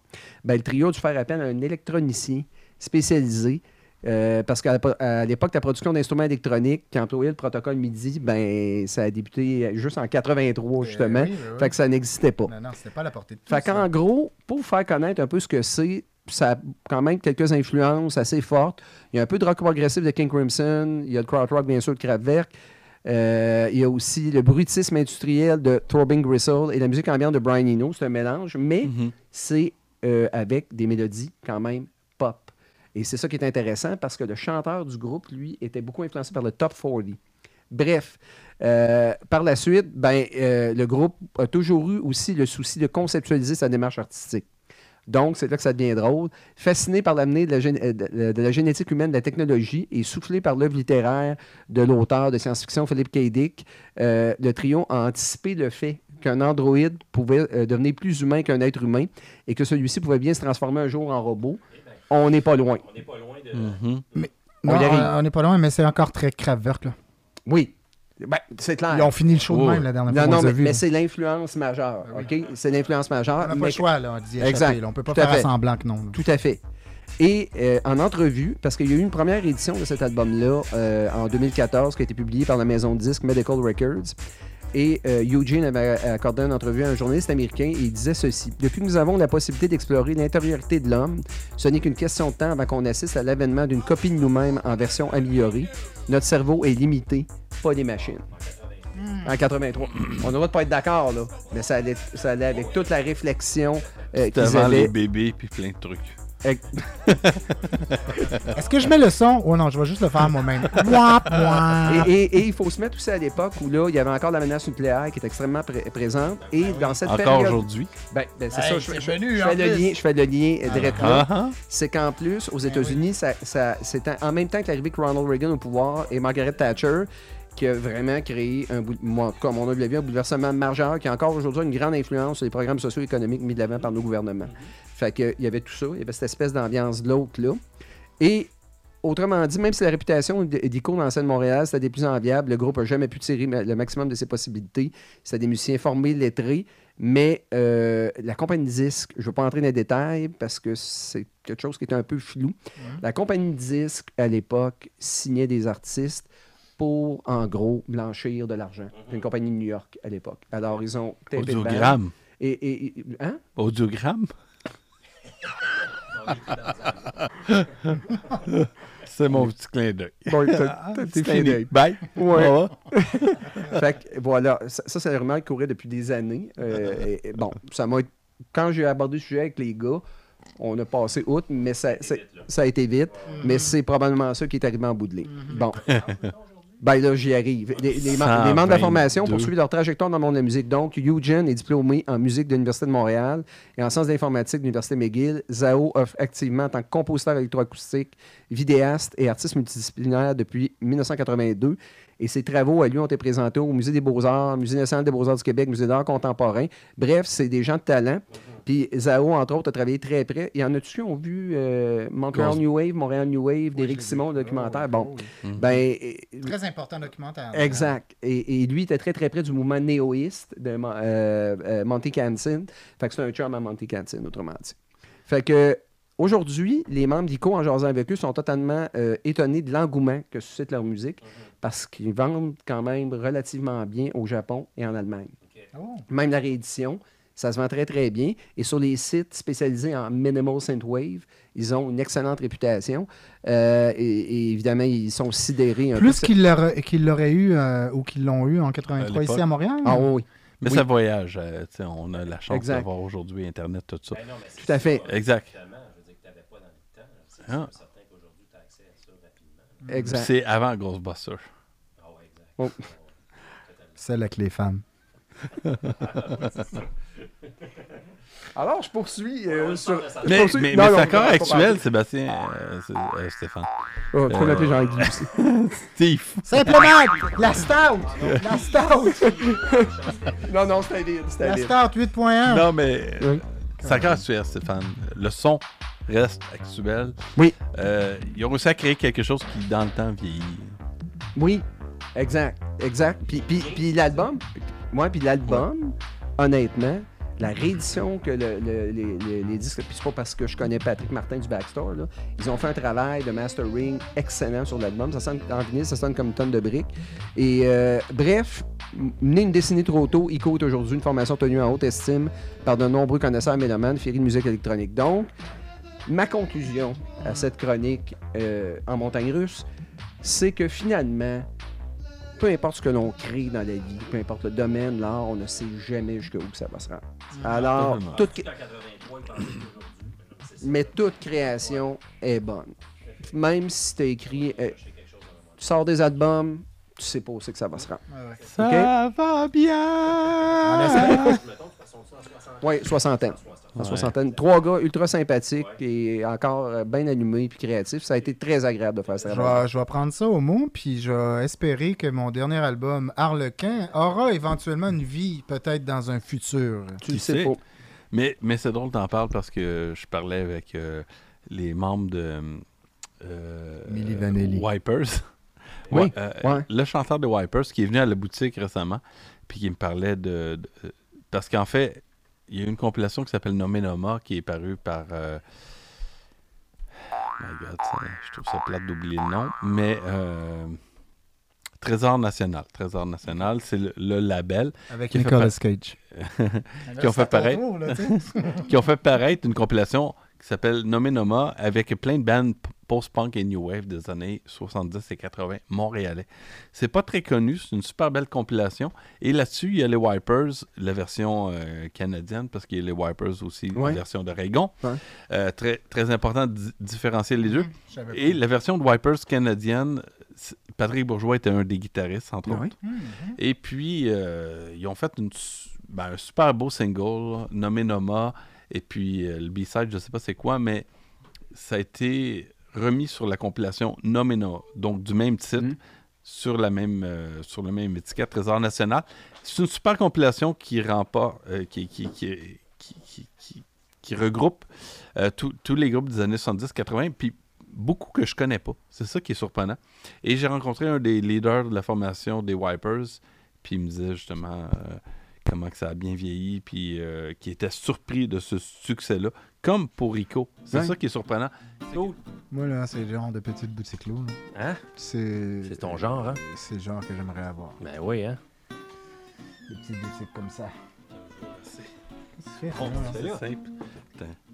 ben, le trio a dû faire appel à un électronicien spécialisé. Euh, parce qu'à l'époque, la production d'instruments électroniques qui employait le protocole MIDI, ben, ça a débuté juste en 83, justement. oui, oui, oui. Fait que ça n'existait pas. Non, non, c'était pas à la portée de tous. Fait qu'en gros, pour vous faire connaître un peu ce que c'est, ça a quand même quelques influences assez fortes. Il y a un peu de rock progressif de King Crimson, il y a le crowd rock bien sûr de Kraftwerk. Euh, il y a aussi le bruitisme industriel de Thorben Gristle et la musique ambiante de Brian Eno. C'est un mélange, mais Mhm. c'est euh, avec des mélodies quand même. Et c'est ça qui est intéressant parce que le chanteur du groupe, lui, était beaucoup influencé par le Top 40. Bref, euh, par la suite, ben, euh, le groupe a toujours eu aussi le souci de conceptualiser sa démarche artistique. Donc, c'est là que ça devient drôle. Fasciné par l'avenir de, la euh, génétique humaine, de la technologie et soufflé par l'œuvre littéraire de l'auteur de science-fiction Philip K. Dick, le trio a anticipé le fait qu'un androïde pouvait devenir plus humain qu'un être humain et que celui-ci pouvait bien se transformer un jour en robot. On n'est pas loin. On n'est pas loin de. Mhm. On Non, y arrive. on n'est pas loin, mais c'est encore très Kraftwerk. Là. Oui. Ben, c'est clair. Ils ont fini le show de même la dernière Non, fois non, mais, mais c'est l'influence majeure. OK? C'est l'influence majeure. On n'a pas mais- le choix là, échapper, Exact. là. On peut pas Tout faire semblant que non. là. Tout à fait. Et euh, en entrevue, parce qu'il y a eu une première édition de cet album-là euh, en 2014 qui a été publiée par la maison de disques Medical Records. Et euh, Eugene avait accordé une entrevue à un journaliste américain et il disait ceci. Depuis que nous avons la possibilité d'explorer l'intériorité de l'homme, ce n'est qu'une question de temps avant qu'on assiste à l'avènement d'une copie de nous-mêmes en version améliorée. Notre cerveau est limité, pas des machines. En 83. On ne pas être d'accord, là. Mais ça allait, ça allait avec toute la réflexion euh, qu'ils avant les avaient. bébés puis plein de trucs. Est-ce que je mets le son? Oh non, je vais juste le faire moi-même. Et, et- et il faut se mettre aussi à l'époque où là, il y avait encore la menace nucléaire qui est extrêmement pré- présente. Et dans cette Encore période. aujourd'hui? Ben, ben, c'est Hey, ça, je, c'est je- venu, je en fais le lien, je fais le lien direct là. Ah, ah. C'est qu'en plus, aux États-Unis, ça, ça- c'est en même temps que l'arrivée de Ronald Reagan au pouvoir et Margaret Thatcher qui a vraiment créé, un, bout- moi, comme on a vu, un bouleversement majeur qui a encore aujourd'hui une grande influence sur les programmes socio-économiques mis de l'avant par nos gouvernements. Fait que, il y avait tout ça, il y avait cette espèce d'ambiance de l'autre là. Et autrement dit, même si la réputation d'Ico dans la scène de Montréal, c'était des plus enviables, le groupe n'a jamais pu tirer le maximum de ses possibilités. C'était des musiciens formés, lettrés, mais euh, la compagnie de disques, je ne veux pas entrer dans les détails parce que c'est quelque chose qui est un peu flou. La compagnie de disques, à l'époque, signait des artistes pour, en gros, blanchir de l'argent. C'est une compagnie de New York à l'époque. Alors, ils ont. Audiogramme. Et, et- et- hein? Audiogramme? C'est mon petit clin d'œil. Bon, fini. d'œil. Bye. Ouais. <laughs> Fait que, voilà, ça, ça, c'est vraiment qui courait depuis des années. Euh, et- et bon, ça m'a. Quand j'ai abordé le sujet avec les gars, on a passé outre, mais ça, ça a été vite. Mais c'est probablement ça qui est arrivé en bout de ligne. Bon. <laughs> Ben là, j'y arrive. Les, les mem- les membres de la formation 122. poursuivent leur trajectoire dans le monde de la musique. Donc, Eugene est diplômé en musique de l'Université de Montréal et en sciences d'informatique de l'Université McGill. Zao offre activement en tant que compositeur électroacoustique, vidéaste et artiste multidisciplinaire depuis 1982. Et ses travaux à lui ont été présentés au Musée des Beaux-Arts, Musée national des Beaux-Arts du Québec, Musée d'art contemporain. Bref, c'est des gens de talent. Puis Zao, entre autres, a travaillé très près. Il y en a-tu qui ont vu euh, Montreal New Wave, Montréal New Wave, d'Éric Simon, le documentaire? Bon, ben, Très important documentaire. Exact. Et, et lui était très très près du mouvement néoïste de euh, euh, Monty Canson. Fait que c'est un chum à Monty Canson, autrement dit. Fait que aujourd'hui, les membres d'ICO, en jasant avec eux, sont totalement euh, étonnés de l'engouement que suscite leur musique parce qu'ils vendent quand même relativement bien au Japon et en Allemagne. Oh. Même la réédition, ça se vend très très bien. Et sur les sites spécialisés en minimal synthwave, ils ont une excellente réputation. Euh, et, et évidemment, ils sont sidérés un peu. Plus qu'ils l'auraient qu'ils l'auraient eu euh, ou qu'ils l'ont eu en 83 À ici à Montréal? Ah oui, Mais Oui. ça voyage. euh, tu on a la chance d'avoir aujourd'hui Internet, tout ça. tout à fait. Exact. Ah. Exact. C'est avant Ghostbusters. Celle avec les femmes. <laughs> Alors, je poursuis euh, sur. Mais, poursuis- mais, c'est encore actuel, Sébastien. euh, c'est- euh, Stéphane. Oh, tu peux m'appeler Jean-Guy aussi. <laughs> Steve. Simplement, la Stout! La Stout! non, non, c'était La. Stout <laughs> 8.1. Non, mais euh, Oui. C'est encore actuel, Stéphane. Le son reste actuel. Oui. Euh, ils ont réussi à créer quelque chose qui, dans le temps, vieillit. Oui, exact, exact. Puis, puis, puis l'album, moi, puis l'album, honnêtement, la réédition que le- le- les, disques, puis c'est pas parce que je connais Patrick Martin du Backstore, là, ils ont fait un travail de mastering excellent sur l'album. Ça sonne en vinyle, ça sonne comme une tonne de briques. Et euh, bref, né une décennie trop tôt, ICO est aujourd'hui une formation tenue en haute estime par de nombreux connaisseurs mélomanes, féris de musique électronique. Donc, ma conclusion à cette chronique euh, en montagne russe, c'est que finalement, peu importe ce que l'on crée dans la vie, peu importe le domaine, l'art, on ne sait jamais jusqu'où ça va se rendre. Alors, Totalement. toute... mais toute création est bonne. Même si tu as écrit, euh, tu sors des albums, tu sais pas où c'est que ça va se rendre. Ça va bien. Oui, soixantaine. En soixantaine. Trois gars ultra sympathiques et encore euh, bien allumés puis créatifs. Ça a été très agréable de faire ça. Je vais, je vais prendre ça au mot, puis je vais espérer que mon dernier album, Harlequin, aura éventuellement une vie, peut-être dans un futur. Tu le Qui sais pas. Mais, mais c'est drôle t'en parles parce que je parlais avec euh, les membres de euh, Milli Vanilli. Wipers. Oui, Ouais, euh, ouais. Le chanteur de Wipers qui est venu à la boutique récemment, puis qui me parlait de. de- parce qu'en fait, il y a une compilation qui s'appelle Nommé Noma qui est parue par. euh, my God, ça- je trouve ça plate d'oublier le nom, mais. euh, Trésor National. Trésor National, c'est le, le label Avec Qui Nicolas Cage. <laughs> Qui ont fait pareil. <laughs> qui ont fait paraître une compilation qui s'appelle Nommé Noma avec plein de bands p- post-punk et new wave des années 70 et 80 montréalais. C'est pas très connu, c'est une super belle compilation. Et là-dessus, il y a les Wipers, la version euh, canadienne, parce qu'il y a les Wipers aussi, Ouais. la version de Reagan. Ouais. Euh, très, très important de di- différencier les deux. Et la version de Wipers canadienne, Patrick Bourgeois était un des guitaristes, entre oui? autres. Et puis, euh, ils ont fait une ben, un super beau single nommé Noma. Et puis, euh, le B-side, je sais pas c'est quoi, mais ça a été remis sur la compilation Nommé Noma, donc du même titre, Mm. sur, la même, euh, sur le même étiquette, Trésor National. C'est une super compilation qui pas, euh, qui, qui, qui, qui, regroupe euh, tous tous les groupes des années 70-80, puis beaucoup que je connais pas. C'est ça qui est surprenant. Et j'ai rencontré un des leaders de la formation des Wipers, puis il me disait justement euh, comment que ça a bien vieilli, puis qui était surpris de ce succès-là, comme pour Rico. C'est Ouais. ça qui est surprenant. Moi, là, c'est le genre de petite boutique là. Hein? C'est C'est ton genre, hein? c'est le genre que j'aimerais avoir. Ben oui, hein? Des petites boutiques comme ça. C'est simple.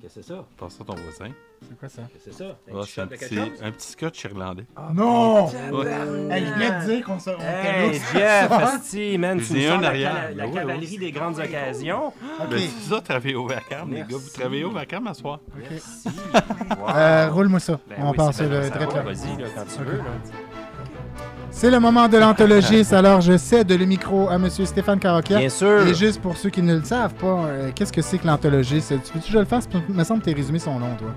Qu'est-ce que c'est ça? Passe ça à ton voisin. C'est quoi ça? Qu'est-ce que c'est ça? Ah, c'est un, petit, un petit scotch irlandais. non! Ouais. Hey, je viens de dire qu'on se on Hey, Jeff, asti, man, tu J'en nous ai sors un la, arrière. cala- la Ben oui, cavalerie oui. des grandes occasions. Ok. Ben, c'est ça, travailler au vacarme, les gars. Vous Merci. travaillez au vacarme à soir? Merci. Euh, Roule-moi ça. Ben on oui, passe c'est le bien, ça direct va. là. Vas-y, là, quand tu veux. Là. C'est le moment de l'anthologiste, <laughs> alors je cède le micro à Monsieur Stéphane Carocchia. Bien sûr. Et juste pour ceux qui ne le savent pas, euh, qu'est-ce que c'est que l'anthologiste? Tu veux-tu que je le fasse? Il me semble que tu résumé son nom, toi.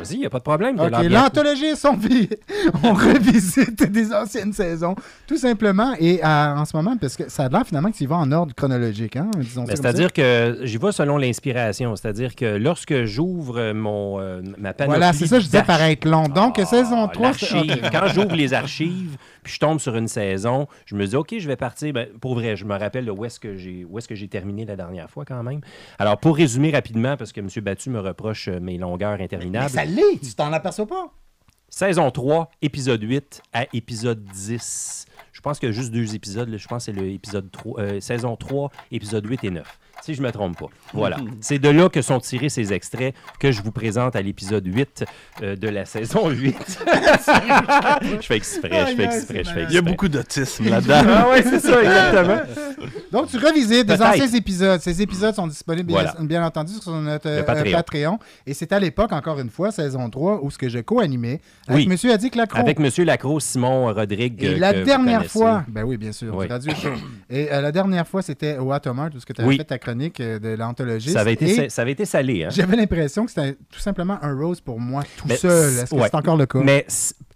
Vas-y, il n'y a pas de problème. Ok, l'anthologiste, <laughs> on, revisite des anciennes saisons, tout simplement. Et euh, en ce moment, parce que ça a l'air finalement que tu y vas en ordre chronologique, hein? Disons Ben, C'est-à-dire que j'y vais selon l'inspiration. C'est-à-dire que lorsque j'ouvre mon, euh, ma panoplie Voilà, c'est ça, je disais d'archi- paraître long. Donc, Ah, saison 3, c'est- l'archive. ok. Quand j'ouvre les archives, puis je tombe sur une saison, je me dis, OK, je vais partir. Ben, pour vrai, je me rappelle de où est-ce que j'ai où est-ce que j'ai terminé la dernière fois quand même. Alors, pour résumer rapidement, parce que M. Battu me reproche euh, mes longueurs Mais interminables. ça l'est, tu t'en aperçois pas? Saison 3, épisode 8 à épisode 10. Je pense qu'il y a juste deux épisodes. Je pense que c'est l'épisode 3, euh, saison 3, épisode 8 et 9. Si je ne me trompe pas. Voilà. <laughs> c'est de là que sont tirés ces extraits que je vous présente à l'épisode 8 euh, de la saison 8. <laughs> je fais exprès, je fais exprès, je fais Il y a exprès. beaucoup d'autisme <laughs> là-dedans. Ah oui, c'est ça, exactement. Donc, tu revisites des anciens épisodes. Ces épisodes sont disponibles, Voilà. bien, bien entendu, sur notre euh, Patreon. Patreon. Et c'est à l'époque, encore une fois, saison 3, où ce que je co-animais avec Oui. M. Adik Lacroix. Avec M. Lacroix, Simon Rodrigue. Et euh, la que dernière fois, ben oui, bien sûr, Oui. du Radio Show. Et euh, la dernière fois, c'était au Atomart, où tu avais Oui. fait ta chronique euh, de l'anthologiste. Ça avait été, sa- ça avait été salé. Hein? J'avais l'impression que c'était tout simplement un rose pour moi tout Mais seul. Est-ce que c'est encore le cas? Mais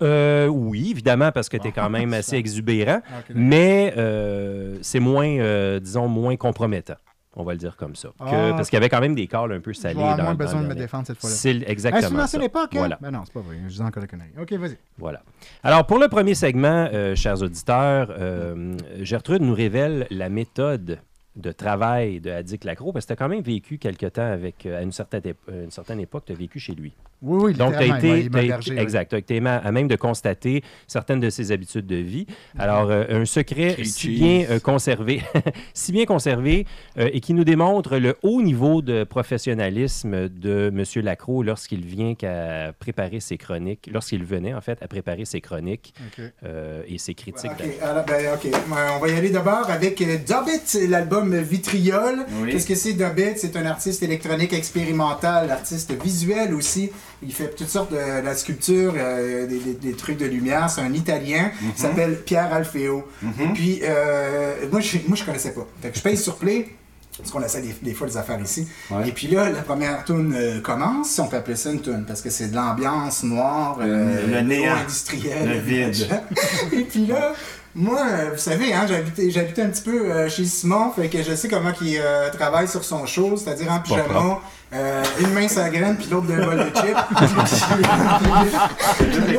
euh, oui, évidemment, parce que tu es quand même assez exubérant, Ah, mais euh, c'est moins, euh, disons, moins compromettant. On va le dire comme ça. Que- Ah, parce qu'il y avait quand même des calls un peu salés. dans, moins besoin de me défendre cette fois-là. C'est Ah, exactement ancienne ça. époque, hein? Voilà. Ben non, c'est pas vrai. Je dis encore la connerie. OK, vas-y. Voilà. Alors, pour le premier segment, euh, chers auditeurs, euh, Gertrude nous révèle la méthode de travail de Addict Lacro, parce que tu as quand même vécu quelque temps avec, euh, à une certaine, euh, une certaine époque, tu as vécu chez lui. Oui, oui, Donc, tu as été, hébergé, oui. exact, t'as été ma- à même de constater certaines de ses habitudes de vie. Alors, euh, un secret Cheese si bien euh, conservé, <laughs> si bien conservé euh, et qui nous démontre le haut niveau de professionnalisme de M. Lacroix lorsqu'il vient qu'à préparer ses chroniques, lorsqu'il venait en fait à préparer ses chroniques euh, et ses critiques. Ok, alors, ben, ok. Euh, On va y aller d'abord avec euh, Dubbit, Vitriol. Oui. Qu'est-ce que c'est Dubbit? C'est un artiste électronique expérimental, artiste visuel aussi. Il fait toutes sortes de, de la sculpture, euh, des, des- des trucs de lumière. C'est un Italien. Mhm. Il s'appelle Pierre Alfeo. Puis, euh, moi, je, moi, je connaissais pas. Fait que je paye sur Play. Parce qu'on essaie des, des fois des affaires ici. Ouais. Et puis là, la première tune euh, commence, si on peut appeler ça une tune, parce que c'est de l'ambiance noire, euh, Le néant. industriel. Le vide. <laughs> Et puis là, moi, euh, vous savez, hein, j'habitais, un petit peu euh, chez Simon, fait que je sais comment il euh, travaille sur son show, c'est-à-dire en pyjama, euh, une main sa graine, puis l'autre d'un bol de chips. <laughs>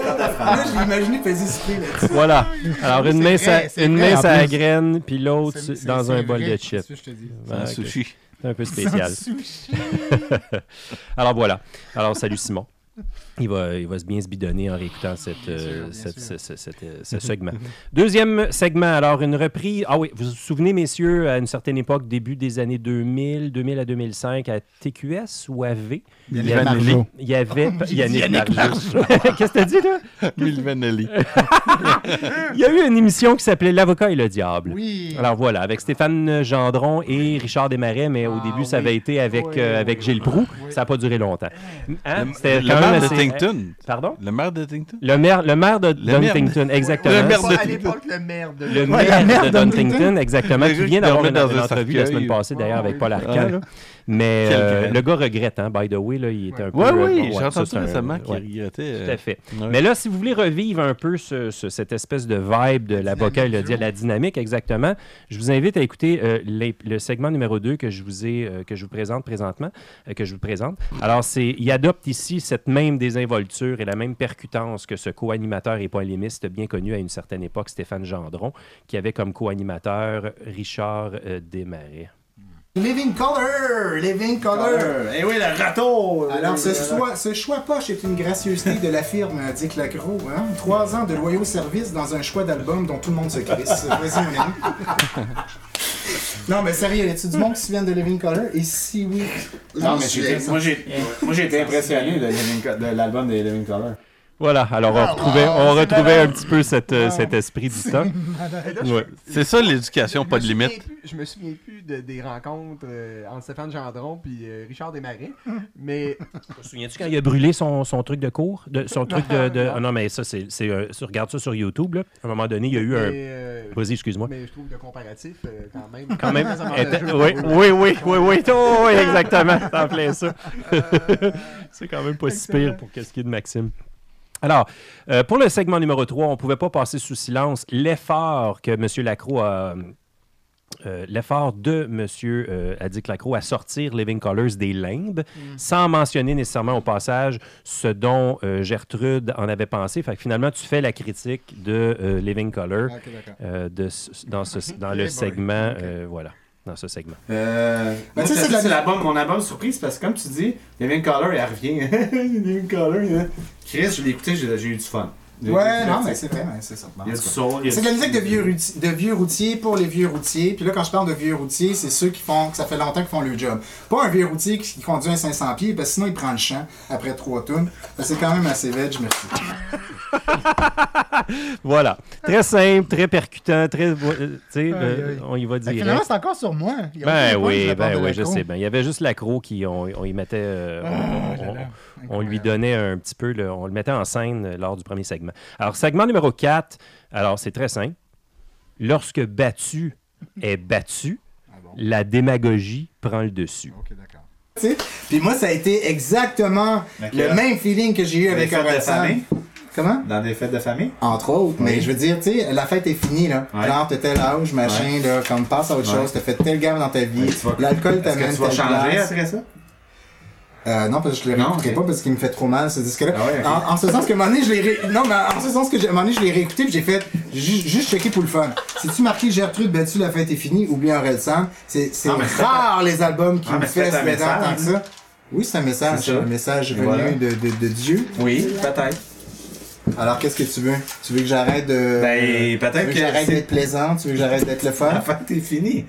Là, là, j'ai imaginé peser ce prix là-dessus. Voilà. Alors, une C'est main, c'est une main, en ça a plus. graine, puis l'autre C'est- c'est- dans c'est un bol vrai, de c'est chips. ça que je te dis. C'est un sushi. C'est un peu spécial. Sushi. <laughs> Alors voilà. Alors salut Simon. Il va, il va se bien se bidonner en réécoutant cette, sûr, euh, cette- ce, ce- euh, ce segment. <laughs> Deuxième segment, alors une reprise. Ah oui, vous vous souvenez, messieurs, à une certaine époque, début des années 2000, 2000 à 2005, à TQS ou à V, il y avait, il y avait <laughs> Yannick, Yannick. <laughs> Qu'est-ce que t'as dit, là? Milvanelli. Il y a eu une émission qui s'appelait L'avocat et le diable. Oui. Alors voilà, avec Stéphane Gendron et Richard Desmarais, mais au Ah, début, ça avait été avec, Oui, euh, avec oui, Gilles. Proux. Oui. Ça n'a pas duré longtemps. Hein? C'était quand même assez- Pardon? Le maire de Tington. Le maire, le maire de Le maire de- Duntington, exactement. Le maire de à l'époque, le maire de Le maire, de exactement, Le qui vient d'avoir une, entrevue la semaine passée, d'ailleurs, avec Paul Arcand. Mais euh, le gars regrette, hein, by the way, là, il était un peu... Oui, euh, oui, ouais, j'ai ça, entendu récemment qu'il regrettait. Tout à fait. Mais là, si vous voulez revivre un peu ce, ce- cette espèce de vibe de l'avocat et le diable, la dynamique, exactement, je vous invite à écouter euh, les- le segment numéro 2 que je vous ai, euh, que je vous présente présentement, euh, que je vous présente. Alors, c'est, il adopte ici cette même désinvolture et la même percutance que ce co-animateur et polémiste bien connu à une certaine époque, Stéphane Gendron, qui avait comme co-animateur Richard euh, Desmarais. Living Color! Living Color! Eh oui, le râteau! Alors, ce choix, ce choix poche est une gracieuseté de la firme Dick Lacroix. Hein? Trois ans de loyaux services dans un choix d'album dont tout le monde se crisse. <laughs> Vas-y, mon ami. Non, mais sérieux, y a-tu du monde qui se souvient de Living Color? Et si oui... Non, mais j'ai été- moi, j'ai été impressionné de, de l'album des Living Color. Voilà, alors on retrouvait, on retrouvait un petit peu cette, euh, cet esprit du temps. Ouais. C'est ça l'éducation, pas de limite. plus- Je me souviens plus de- des rencontres euh, entre Stéphane Gendron et Richard Desmarais, <laughs> mais Te souviens-tu quand il a brûlé son, son truc de cours? De, son truc de. de- Ah non, mais ça, c'est. c'est, euh, tu regardes ça sur YouTube, là. À un moment donné, il y a eu mais, un. euh, Vas-y, excuse-moi. mais je trouve le comparatif euh, quand même. Quand même. <laughs> était- oui, oui, oui, oui, oui, oh, oui, exactement. T'en ça. <laughs> c'est quand même pas si pire pour qu'est-ce qui est de Maxime. Alors, euh, pour le segment numéro 3, on ne pouvait pas passer sous silence l'effort que M. Lacroix a. euh, l'effort de M. Euh, Addict Lacroix à sortir Living Colors des limbes, sans mentionner nécessairement au passage ce dont euh, Gertrude en avait pensé. Fait que finalement, tu fais la critique de Living Color Ok, d'accord. de ce- dans, ce, dans <laughs> le segment. voilà, dans ce segment. Euh, Ben, moi, tu sais, c'est la- l'album, mon album surprise parce que comme tu dis, Living Color, elle revient. Living Color, hein. Chris, je l'ai écouté, j'ai eu du fun. Ouais, non, mais c'est vrai, mais c'est ça. C'est de la musique de vieux, routiers, de vieux routiers pour les vieux routiers. Puis là, quand je parle de vieux routiers, c'est ceux qui font, que ça fait longtemps qu'ils font le job. Pas un vieux routier qui, qui conduit un 500 pieds, parce que sinon il prend le champ après trois tonnes. C'est quand même assez veg, merci. <laughs> Voilà. Très simple, très percutant, très. euh, tu sais, Aïe, euh, on y va finalement, c'est encore sur moi. Il y a Ben oui, ben oui, je cour. sais. Ben, il y avait juste l'accro qui, on, on y mettait. euh, on- Ah, on- lui donnait un petit peu, le- on le mettait en scène lors du premier segment. Alors, segment numéro 4, alors c'est très simple. Lorsque battu est battu, Ah bon? la démagogie prend le dessus. Ok, d'accord. Puis moi, ça a été exactement le même feeling que j'ai eu avec Orelsan. Comment? Dans des fêtes de famille? Entre autres, mais Oui. je veux dire, tu sais, la fête est finie, là. Ouais. Genre, t'as tel âge, machin, là, comme passe à autre Ouais. chose, t'as fait tel gaffe dans ta vie, Ouais, vas- l'alcool Est-ce t'amène que tu vas changer place. après ça? Euh, non, parce que je le Non, réécouterai ok. pas parce qu'il me fait trop mal ce disque-là. Ah ouais, ok. en, en ce sens que un moment donné, je l'ai ré... Non, mais en ce sens que j'ai- un moment donné, je l'ai réécouté puis j'ai fait ju- juste checker pour le fun. Si tu marqué Gertrude Bettu, la fête est finie, oublie un Red Sam. C'est mais rare les albums qui Ah, me mais fessent le tant que ça. Oui, c'est un message, C'est un message venu voilà. de, de, de Dieu. Oui, peut-être. Alors, qu'est-ce que tu veux? Tu veux que j'arrête de. Ben, peut-être tu veux que que j'arrête d'être plaisant? Tu veux que j'arrête d'être le fun? La fête est finie.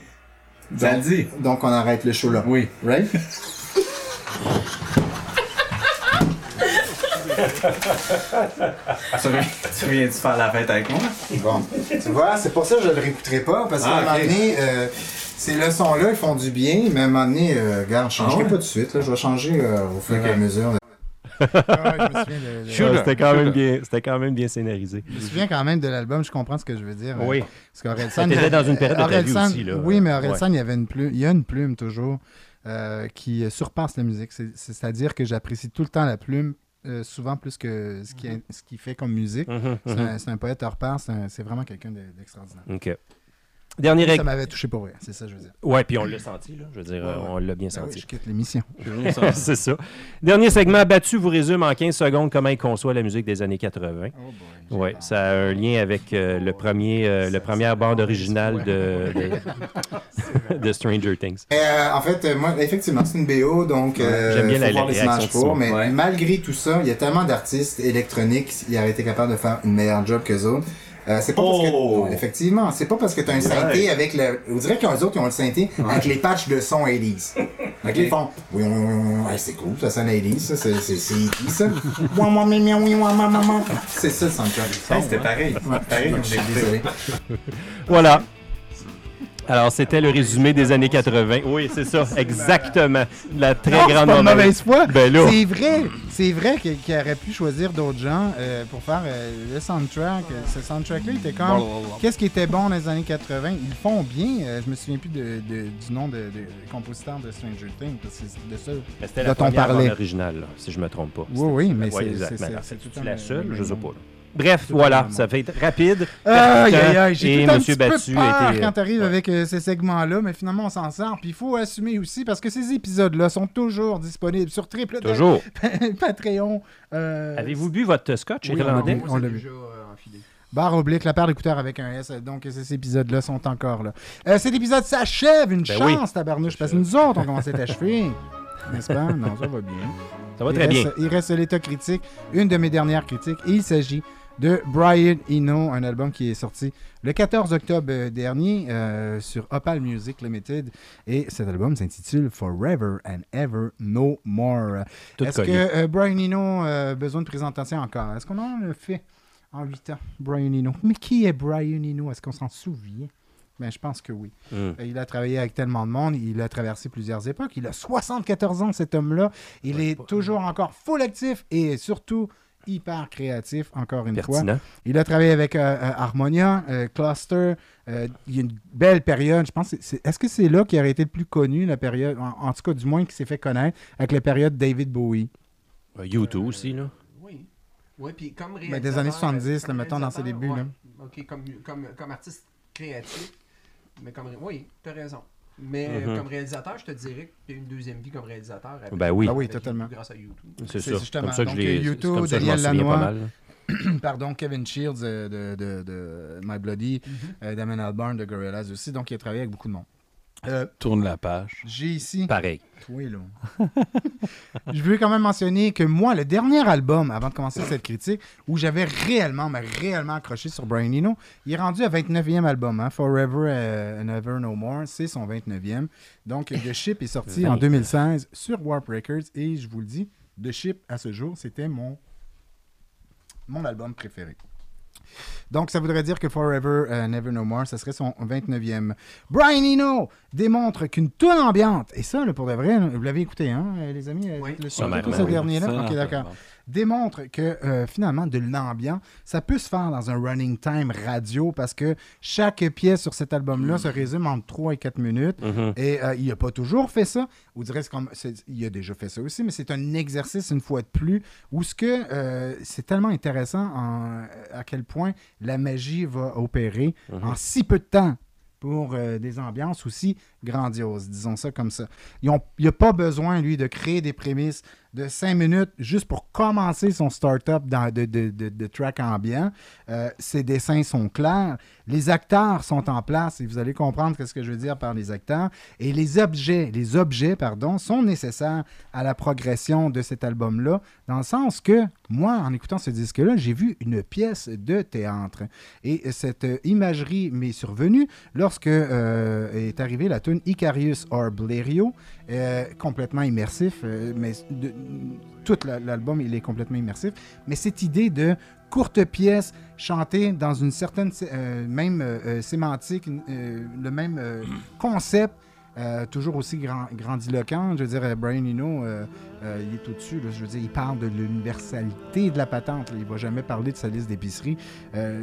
Ça le dit. Donc, on arrête le show là. Oui. Right? <laughs> Tu viens- tu viens-tu faire la fête avec moi? Bon. Tu vois, c'est pour ça que je le réécouterai pas, parce qu'à Ah, un moment ok. donné, euh, ces leçons-là, ils font du bien, mais à un moment donné, euh, regarde, je changerai Ah ouais? pas tout de suite, là, je vais changer euh, au fur et à mesure. Ah C'était quand, même bien- c'était quand même bien scénarisé. Je me souviens quand même de l'album, je comprends ce que je veux dire. Oui. Euh, Parce qu'Orelsan. T'étais dans une période de ta vie Orelsan- aussi, là. Oui, mais Ouais. Orelsan, il y avait une plume, il y a une plume toujours euh, qui surpasse la musique. C'est- C'est-à-dire que j'apprécie tout le temps la plume, euh, souvent plus que ce qu'il ce qu'il fait comme musique. Mhm, C'est un, c'est un poète hors pair, c'est vraiment quelqu'un de- d'extraordinaire. OK. Dernier Ça m'avait touché pour vrai, c'est ça que je veux dire. Ouais, puis on l'a senti, là. Je veux dire, Ouais, ouais. on l'a bien Ben oui, senti. je quitte l'émission. <laughs> c'est ça. Dernier segment, Battu vous résume en 15 secondes comment il conçoit la musique des années 80. Oh Oui, ça a un lien avec euh, le premier, euh, le première bande originale de, de, <laughs> de Stranger Things. Euh, en fait, euh, moi, effectivement, c'est une BO, donc euh, J'aime bien faut la- voir la les images pour, mais Ouais. malgré tout ça, il y a tellement d'artistes électroniques, ils auraient été capables de faire une meilleure job qu'eux autres. Euh, c'est pas parce Oh! que effectivement, c'est pas parce que t'as un synthé avec le on dirait qu'eux autres ils ont le synthé avec les patchs de son 80s. Donc <laughs> ils font oui, oui, oui, c'est cool, ça sonne 80s, ça c'est E.T., ça. <laughs> Ma, ma. C'est ça le soundtrack. Hey, C'était pareil. Ouais, Pareil, donc, désolé. Voilà. Alors, c'était le résumé des années 80. Oui, c'est ça, exactement. La très Non, grande pas de mauvaise. foi. Ben. C'est vrai, c'est vrai qu'il aurait pu choisir d'autres gens euh, pour faire euh, le soundtrack. Ce soundtrack-là était comme. Qu'est-ce qui était bon dans les années 80 Ils font bien. Euh, je me souviens plus de- de- du nom de, de compositeur de Stranger Things parce que c'est de ça. Dont la on première parlait. là, si je me trompe pas. Oui, oui, mais Ouais, c'est- tout la seule, je sais pas. Bref, voilà, ça fait rapide. Aïe, percutant, aïe, aïe, j'ai et tout un Monsieur petit peu Battu peur été. quand t'arrives ouais. avec euh, ces segments-là, mais finalement on s'en sort. Puis il faut assumer aussi parce que ces épisodes-là sont toujours disponibles sur triple Toujours. <laughs> Patreon. euh, Avez-vous bu votre scotch Oui, on l'a irlandais? bu. On l'a vu. déjà euh, enfilé. Barre oblique, la paire d'écouteurs avec un S. Donc, ces épisodes-là sont encore là. Euh, cet épisode s'achève. Une Ben chance, oui. tabarnouche, parce que nous autres, on commence à être achevés. <laughs> N'est-ce pas? Non, ça va bien. Ça va il très bien. reste, Il reste l'état critique, une de mes dernières critiques. Et il s'agit de Brian Eno, un album qui est sorti le 14 octobre euh, dernier euh, sur Opal Music Limited. Et cet album s'intitule Forever and Ever No More. Est-ce que euh, Brian Eno a besoin de présentation encore? Est-ce qu'on en a fait en 8 ans, Brian Eno? Mais qui est Brian Eno? Est-ce qu'on s'en souvient? Ben, je pense que oui. Hmm. Il a travaillé avec tellement de monde, il a traversé plusieurs époques. Il a 74 ans, cet homme-là. Il est toujours encore full actif et surtout hyper créatif, encore une fois. Il a travaillé avec euh, euh, Harmonia, euh, Cluster. euh, il y a une belle période. Je pense. que c'est- Est-ce que c'est là qu'il aurait été le plus connu, la période, en, en tout cas, du moins, qui s'est fait connaître, avec la période David Bowie? Euh, U2 aussi, là. Oui. Oui, puis comme Ben, réalisateur... des années 70, comme là, mettons, dans ses débuts, ouais. là. OK, comme, comme, comme artiste créatif, mais comme... Oui, t'as raison. Mais Mhm. comme réalisateur, je te dirais qu'il y a eu une deuxième vie comme réalisateur. avec- Ben oui. Ah oui, avec totalement. YouTube, Grâce à YouTube. C'est C'est ça. justement. Comme ça que je Donc, l'ai. c'est YouTube, comme ça que je Daniel souviens pas mal. <coughs> Pardon, Kevin Shields euh, de, de, de My Bloody, euh, Damon Albarn de Gorillaz aussi. Donc, il a travaillé avec beaucoup de monde. Euh, Tourne la page. J'ai ici. Pareil. Oui, là. <laughs> Je veux quand même mentionner que moi, le dernier album, avant de commencer cette critique, où j'avais réellement, mais réellement accroché sur Brian Eno, il est rendu à 29e album, hein, Forever and Ever No More, c'est son 29e. Donc, The Ship est sorti en 20. 2016 sur Warp Records, et je vous le dis, The Ship, à ce jour, c'était mon, mon album préféré. Donc, ça voudrait dire que Forever and Never No More, ça serait son 29e. Brian Eno démontre qu'une toune ambiante, et ça, là, pour de vrai, vous l'avez écouté, hein, euh, les amis, euh, Oui. le Sommairement, surtout ce oui. dernier-là? Ok, d'accord. Démontre que euh, finalement, de l'ambiance, ça peut se faire dans un running time radio parce que chaque pièce sur cet album-là se résume entre 3 et 4 minutes. Mhm. Et euh, il n'a pas toujours fait ça. Ou dirait comme il a déjà fait ça aussi, mais c'est un exercice une fois de plus où ce que euh, c'est tellement intéressant en- à quel point la magie va opérer en si peu de temps. pour euh, des ambiances aussi grandioses, disons ça comme ça. Il n'a pas besoin, lui, de créer des prémices de cinq minutes juste pour commencer son start-up dans- de, de, de- de track ambiant. Euh, ses dessins sont clairs. Les acteurs sont en place et vous allez comprendre ce que je veux dire par les acteurs. Et les objets, les objets, pardon, sont nécessaires à la progression de cet album-là, dans le sens que moi, en écoutant ce disque-là, j'ai vu une pièce de théâtre. Et cette imagerie m'est survenue lorsque euh, est arrivée la tune Icarius or Blerio, euh, complètement immersif, euh, mais tout la- l'album il est complètement immersif. Mais cette idée de courte pièce chantée dans une certaine euh, même euh, euh, sémantique, euh, le même <clears throat> concept. toujours aussi grand, grandiloquent. Je veux dire, Brian Eno, il est au-dessus. Je veux dire, il parle de l'universalité de la patente. là. Il ne va jamais parler de sa liste d'épicerie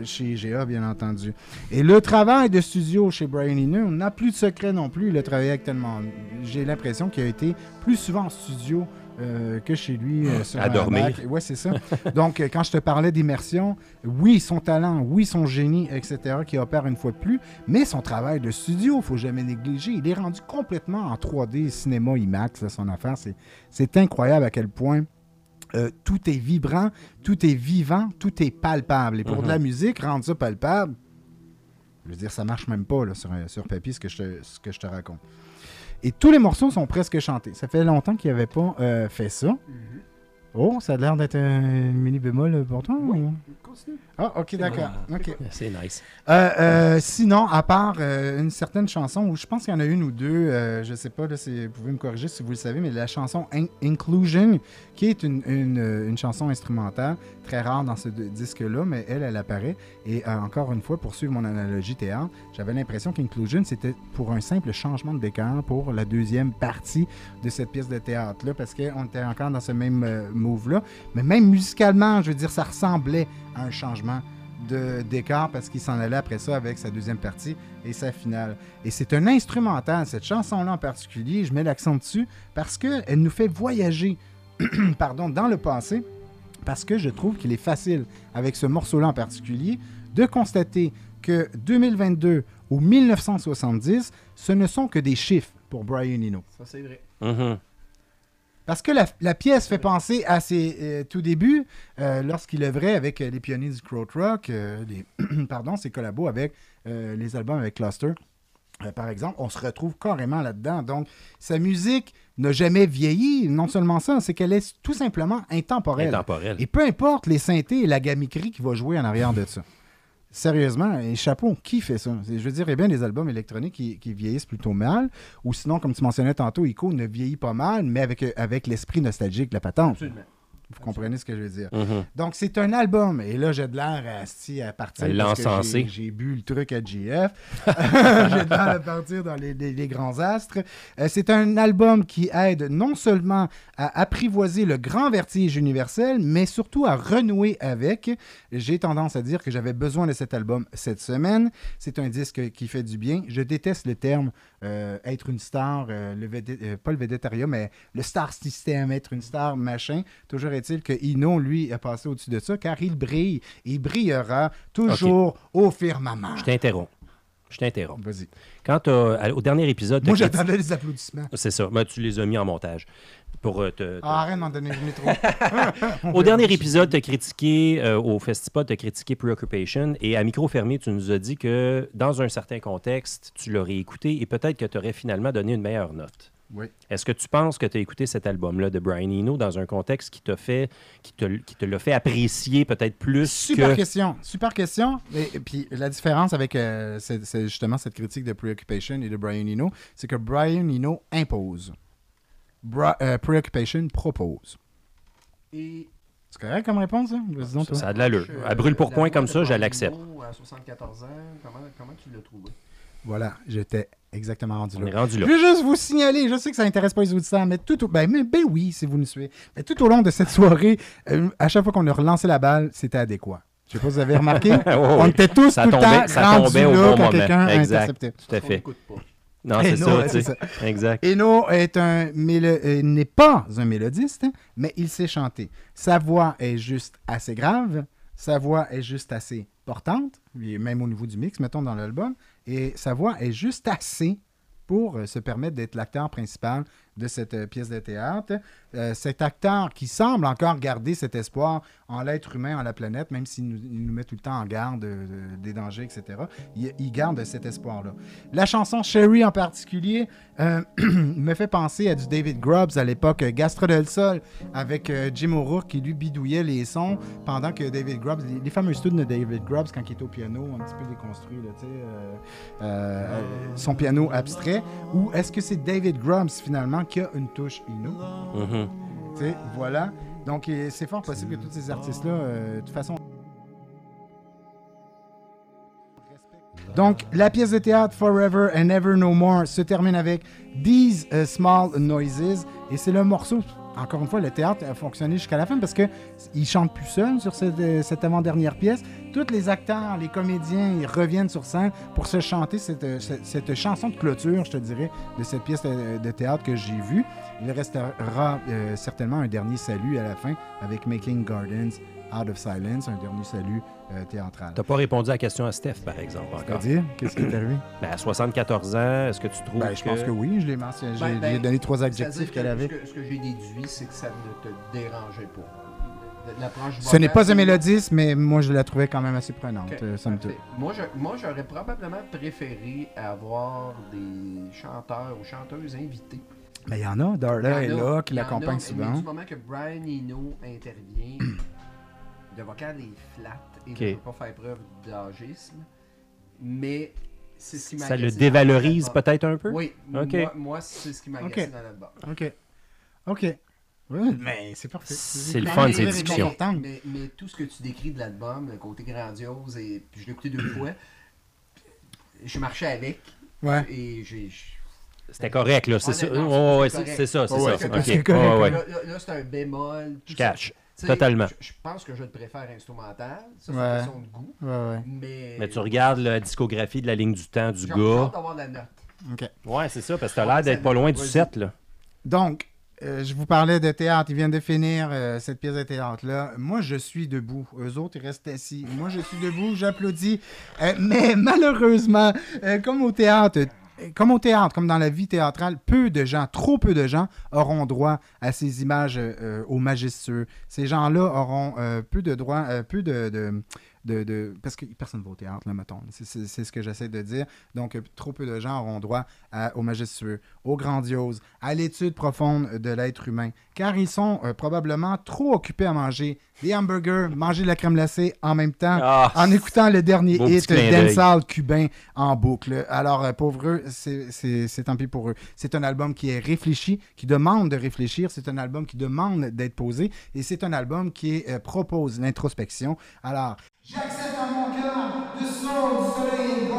chez GA, bien entendu. Et le travail de studio chez Brian Eno, on n'a plus de secret non plus. Il a travaillé avec tellement. J'ai l'impression qu'il a été plus souvent en studio euh, que chez lui. euh, sur À un dormir. Ouais, c'est ça. <laughs> Donc, euh, quand je te parlais d'immersion, oui, son talent, oui, son génie, etc., qui opère une fois de plus, mais son travail de studio, il faut jamais négliger. Il est rendu complètement en 3D, cinéma IMAX, là, son affaire. C'est- incroyable à quel point tout est vibrant, tout est vivant, tout est palpable. Et pour de la musique, rendre ça palpable, je veux dire, ça marche même pas là, sur, sur papier ce que, je te, ce que je te raconte. Et tous les morceaux sont presque chantés. Ça fait longtemps qu'il n'avait pas euh, fait ça. Oh, ça a l'air d'être un mini bémol pour toi? ou- Continue. Ah, ok, d'accord. C'est nice. Euh, euh, sinon, à part euh, une certaine chanson, où je pense qu'il y en a une ou deux, euh, je sais pas, là, vous pouvez me corriger si vous le savez, mais la chanson In- Inclusion, qui est une, une, une chanson instrumentale, très rare dans ce disque-là, mais elle, elle apparaît. Et euh, encore une fois, pour suivre mon analogie théâtre, j'avais l'impression qu'Inclusion, c'était pour un simple changement de décor pour la deuxième partie de cette pièce de théâtre-là, parce qu'on était encore dans ce même euh, move-là. Mais même musicalement, je veux dire, ça ressemblait un changement de décor parce qu'il s'en allait après ça avec sa deuxième partie et sa finale. Et c'est un instrumental, cette chanson-là en particulier, je mets l'accent dessus parce qu'elle nous fait voyager <clears throat> pardon, dans le passé, parce que je trouve qu'il est facile, avec ce morceau-là en particulier, de constater que 2022 ou 1970, ce ne sont que des chiffres pour Brian Eno. Ça, c'est vrai. Mhm. Parce que la, la pièce fait penser à ses euh, tout débuts, euh, lorsqu'il œuvrait avec euh, les pionniers du Krautrock, les, <clears throat> pardon, ses collabos avec les albums avec Cluster. par exemple, on se retrouve carrément là-dedans. Donc, sa musique n'a jamais vieilli. Non seulement ça, c'est qu'elle est tout simplement intemporelle. Intemporel. Et peu importe les synthés et la gamiquerie qui va jouer en arrière de ça. <laughs> Sérieusement, et chapeau, qui fait ça? Je veux dire, il bien des albums électroniques qui, vieillissent plutôt mal, ou sinon, comme tu mentionnais tantôt, Ico ne vieillit pas mal, mais avec, avec l'esprit nostalgique de la patente. Vous comprenez ce que je veux dire? Mhm. Donc, c'est un album. Et là, j'ai de l'air à partir. À parce que l'encenser. j'ai- bu le truc à GF. <laughs> <laughs> j'ai de l'air à partir dans les, les- les grands astres. Euh, c'est un album qui aide non seulement à apprivoiser le grand vertige universel, mais surtout à renouer avec. J'ai tendance à dire que j'avais besoin de cet album cette semaine. C'est un disque qui fait du bien. Je déteste le terme euh, être une star, euh, le euh, pas le védétariat, mais le star system, être une star, machin. Toujours est-il que Ino, lui, a passé au-dessus de ça, car il brille. Il brillera toujours au firmament. Je t'interromps. Je t'interromps. Vas-y. Quand au dernier épisode, Moi, j'attendais les applaudissements. C'est ça. Ben, tu les as mis en montage. Pour euh, te, te- Ah, arrête de m'en donner une trop. <laughs> Au dernier épisode, tu as critiqué, euh, au Festival, tu as critiqué Preoccupation et à micro fermé, tu nous as dit que dans un certain contexte, tu l'aurais écouté et peut-être que tu aurais finalement donné une meilleure note. Oui. Est-ce que tu penses que tu as écouté cet album-là de Brian Eno dans un contexte qui t'a fait, qui te, qui te l'a fait apprécier peut-être plus Super que... question. Super question. Et, et puis la différence avec euh, c'est, c'est justement cette critique de Preoccupation et de Brian Eno, c'est que Brian Eno impose. Bra- euh, Preoccupation propose. Et C'est correct comme réponse, toi. Ça a de l'allure. euh, À brûle pour point comme ça, je l'accepte. À 74 ans, comment, comment tu l'as trouvé? Voilà, j'étais exactement rendu On est là. rendu là. Je veux juste vous signaler, je sais que ça intéresse pas les auditeurs, mais tout au... ben, mais, ben oui, si vous nous suivez. Mais tout au long de cette <laughs> soirée, euh, à chaque fois qu'on a relancé la balle, c'était adéquat. Je sais pas si vous avez remarqué. Oh, <laughs> On était tous Ça tout le tombait- temps ça rendus tombait au là bon quand quelqu'un Exact. interceptait. Tout à fait. Non, c'est ça, c'est sais. ça. Exact. Eno est un mélo- euh, n'est pas un mélodiste, mais il sait chanter. Sa voix est juste assez grave, sa voix est juste assez portante, même au niveau du mix, mettons dans l'album, Et sa voix est juste assez pour euh, se permettre d'être l'acteur principal de cette euh, pièce de théâtre. Euh, cet acteur qui semble encore garder cet espoir en l'être humain, en la planète, même s'il nous, il nous met tout le temps en garde euh, de- des dangers, etc., il, garde cet espoir-là. La chanson Sherry en particulier <clears throat> me fait penser à du David Grubbs à l'époque, Gastre del Sol, avec Jim O'Rourke qui lui bidouillait les sons pendant que David Grubbs, les, les fameux tunes de David Grubbs quand il était au piano, un petit peu déconstruit, son piano abstrait, ou est-ce que c'est David Grubbs finalement qui a une touche Ino? Tu sais, voilà. Donc, c'est fort possible que tous ces artistes-là, euh, de toute façon. Donc, la pièce de théâtre Forever and Ever No More se termine avec These uh, Small Noises. Et c'est le morceau, encore une fois, le théâtre a fonctionné jusqu'à la fin parce que il chante plus seul sur cette, euh, cette avant-dernière pièce. Tous les acteurs, les comédiens, ils reviennent sur scène pour se chanter cette, cette, cette chanson de clôture, je te dirais, de cette pièce de, de théâtre que j'ai vue. Il restera euh, certainement un dernier salut à la fin avec Making Gardens Out of Silence, un dernier salut euh, théâtral. T'as pas répondu à la question à Steph, par exemple, encore. C'est-à-dire, qu'est-ce qui est arrivé? <clears throat> Ben, à 74 ans, est-ce que tu trouves Ben, je pense que oui, je l'ai mentionné. J'ai Ben, ben, j'ai donné trois adjectifs que qu'elle avait. Ce que, ce que j'ai déduit, c'est que ça ne te dérangeait pas. Ce n'est pas un mélodiste, mais moi, je la trouvais quand même assez prenante, euh. Moi, je- moi, j'aurais probablement préféré avoir des chanteurs ou chanteuses invités. Mais il y en a, Darla est Il y en a, là, qui l'accompagne souvent. Mais du moment que Brian Eno intervient, <clears throat> le vocal est flat et ne peut pas faire preuve d'agisme. Mais c'est ce qui ça le dévalorise peut-être un peu? Oui, Ok. moi, moi, c'est ce qui Ok. dans l'album. OK. OK. Oui, mais c'est parfait. C'est le fun, même ces très discussions. réconfortant. Mais, mais tout ce que tu décris de l'album, le côté grandiose, et puis je l'ai écouté deux <clears throat> fois, je marchais avec Ouais. et j'ai. C'était correct, là. C'est ça. Ouais, ouais, c'est c'est c'est ça, c'est Ouais, ça. c'est. Là, c'est un bémol. Je cache. Totalement. Je, je pense que je le préfère instrumental. Ça, c'est Ouais. une question de goût. Ouais, ouais. Mais. Mais tu regardes la discographie de la ligne du temps du J'ai gars. hâte d'avoir la note. OK. Ouais, c'est ça, parce que t'as l'air d'être pas loin du Vas-y. set, là. Donc, euh, je vous parlais de théâtre. Ils viennent de finir euh, cette pièce de théâtre-là. Moi, je suis debout. Eux autres, ils restent assis. Moi, je suis debout, j'applaudis. Euh, mais <laughs> malheureusement, comme au théâtre, comme au théâtre, comme dans la vie théâtrale, peu de gens, trop peu de gens auront droit à ces images euh, au majestueux. Ces gens-là auront peu de droit, euh, peu de, de- de- Parce que personne ne va au théâtre, là, mettons. C'est- ce que j'essaie de dire. Donc, euh, trop peu de gens auront droit à- au majestueux, au grandiose, à l'étude profonde de l'être humain, car ils sont euh, probablement trop occupés à manger des hamburgers, manger de la crème glacée en même temps, Ah, en écoutant le dernier hit dancehall cubain en boucle. Alors, euh, pauvre eux, c'est- c'est c'est tant pis pour eux. C'est un album qui est réfléchi, qui demande de réfléchir, c'est un album qui demande d'être posé, et c'est un album qui euh, propose l'introspection. Alors, J'accepte en mon cœur the soul, soleil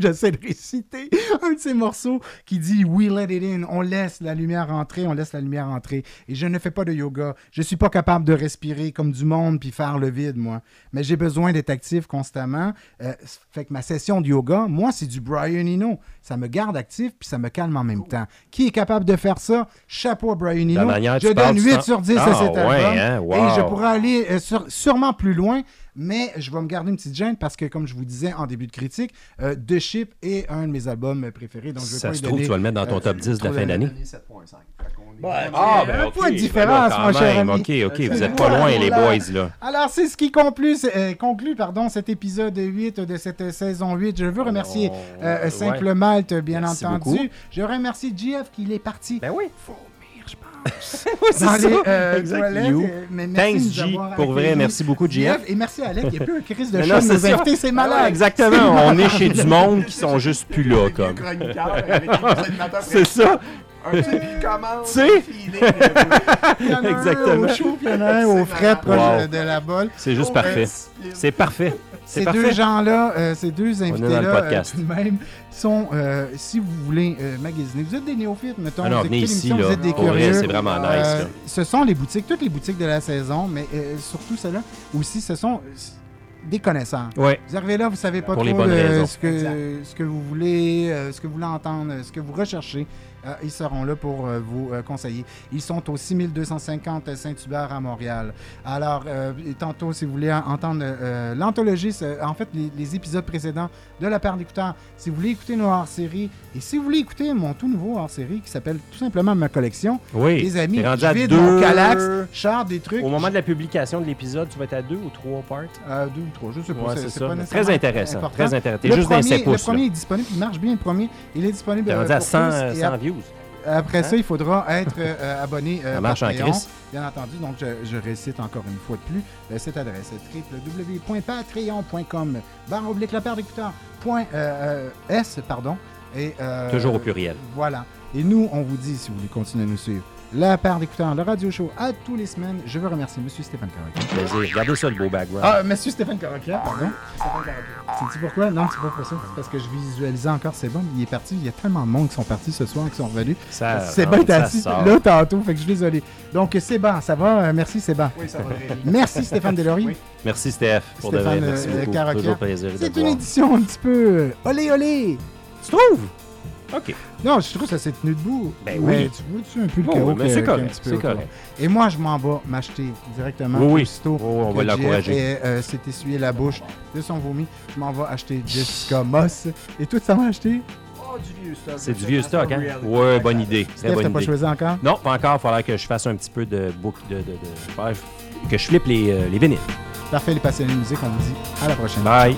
J'essaie de réciter un de ces morceaux qui dit We let it in, on laisse la lumière entrer, on laisse la lumière entrer. Et je ne fais pas de yoga. Je suis pas capable de respirer comme du monde puis faire le vide, moi. Mais j'ai besoin d'être actif constamment. Euh, ça fait que ma session de yoga, moi, c'est du Brian Eno. Ça me garde actif puis ça me calme en même temps. Qui est capable de faire ça? Chapeau à Brian Eno. Je donne tu 8 sens- sur 10 à Ah, cet ouais, album. hein? Et je pourrais aller euh, sur- sûrement plus loin, mais je vais me garder une petite gêne parce que, comme je vous disais en début de critique, euh, The Ship est un de mes albums préférés. Donc je vais Ça pas se y trouve, donner, tu vas le mettre dans ton euh, top 10 de la fin de- d'année. Donné 7.5. Fait qu'on est Ouais, ah, ben, point de ben différence, là, mon cher ami. OK, OK, vous êtes pas loin, les boys, là. Alors, c'est ce qui conclut, euh, conclut pardon, cet épisode 8 de cette euh, saison 8. Je veux remercier Oh, euh, ouais. Simple Malte, bien Merci entendu. beaucoup. Je remercie JF qui est parti Ben oui. Dans les euh, toilettes. You. Euh, mais merci Thanks, nous G. Pour vrai, merci beaucoup, JF. Et merci Alec. Il n'y a plus un crise de chat non, de c'est Ah malade. exactement. On est chez du monde qui sont juste plus là, comme. C'est ça. Tu sais? <laughs> Exactement. au chaud, puis il y en a un au C'est fret proche de- la bolle. C'est juste parfait. C'est parfait. C'est Ces parfait. deux gens-là, euh, ces deux invités-là, podcast. tout de même, sont, euh, si vous voulez euh, magasiner, vous êtes des néophytes, mettons, Ah non, vous ici, l'émission, là. vous êtes des curieux. c'est vraiment nice, Euh, là. ce sont les boutiques, toutes les boutiques de la saison, mais euh, surtout celles-là aussi, ce sont euh, des connaisseurs. Ouais. Vous arrivez là, vous savez pas Pour les trop bonnes de raisons. ce, que, ce que vous voulez, euh, ce que vous voulez entendre, euh, ce que vous recherchez. Euh, ils seront là pour euh, vous euh, conseiller. Ils sont au 6250 Saint-Hubert à Montréal. Alors, euh, tantôt, si vous voulez en- entendre euh, l'anthologie, en fait, les, les épisodes précédents de la part d'écouteurs, si vous voulez écouter nos hors-séries, et si vous voulez écouter mon tout nouveau hors-série qui s'appelle tout simplement ma collection, Oui. les amis, je à vide deux. mon calax, char des trucs. Au moment de la publication de l'épisode, tu vas être à deux ou trois parts? Euh, deux ou trois, je sais pas. Ouais, c'est ça. pas Très intéressant. important. Très intéressant. Le juste dans premier, le premier est disponible, il marche bien le premier. Il est disponible euh, rendu à pour 100, tous, et 100 ap- Après Hein? ça, il faudra être euh, euh, abonné euh, Ça marche en Patreon, crise. bien entendu. Donc, je, je récite encore une fois de plus euh, cette adresse www.patreon.com barre oblique la paire S, pardon. Et, Toujours au pluriel. Voilà. Et nous, on vous dit, si vous voulez continuer à nous suivre, la paire d'écouteurs, le radio show, à tous les semaines. Je veux remercier M. Stéphane Caracas. Plaisir. Regardez ça, le beau background. Ah, Monsieur Stéphane Caracas, pardon. Sais-tu pourquoi? Non, c'est pas pour ça. C'est parce que je visualisais encore c'est bon. Il est parti. Il y a tellement de monde qui sont partis ce soir, qui sont revenus. Ça C'est ça assis là tantôt. Fait que je suis désolé. Donc, c'est bon. Ça va? Euh, merci, c'est bon. Oui, ça va. <laughs> Merci, Stéphane Delory. Oui. Merci, Steph. Pour de Stéphane, vrai. Merci euh, beaucoup. Toujours plaisir de C'est une édition un petit peu olé olé. Tu trouves? OK. Non, je trouve que ça s'est tenu debout. Ben Mais oui. tu vois-tu un peu le Bon, chaos oui, que- c'est correct, petit peu c'est autour? correct. Et moi, je m'en vais m'acheter directement Oui, oui. aussitôt Oh, on va l'encourager. ait, euh, s'est essuyé la bouche de son vomi. Je m'en vais acheter Jessica Moss. Et toi, tu t'en vas acheter? Oh, du vieux stock. C'est du Ça, vieux ça, stock, ça, hein? Ouais, bonne idée. Très Steph, bonne pas idée. choisi encore? Non, pas encore. Il faudra que je fasse un petit peu de book, de, de, de- que je flippe les, euh, les vinyles. Parfait, les passionnés de musique, on vous dit à la prochaine. Bye.